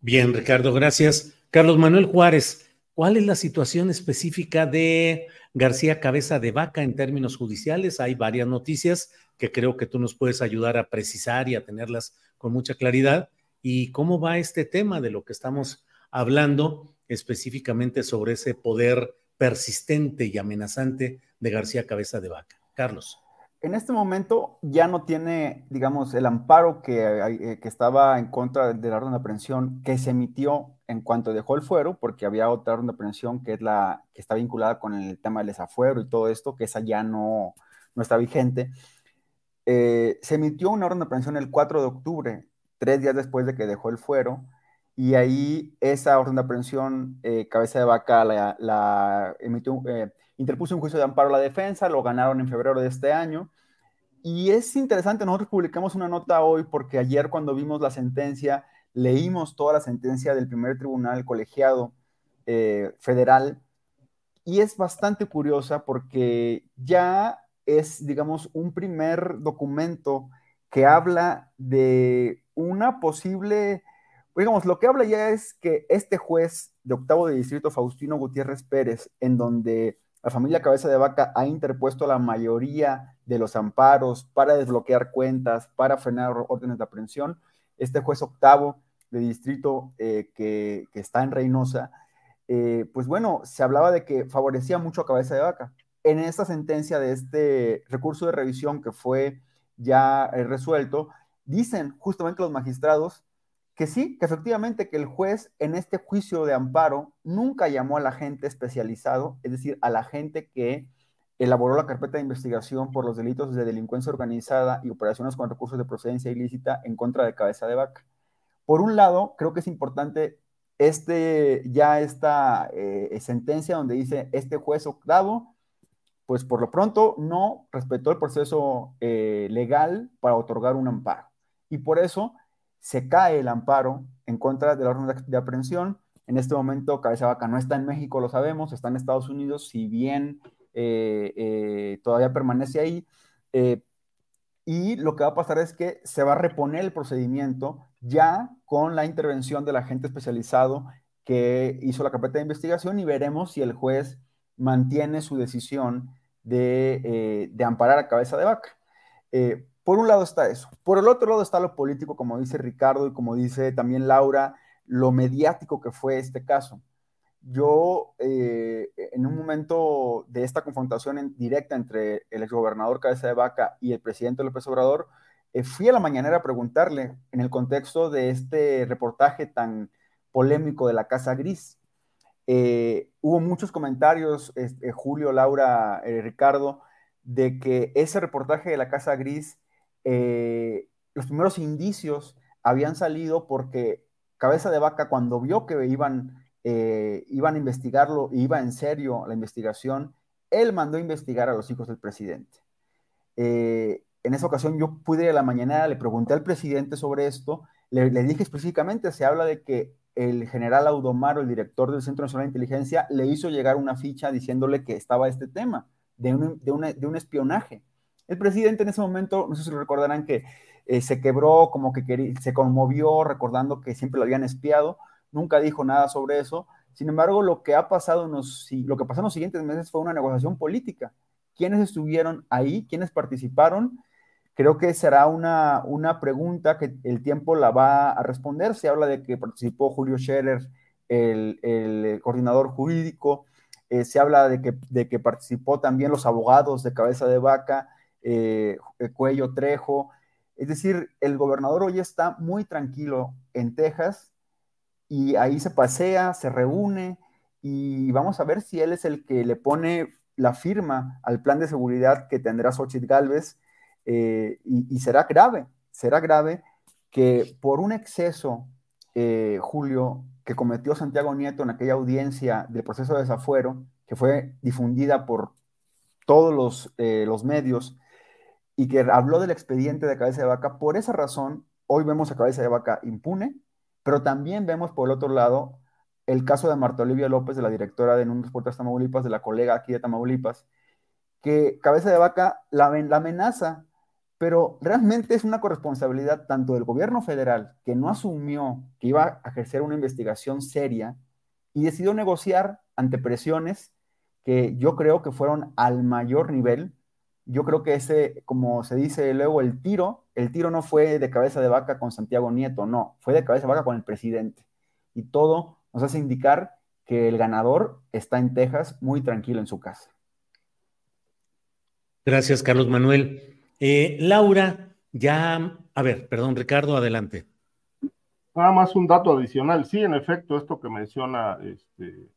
Speaker 1: Bien, Ricardo, gracias. Carlos Manuel Juárez, ¿cuál es la situación específica de García Cabeza de Vaca en términos judiciales? Hay varias noticias que creo que tú nos puedes ayudar a precisar y a tenerlas con mucha claridad. ¿Y cómo va este tema de lo que estamos hablando específicamente sobre ese poder persistente y amenazante de García Cabeza de Vaca? Carlos.
Speaker 15: En este momento ya no tiene, digamos, el amparo que, eh, que estaba en contra de la orden de aprehensión que se emitió en cuanto dejó el fuero, porque había otra orden de aprehensión que es la que está vinculada con el tema del desafuero y todo esto, que esa ya no, no está vigente. Eh, se emitió una orden de aprehensión el 4 de octubre, tres días después de que dejó el fuero, y ahí esa orden de aprehensión, eh, cabeza de vaca, la, emitió, eh, interpuso un juicio de amparo a la defensa, lo ganaron en febrero de este año. Y es interesante, nosotros publicamos una nota hoy porque ayer cuando vimos la sentencia, leímos toda la sentencia del primer tribunal colegiado federal y es bastante curiosa porque ya es, digamos, un primer documento que habla de una posible, digamos, lo que habla ya es que este juez de octavo de distrito, Faustino Gutiérrez Pérez, en donde la familia Cabeza de Vaca ha interpuesto la mayoría de los amparos para desbloquear cuentas, para frenar órdenes de aprehensión, este juez octavo de distrito eh, que, está en Reynosa, eh, pues bueno, se hablaba de que favorecía mucho a Cabeza de Vaca. En esta sentencia de este recurso de revisión que fue ya eh, resuelto, dicen justamente los magistrados que sí, que efectivamente que el juez en este juicio de amparo nunca llamó a la gente especializado, es decir, a la gente que elaboró la carpeta de investigación por los delitos de delincuencia organizada y operaciones con recursos de procedencia ilícita en contra de cabeza de vaca. Por un lado, creo que es importante este, ya esta eh, sentencia donde dice este juez octavo pues por lo pronto no respetó el proceso eh, legal para otorgar un amparo. Y por eso se cae el amparo en contra de la orden de aprehensión. En este momento, Cabeza Vaca no está en México, lo sabemos, está en Estados Unidos, si bien eh, eh, todavía permanece ahí. y lo que va a pasar es que se va a reponer el procedimiento ya con la intervención del agente especializado que hizo la carpeta de investigación y veremos si el juez mantiene su decisión de, eh, amparar a cabeza de vaca. Eh, por un lado está eso. Por el otro lado está lo político, como dice Ricardo y como dice también Laura, lo mediático que fue este caso. Yo, eh, en un momento de esta confrontación directa entre el exgobernador Cabeza de Vaca y el presidente López Obrador, fui a la mañanera a preguntarle en el contexto de este reportaje tan polémico de la Casa Gris. Eh, hubo muchos comentarios, este, Julio, Laura, eh, Ricardo, de que ese reportaje de la Casa Gris, eh, los primeros indicios habían salido porque Cabeza de Vaca, cuando vio que iban, iban a investigarlo, iba en serio la investigación, él mandó investigar a los hijos del presidente. en esa ocasión yo pude ir a la mañana, le pregunté al presidente sobre esto, le, dije específicamente, se habla de que el general Audomaro, el director del Centro Nacional de Inteligencia, le hizo llegar una ficha diciéndole que estaba este tema de un espionaje. El presidente en ese momento, no sé si recordarán, que eh, se quebró, como que se conmovió recordando que siempre lo habían espiado, nunca dijo nada sobre eso. Sin embargo, lo que ha pasado, lo que pasó en los siguientes meses fue una negociación política. ¿Quiénes estuvieron ahí? ¿Quiénes participaron? Creo que será una, pregunta que el tiempo la va a responder. Se habla de que participó Julio Scherer, el, coordinador jurídico. Eh, se habla de que participó también los abogados de cabeza de vaca, eh, Cuello Trejo. Es decir, el gobernador hoy está muy tranquilo en Texas y ahí se pasea, se reúne y vamos a ver si él es el que le pone la firma al plan de seguridad que tendrá Xochitl Galvez eh, y, será grave, será grave que por un exceso, eh, Julio, que cometió Santiago Nieto en aquella audiencia del proceso de desafuero, que fue difundida por todos los, eh, los medios y que habló del expediente de cabeza de vaca, por esa razón, hoy vemos a cabeza de vaca impune, pero también vemos por el otro lado el caso de Marta Olivia López, de la directora de Números Puertas Tamaulipas, de la colega aquí de Tamaulipas, que cabeza de vaca la, la amenaza pero realmente es una corresponsabilidad tanto del gobierno federal, que no asumió que iba a ejercer una investigación seria y decidió negociar ante presiones que yo creo que fueron al mayor nivel. Yo creo que ese, como se dice luego, el tiro, el tiro no fue de cabeza de vaca con Santiago Nieto, no, fue de cabeza de vaca con el presidente. Y todo nos hace indicar que el ganador está en Texas muy tranquilo en su casa.
Speaker 1: Gracias, Carlos Manuel. Eh, Laura, ya, a ver, perdón, Ricardo, adelante.
Speaker 13: Nada más un dato adicional. Sí, en efecto, esto que menciona este,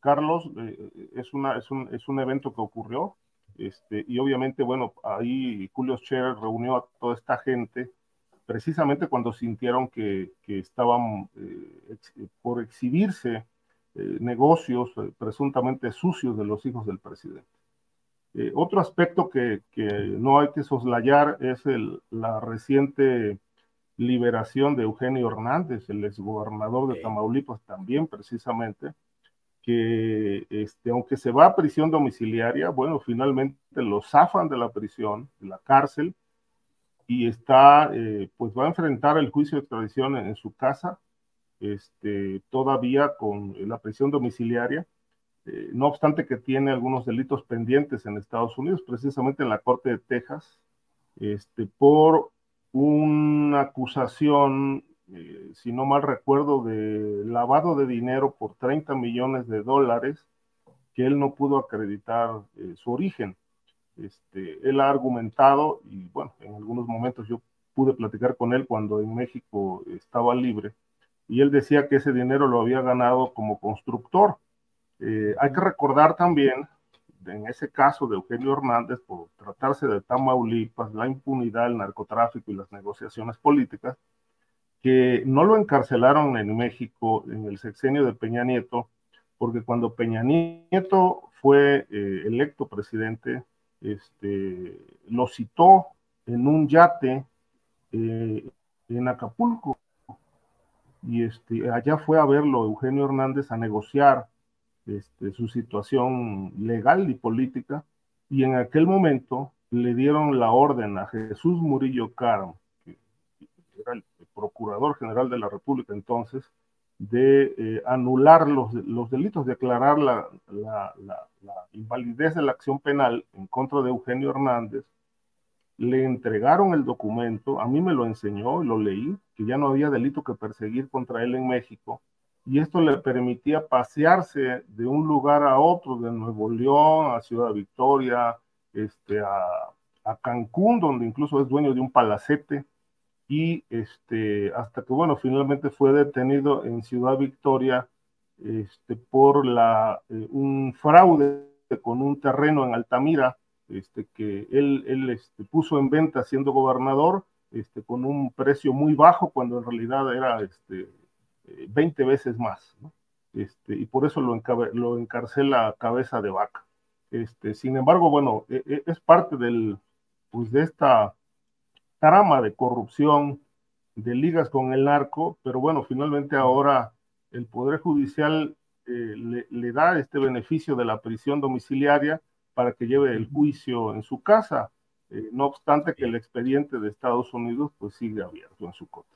Speaker 13: Carlos eh, es, una, es, un, es un evento que ocurrió. Este, y obviamente, bueno, ahí Julio Scherer reunió a toda esta gente precisamente cuando sintieron que, que estaban eh, por exhibirse negocios presuntamente sucios de los hijos del presidente. Eh, otro aspecto que, no hay que soslayar es la reciente liberación de Eugenio Hernández, el exgobernador de Tamaulipas también precisamente, que este, aunque se va a prisión domiciliaria, bueno, finalmente lo zafan de la prisión, de la cárcel, y está, eh, pues va a enfrentar el juicio de extradición en, su casa, este, todavía con la prisión domiciliaria eh, no obstante que tiene algunos delitos pendientes en Estados Unidos, precisamente en la Corte de Texas, este, por una acusación, eh, si no mal recuerdo, de lavado de dinero por 30 millones de dólares, que él no pudo acreditar eh, su origen. Este, él ha argumentado, y bueno, en algunos momentos yo pude platicar con él cuando en México estaba libre, y él decía que ese dinero lo había ganado como constructor eh, hay que recordar también, en ese caso de Eugenio Hernández, por tratarse de Tamaulipas, la impunidad, el narcotráfico y las negociaciones políticas, que no lo encarcelaron en México en el sexenio de Peña Nieto, porque cuando Peña Nieto fue eh, electo presidente, este, lo citó en un yate eh, en Acapulco. Y este, allá fue a verlo Eugenio Hernández a negociar este, su situación legal y política, y en aquel momento le dieron la orden a Jesús Murillo Caro, el procurador general de la República entonces, de eh, anular los, los, delitos, declarar la, la, invalidez de la acción penal en contra de Eugenio Hernández. Le entregaron el documento, a mí me lo enseñó lo leí, que ya no había delito que perseguir contra él en México, y esto le permitía pasearse de un lugar a otro, de Nuevo León a Ciudad Victoria, este, a Cancún, donde incluso es dueño de un palacete, y este, hasta que, bueno, finalmente fue detenido en Ciudad Victoria este, por la, eh, un fraude con un terreno en Altamira, este, que él, él este, puso en venta siendo gobernador, este, con un precio muy bajo, cuando en realidad era este, 20 veces más, este, y por eso lo, lo encarcela cabeza de vaca. Este, sin embargo, bueno, e, e, es parte del, pues de esta trama de corrupción, de ligas con el narco, pero bueno, finalmente ahora el Poder Judicial eh, le, da este beneficio de la prisión domiciliaria para que lleve el juicio en su casa, eh, no obstante que el expediente de Estados Unidos pues sigue abierto en su contra.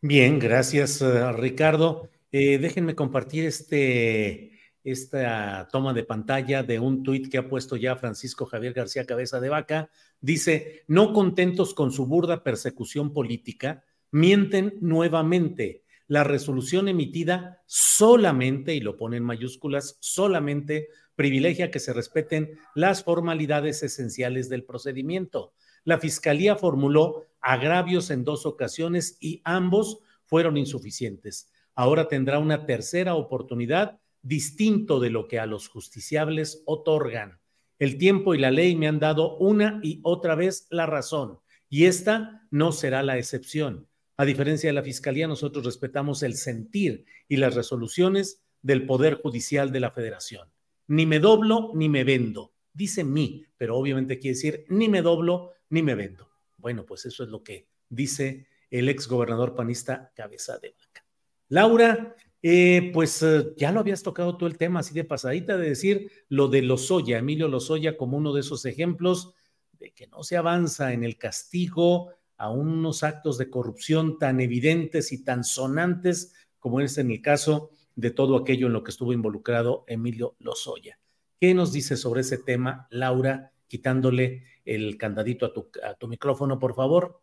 Speaker 1: Bien, gracias eh, Ricardo. Déjenme compartir este, esta toma de pantalla de un tuit que ha puesto ya Francisco Javier García Cabeza de Vaca. Dice, no contentos con su burda persecución política, mienten nuevamente. La resolución emitida solamente, y lo pone en mayúsculas, solamente privilegia que se respeten las formalidades esenciales del procedimiento. La Fiscalía formuló agravios en dos ocasiones y ambos fueron insuficientes. Ahora tendrá una tercera oportunidad distinto de lo que a los justiciables otorgan. El tiempo y la ley me han dado una y otra vez la razón, y esta no será la excepción. A diferencia de la Fiscalía, nosotros respetamos el sentir y las resoluciones del Poder Judicial de la Federación. Ni me doblo ni me vendo. Dice mí, pero obviamente quiere decir ni me doblo ni me vendo. Bueno, pues eso es lo que dice el ex gobernador panista Cabeza de Vaca. Laura, eh, pues eh, ya lo habías tocado todo el tema así de pasadita, de decir lo de Lozoya, Emilio Lozoya como uno de esos ejemplos de que no se avanza en el castigo a unos actos de corrupción tan evidentes y tan sonantes como es en el caso de todo aquello en lo que estuvo involucrado Emilio Lozoya. ¿Qué nos dice sobre ese tema, Laura, quitándole el candadito a tu, a tu micrófono, por favor.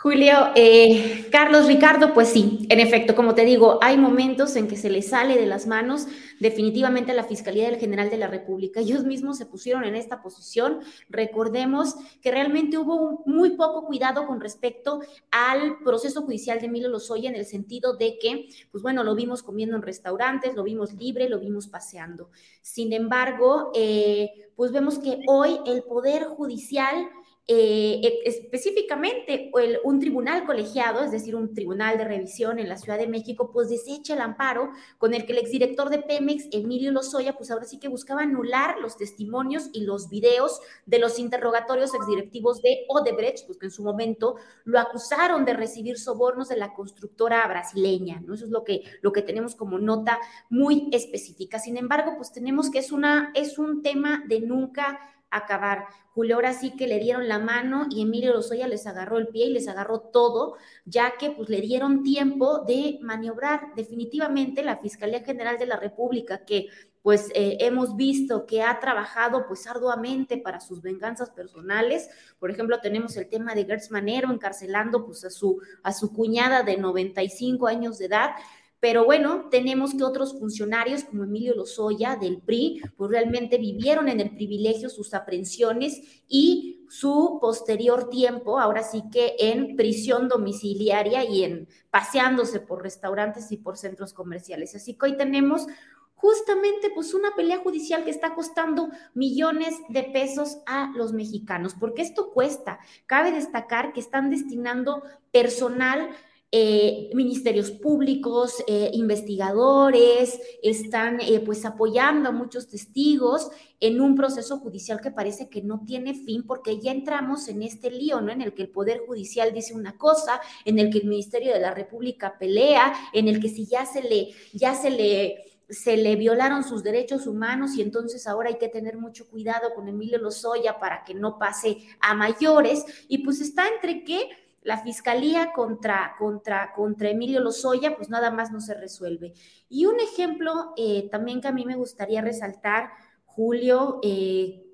Speaker 14: Julio, eh, Carlos, Ricardo, pues sí, en efecto, como te digo, hay momentos en que se le sale de las manos definitivamente a la Fiscalía del General de la República. Ellos mismos se pusieron en esta posición. Recordemos que realmente hubo muy poco cuidado con respecto al proceso judicial de Emilio Lozoya en el sentido de que, pues bueno, lo vimos comiendo en restaurantes, lo vimos libre, lo vimos paseando. Sin embargo, eh, pues vemos que hoy el Poder Judicial eh, e, específicamente un tribunal colegiado, es decir, un tribunal de revisión en la Ciudad de México, pues desecha el amparo con el que el exdirector de Pemex, Emilio Lozoya, pues ahora sí que buscaba anular los testimonios y los videos de los interrogatorios exdirectivos de Odebrecht, pues que en su momento lo acusaron de recibir sobornos de la constructora brasileña, ¿no? Eso es lo que, lo que tenemos como nota muy específica. Sin embargo, pues tenemos que es, una, es un tema de nunca acabar. Julio ahora sí que le dieron la mano y Emilio Lozoya les agarró el pie y les agarró todo, ya que pues le dieron tiempo de maniobrar. Definitivamente la Fiscalía General de la República, que pues eh, hemos visto que ha trabajado pues arduamente para sus venganzas personales. Por ejemplo, tenemos el tema de Gertz Manero encarcelando pues a su, a su cuñada de 95 años de edad. Pero bueno, tenemos que otros funcionarios como Emilio Lozoya del PRI, pues realmente vivieron en el privilegio sus aprehensiones y su posterior tiempo, ahora sí que en prisión domiciliaria y en paseándose por restaurantes y por centros comerciales. Así que hoy tenemos justamente pues una pelea judicial que está costando millones de pesos a los mexicanos, porque esto cuesta. Cabe destacar que están destinando personal eh, ministerios públicos, eh, investigadores, están eh, pues apoyando a muchos testigos en un proceso judicial que parece que no tiene fin porque ya entramos en este lío, ¿no? En el que el Poder Judicial dice una cosa, en el que el Ministerio de la República pelea, en el que si ya se le, ya se le se le violaron sus derechos humanos y entonces ahora hay que tener mucho cuidado con Emilio Lozoya para que no pase a mayores. Y pues está entre qué la fiscalía contra, contra, contra Emilio Lozoya, pues nada más no se resuelve. Y un ejemplo eh, también que a mí me gustaría resaltar, Julio, eh,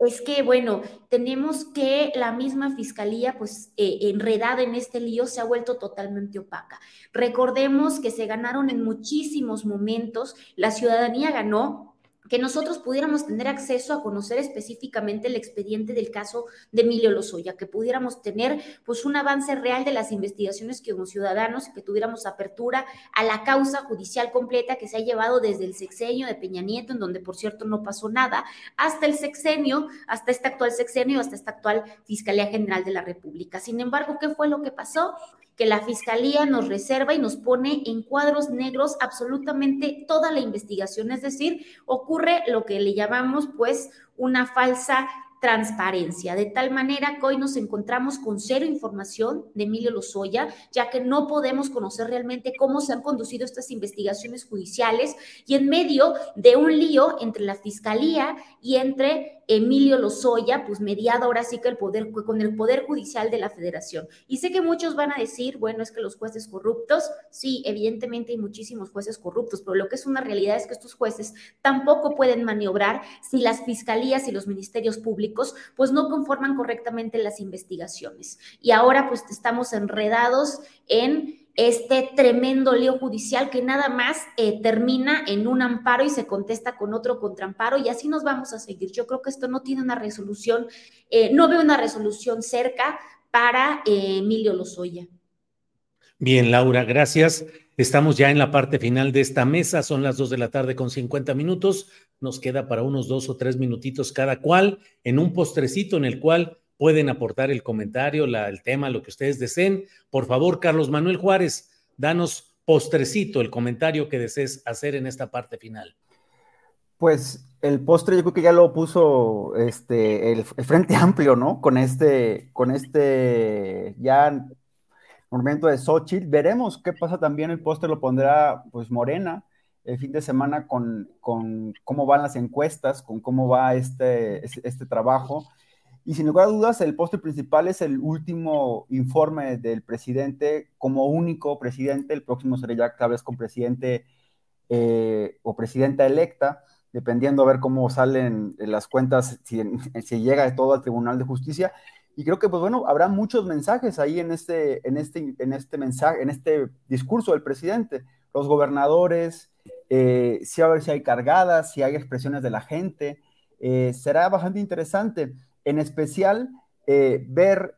Speaker 14: es que, bueno, tenemos que la misma fiscalía, pues eh, enredada en este lío, se ha vuelto totalmente opaca. Recordemos que se ganaron en muchísimos momentos, la ciudadanía ganó, que nosotros pudiéramos tener acceso a conocer específicamente el expediente del caso de Emilio Lozoya, que pudiéramos tener pues un avance real de las investigaciones que como ciudadanos, que tuviéramos apertura a la causa judicial completa que se ha llevado desde el sexenio de Peña Nieto, en donde por cierto no pasó nada, hasta el sexenio, hasta este actual sexenio, hasta esta actual Fiscalía General de la República. Sin embargo, ¿qué fue lo que pasó? Que la Fiscalía nos reserva y nos pone en cuadros negros absolutamente toda la investigación, es decir, ocurre lo que le llamamos pues una falsa transparencia, de tal manera que hoy nos encontramos con cero información de Emilio Lozoya, ya que no podemos conocer realmente cómo se han conducido estas investigaciones judiciales y en medio de un lío entre la Fiscalía y entre Emilio Lozoya, pues mediado ahora sí que el poder, con el Poder Judicial de la Federación. Y sé que muchos van a decir, bueno, es que los jueces corruptos, sí, evidentemente hay muchísimos jueces corruptos, pero lo que es una realidad es que estos jueces tampoco pueden maniobrar si las fiscalías y los ministerios públicos pues no conforman correctamente las investigaciones. Y ahora pues estamos enredados en este tremendo lío judicial que nada más eh, termina en un amparo y se contesta con otro contraamparo y así nos vamos a seguir. Yo creo que esto no tiene una resolución, eh, no veo una resolución cerca para eh, Emilio Lozoya.
Speaker 1: Bien, Laura, gracias. Estamos ya en la parte final de esta mesa, son las dos de la tarde con 50 minutos. Nos queda para unos dos o tres minutitos cada cual en un postrecito en el cual pueden aportar el comentario, el tema, lo que ustedes deseen. Por favor, Carlos Manuel Juárez, danos postrecito el comentario que desees hacer en esta parte final.
Speaker 15: Pues el postre yo creo que ya lo puso este, el, Frente Amplio, ¿no? Con este, con este ya momento de Xochitl. Veremos qué pasa también. El postre lo pondrá pues Morena el fin de semana con, con cómo van las encuestas, con cómo va este, este, este trabajo. Y sin lugar a dudas, el postre principal es el último informe del presidente como único presidente. El próximo será ya cada vez con presidente eh, o presidenta electa, dependiendo a ver cómo salen las cuentas, si, si llega todo al Tribunal de Justicia. Y creo que, pues bueno, habrá muchos mensajes ahí en este, en este, en este mensaje, en este discurso del presidente. Los gobernadores, eh, si a ver si hay cargadas, si hay expresiones de la gente. Eh, será bastante interesante, en especial eh, ver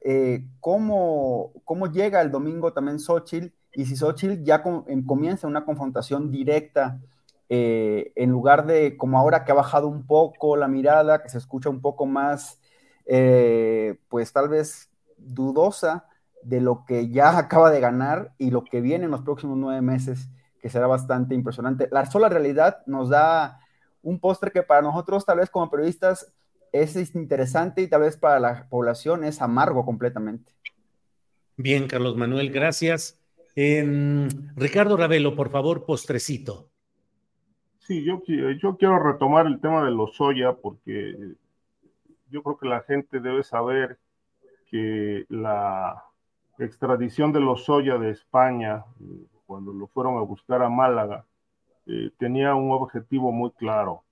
Speaker 15: cómo, cómo llega el domingo también Xochitl y si Xochitl ya em, comienza una confrontación directa en lugar de como ahora que ha bajado un poco la mirada, que se escucha un poco más, pues tal vez dudosa de lo que ya acaba de ganar y lo que viene en los próximos nueve meses que será bastante impresionante. La sola realidad nos da un postre que para nosotros, tal vez como periodistas, es interesante y tal vez para la población es amargo completamente.
Speaker 1: Bien, Carlos Manuel, gracias. Ricardo Ravelo, por favor, postrecito.
Speaker 13: Sí, yo, yo quiero retomar el tema de los soya porque yo creo que la gente debe saber que la extradición de los soya de España cuando lo fueron a buscar a Málaga, eh, tenía un objetivo muy claro.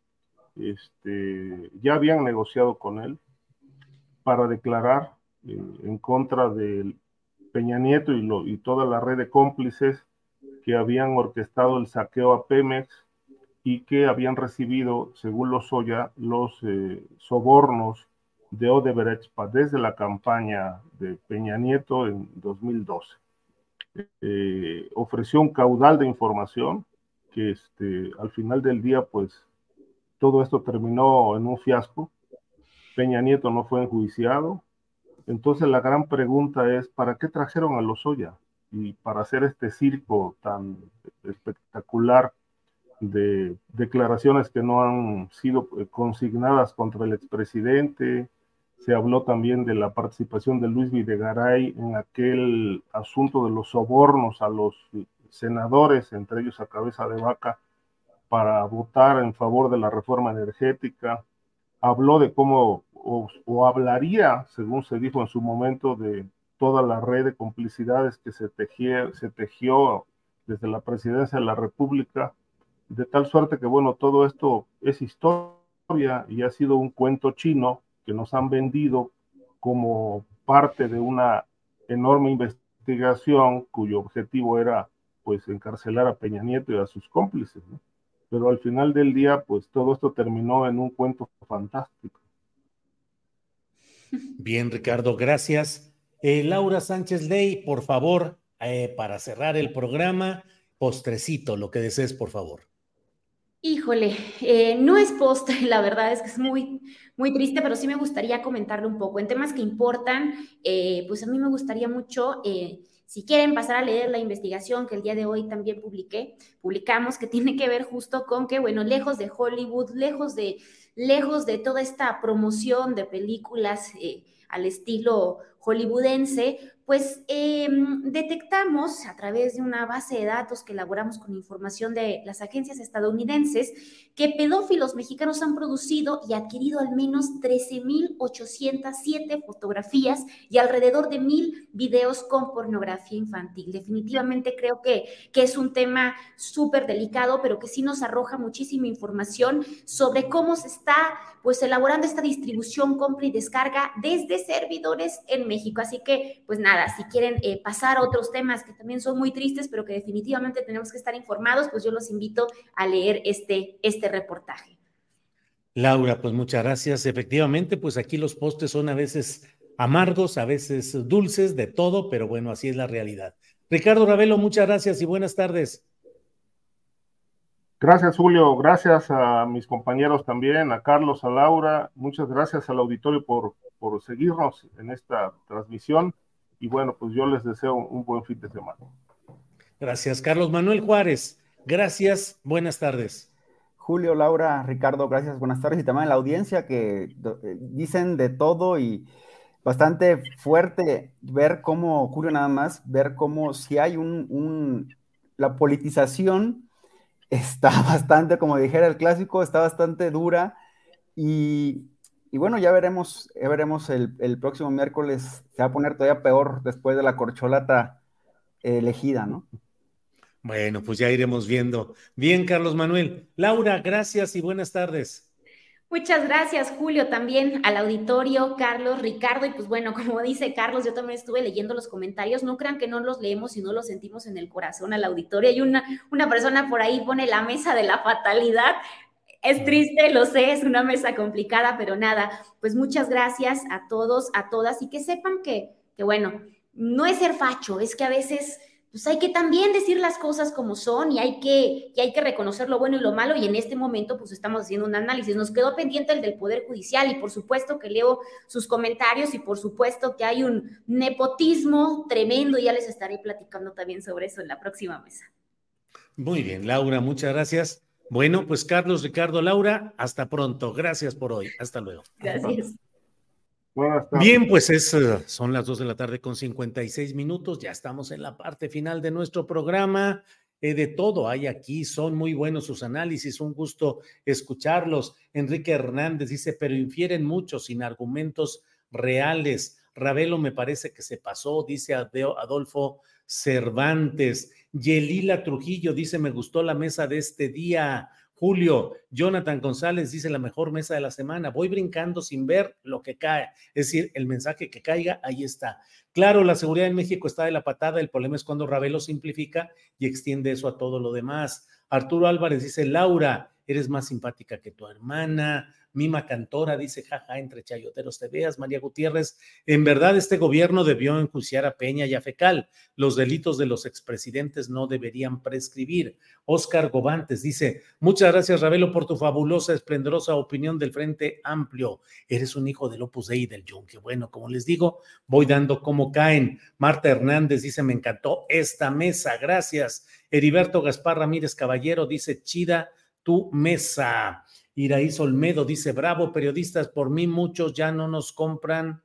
Speaker 13: Este, ya habían negociado con él para declarar en contra de Peña Nieto y, lo, y toda la red de cómplices que habían orquestado el saqueo a Pemex y que habían recibido, según Lozoya, los eh, sobornos de Odebrecht desde la campaña de Peña Nieto en 2012. Eh, ofreció un caudal de información que este, al final del día, pues todo esto terminó en un fiasco. Peña Nieto no fue enjuiciado. Entonces la gran pregunta es, ¿para qué trajeron a los Oya? Y para hacer este circo tan espectacular de declaraciones que no han sido eh, consignadas contra el expresidente, se habló también de la participación de Luis Videgaray en aquel asunto de los sobornos a los senadores, entre ellos a cabeza de vaca, para votar en favor de la reforma energética. Habló de cómo, o, hablaría, según se dijo en su momento, de toda la red de complicidades que se, se tejió desde la presidencia de la República, de tal suerte que, bueno, todo esto es historia y ha sido un cuento chino que nos han vendido como parte de una enorme investigación cuyo objetivo era pues encarcelar a Peña Nieto y a sus cómplices, Pero al final del día, pues todo esto terminó en un cuento fantástico.
Speaker 1: Bien, Ricardo, gracias. Eh, Laura Sánchez Ley, por favor, eh, para cerrar el programa, postrecito, lo que desees, por favor.
Speaker 14: Híjole, eh, no es postre, la verdad es que es muy, muy triste, pero sí me gustaría comentarle un poco. En temas que importan, eh, pues a mí me gustaría mucho, eh, si quieren pasar a leer la investigación que el día de hoy también publiqué, publicamos, que tiene que ver justo con que, bueno, lejos de Hollywood, lejos de, lejos de toda esta promoción de películas al estilo hollywoodense, pues em, detectamos a través de una base de datos que elaboramos con información de las agencias estadounidenses que pedófilos mexicanos han producido y adquirido al menos 13.807 fotografías y alrededor de mil videos con pornografía infantil. Definitivamente creo que, que es un tema súper delicado, pero que sí nos arroja muchísima información sobre cómo se está pues elaborando esta distribución, compra y descarga desde servidores en México. Así que, pues nada, si quieren eh, pasar a otros temas que también son muy tristes, pero que definitivamente tenemos que estar informados, pues yo los invito a leer este, este reportaje.
Speaker 1: Laura, pues muchas gracias. Efectivamente, pues aquí los postes son a veces amargos, a veces dulces, de todo, pero bueno, así es la realidad. Ricardo Ravelo, muchas gracias y buenas tardes.
Speaker 13: Gracias, Julio. Gracias a mis compañeros también, a Carlos, a Laura. Muchas gracias al auditorio por, por seguirnos en esta transmisión y bueno, pues yo les deseo un buen fin de semana.
Speaker 1: Gracias, Carlos Manuel Juárez. Gracias, buenas tardes.
Speaker 15: Julio, Laura, Ricardo, gracias, buenas tardes. Y también a la audiencia que eh, dicen de todo y bastante fuerte ver cómo, Julio, nada más, ver cómo si hay un, un la politización está bastante, como dijera el clásico, está bastante dura y y bueno, ya veremos, ya veremos el, próximo miércoles, se va a poner todavía peor después de la corcholata elegida, ¿no?
Speaker 1: Bueno, pues ya iremos viendo. Bien, Carlos Manuel. Laura, gracias y buenas tardes.
Speaker 14: Muchas gracias, Julio, también al auditorio, Carlos, Ricardo, y pues bueno, como dice Carlos, yo también estuve leyendo los comentarios, no crean que no los leemos y no los sentimos en el corazón al auditorio. Hay una, una persona por ahí pone la mesa de la fatalidad, es triste, lo sé, es una mesa complicada, pero nada, pues muchas gracias a todos, a todas, y que sepan que, que bueno, no es ser facho, es que a veces pues hay que también decir las cosas como son y hay que, y hay que reconocer lo bueno y lo malo y en este momento pues estamos haciendo un análisis. Nos quedó pendiente el del Poder Judicial y por supuesto que leo sus comentarios y por supuesto que hay un nepotismo tremendo y ya les estaré platicando también sobre eso en la próxima mesa.
Speaker 1: Muy bien, Laura, muchas gracias. Bueno, pues Carlos, Ricardo, Laura, hasta pronto. Gracias por hoy. Hasta luego.
Speaker 14: Gracias.
Speaker 1: Bien, pues es, eh, son las dos de la tarde con 56 minutos, ya estamos en la parte final de nuestro programa. Eh, de todo hay aquí, son muy buenos sus análisis, un gusto escucharlos. Enrique Hernández dice, pero infieren mucho sin argumentos reales. Ravelo me parece que se pasó, dice Adolfo Cervantes. Yelila Trujillo dice, me gustó la mesa de este día. Julio, Jonathan González dice la mejor mesa de la semana. Voy brincando sin ver lo que cae. Es decir, el mensaje que caiga, ahí está. Claro, la seguridad en México está de la patada. El problema es cuando Ravelo simplifica y extiende eso a todo lo demás. Arturo Álvarez dice, Laura, eres más simpática que tu hermana. Mima Cantora dice, jaja, entre chayoteros te veas. María Gutiérrez, en verdad este gobierno debió enjuiciar a Peña y a Fecal. Los delitos de los expresidentes no deberían prescribir. Oscar Gobantes dice, muchas gracias Ravelo por tu fabulosa, esplendorosa opinión del Frente Amplio. Eres un hijo del Opus Dei del Yunque. Bueno, como les digo, voy dando cómo caen. Marta Hernández dice, me encantó esta mesa, gracias. Heriberto Gaspar Ramírez Caballero dice, chida tu mesa. Iraíz Olmedo dice, bravo, periodistas, por mí muchos ya no nos compran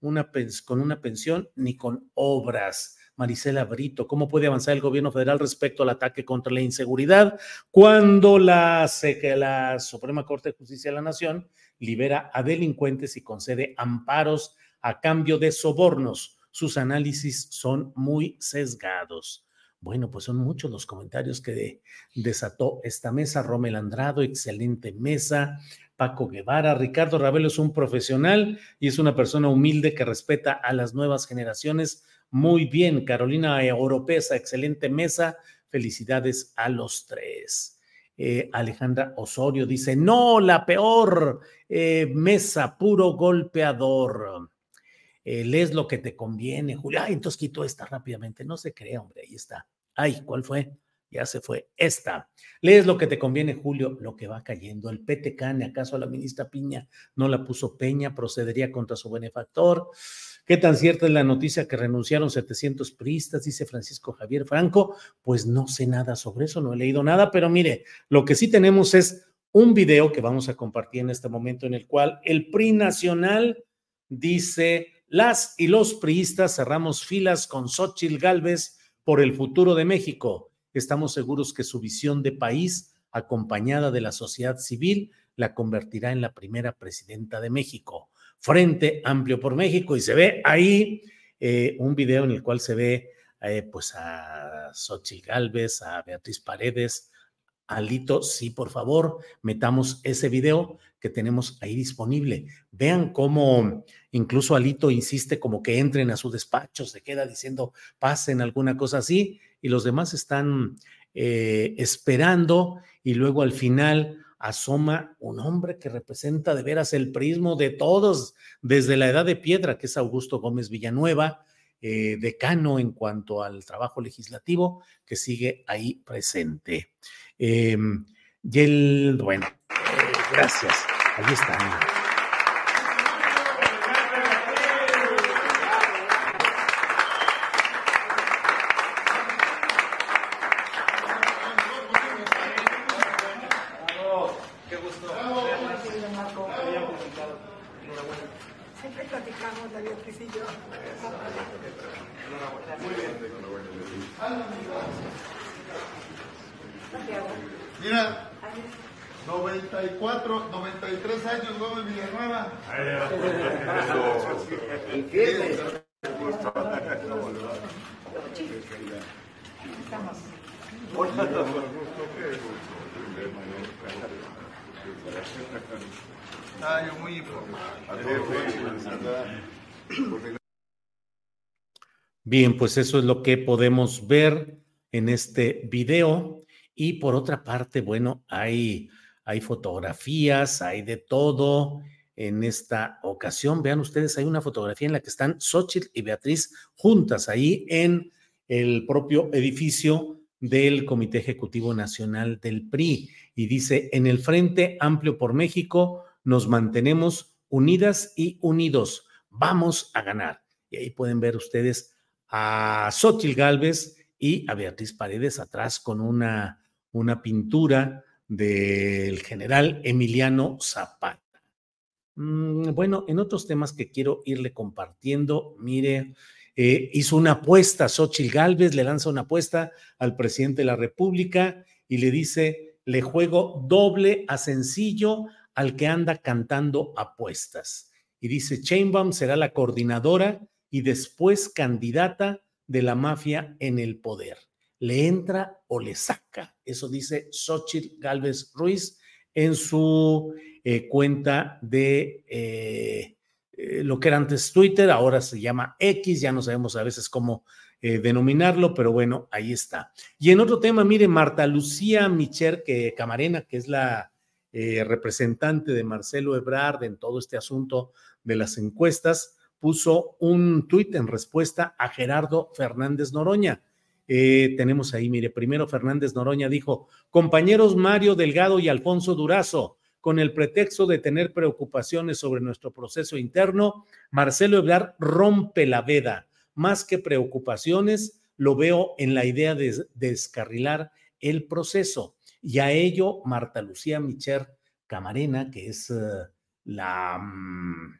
Speaker 1: una con una pensión ni con obras. Marisela Brito, ¿cómo puede avanzar el gobierno federal respecto al ataque contra la inseguridad cuando la, la Suprema Corte de Justicia de la Nación libera a delincuentes y concede amparos a cambio de sobornos? Sus análisis son muy sesgados. Bueno, pues son muchos los comentarios que desató esta mesa. Romel Andrado, excelente mesa. Paco Guevara, Ricardo Ravelo es un profesional y es una persona humilde que respeta a las nuevas generaciones. Muy bien, Carolina Oropesa, excelente mesa. Felicidades a los tres. Eh, Alejandra Osorio dice, no, la peor eh, mesa, puro golpeador. Eh, lees lo que te conviene, Julia. Ay, entonces quito esta rápidamente. No se cree, hombre, ahí está. Ay, ¿cuál fue? Ya se fue. Esta. Lees lo que te conviene, Julio, lo que va cayendo. El PTCAN, ¿acaso la ministra Piña no la puso Peña? ¿Procedería contra su benefactor? ¿Qué tan cierta es la noticia que renunciaron 700 priistas? Dice Francisco Javier Franco. Pues no sé nada sobre eso, no he leído nada, pero mire, lo que sí tenemos es un video que vamos a compartir en este momento en el cual el PRI nacional dice, las y los priistas cerramos filas con Xochitl Galvez por el futuro de México. Estamos seguros que su visión de país, acompañada de la sociedad civil, la convertirá en la primera presidenta de México. Frente Amplio por México. Y se ve ahí eh, un video en el cual se ve eh, pues a Xochitl a Beatriz Paredes, Alito, sí, por favor, metamos ese video que tenemos ahí disponible. Vean cómo incluso Alito insiste como que entren a su despacho, se queda diciendo pasen alguna cosa así, y los demás están eh, esperando y luego al final asoma un hombre que representa de veras el prismo de todos desde la edad de piedra, que es Augusto Gómez Villanueva, eh, decano en cuanto al trabajo legislativo, que sigue ahí presente. Em, y el, bueno, eh, gracias. Ahí está.
Speaker 3: Mira, 94, 93 años, Gómez Villanueva. ¿Y qué?
Speaker 1: Bien, pues eso es lo que podemos ver en este video. Y por otra parte, bueno, hay, hay fotografías, hay de todo en esta ocasión. Vean ustedes, hay una fotografía en la que están Xochitl y Beatriz juntas ahí en el propio edificio del Comité Ejecutivo Nacional del PRI. Y dice, en el Frente Amplio por México nos mantenemos unidas y unidos. Vamos a ganar. Y ahí pueden ver ustedes a Xochitl Galvez y a Beatriz Paredes atrás con una, una pintura del general Emiliano Zapata. Mm, bueno, en otros temas que quiero irle compartiendo, mire, eh, hizo una apuesta, Xochitl Galvez le lanza una apuesta al presidente de la República y le dice, le juego doble a sencillo al que anda cantando apuestas. Y dice, Chainbaum será la coordinadora y después candidata de la mafia en el poder. ¿Le entra o le saca? Eso dice Xochitl Galvez Ruiz en su eh, cuenta de eh, eh, lo que era antes Twitter, ahora se llama X, ya no sabemos a veces cómo denominarlo, pero bueno, ahí está. Y en otro tema, mire, Marta Lucía Micher que, Camarena, que es la representante de Marcelo Ebrard en todo este asunto de las encuestas, puso un tuit en respuesta a Gerardo Fernández Noroña. Eh, tenemos ahí, mire, primero Fernández Noroña dijo, compañeros Mario Delgado y Alfonso Durazo, con el pretexto de tener preocupaciones sobre nuestro proceso interno, Marcelo Ebrard rompe la veda. Más que preocupaciones, lo veo en la idea de descarrilar el proceso. Y a ello, Marta Lucía Micher Camarena, que es eh, la... Mm,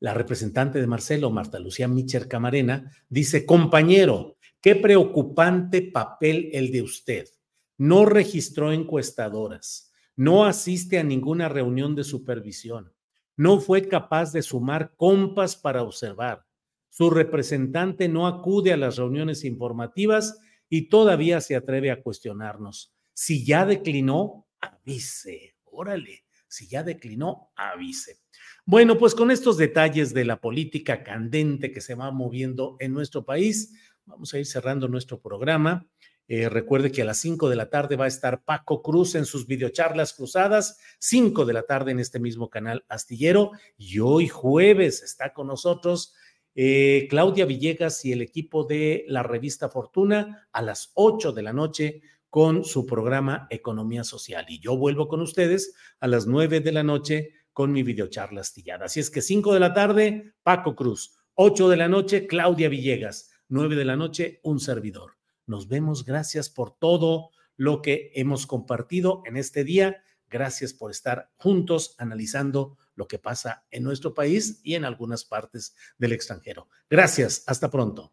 Speaker 1: la representante de Marcelo, Marta Lucía Micher Camarena, dice, compañero, qué preocupante papel el de usted. No registró encuestadoras, no asiste a ninguna reunión de supervisión, no fue capaz de sumar compas para observar. Su representante no acude a las reuniones informativas y todavía se atreve a cuestionarnos. Si ya declinó, avise. Órale, si ya declinó, avise. Bueno, pues con estos detalles de la política candente que se va moviendo en nuestro país, vamos a ir cerrando nuestro programa. Eh, recuerde que a las 5 de la tarde va a estar Paco Cruz en sus videocharlas cruzadas, 5 de la tarde en este mismo canal astillero. Y hoy jueves está con nosotros eh, Claudia Villegas y el equipo de la revista Fortuna a las 8 de la noche con su programa Economía Social. Y yo vuelvo con ustedes a las 9 de la noche con mi videocharla astillada. Así es que 5 de la tarde, Paco Cruz. 8 de la noche, Claudia Villegas. 9 de la noche, un servidor. Nos vemos. Gracias por todo lo que hemos compartido en este día. Gracias por estar juntos analizando lo que pasa en nuestro país y en algunas partes del extranjero. Gracias. Hasta pronto.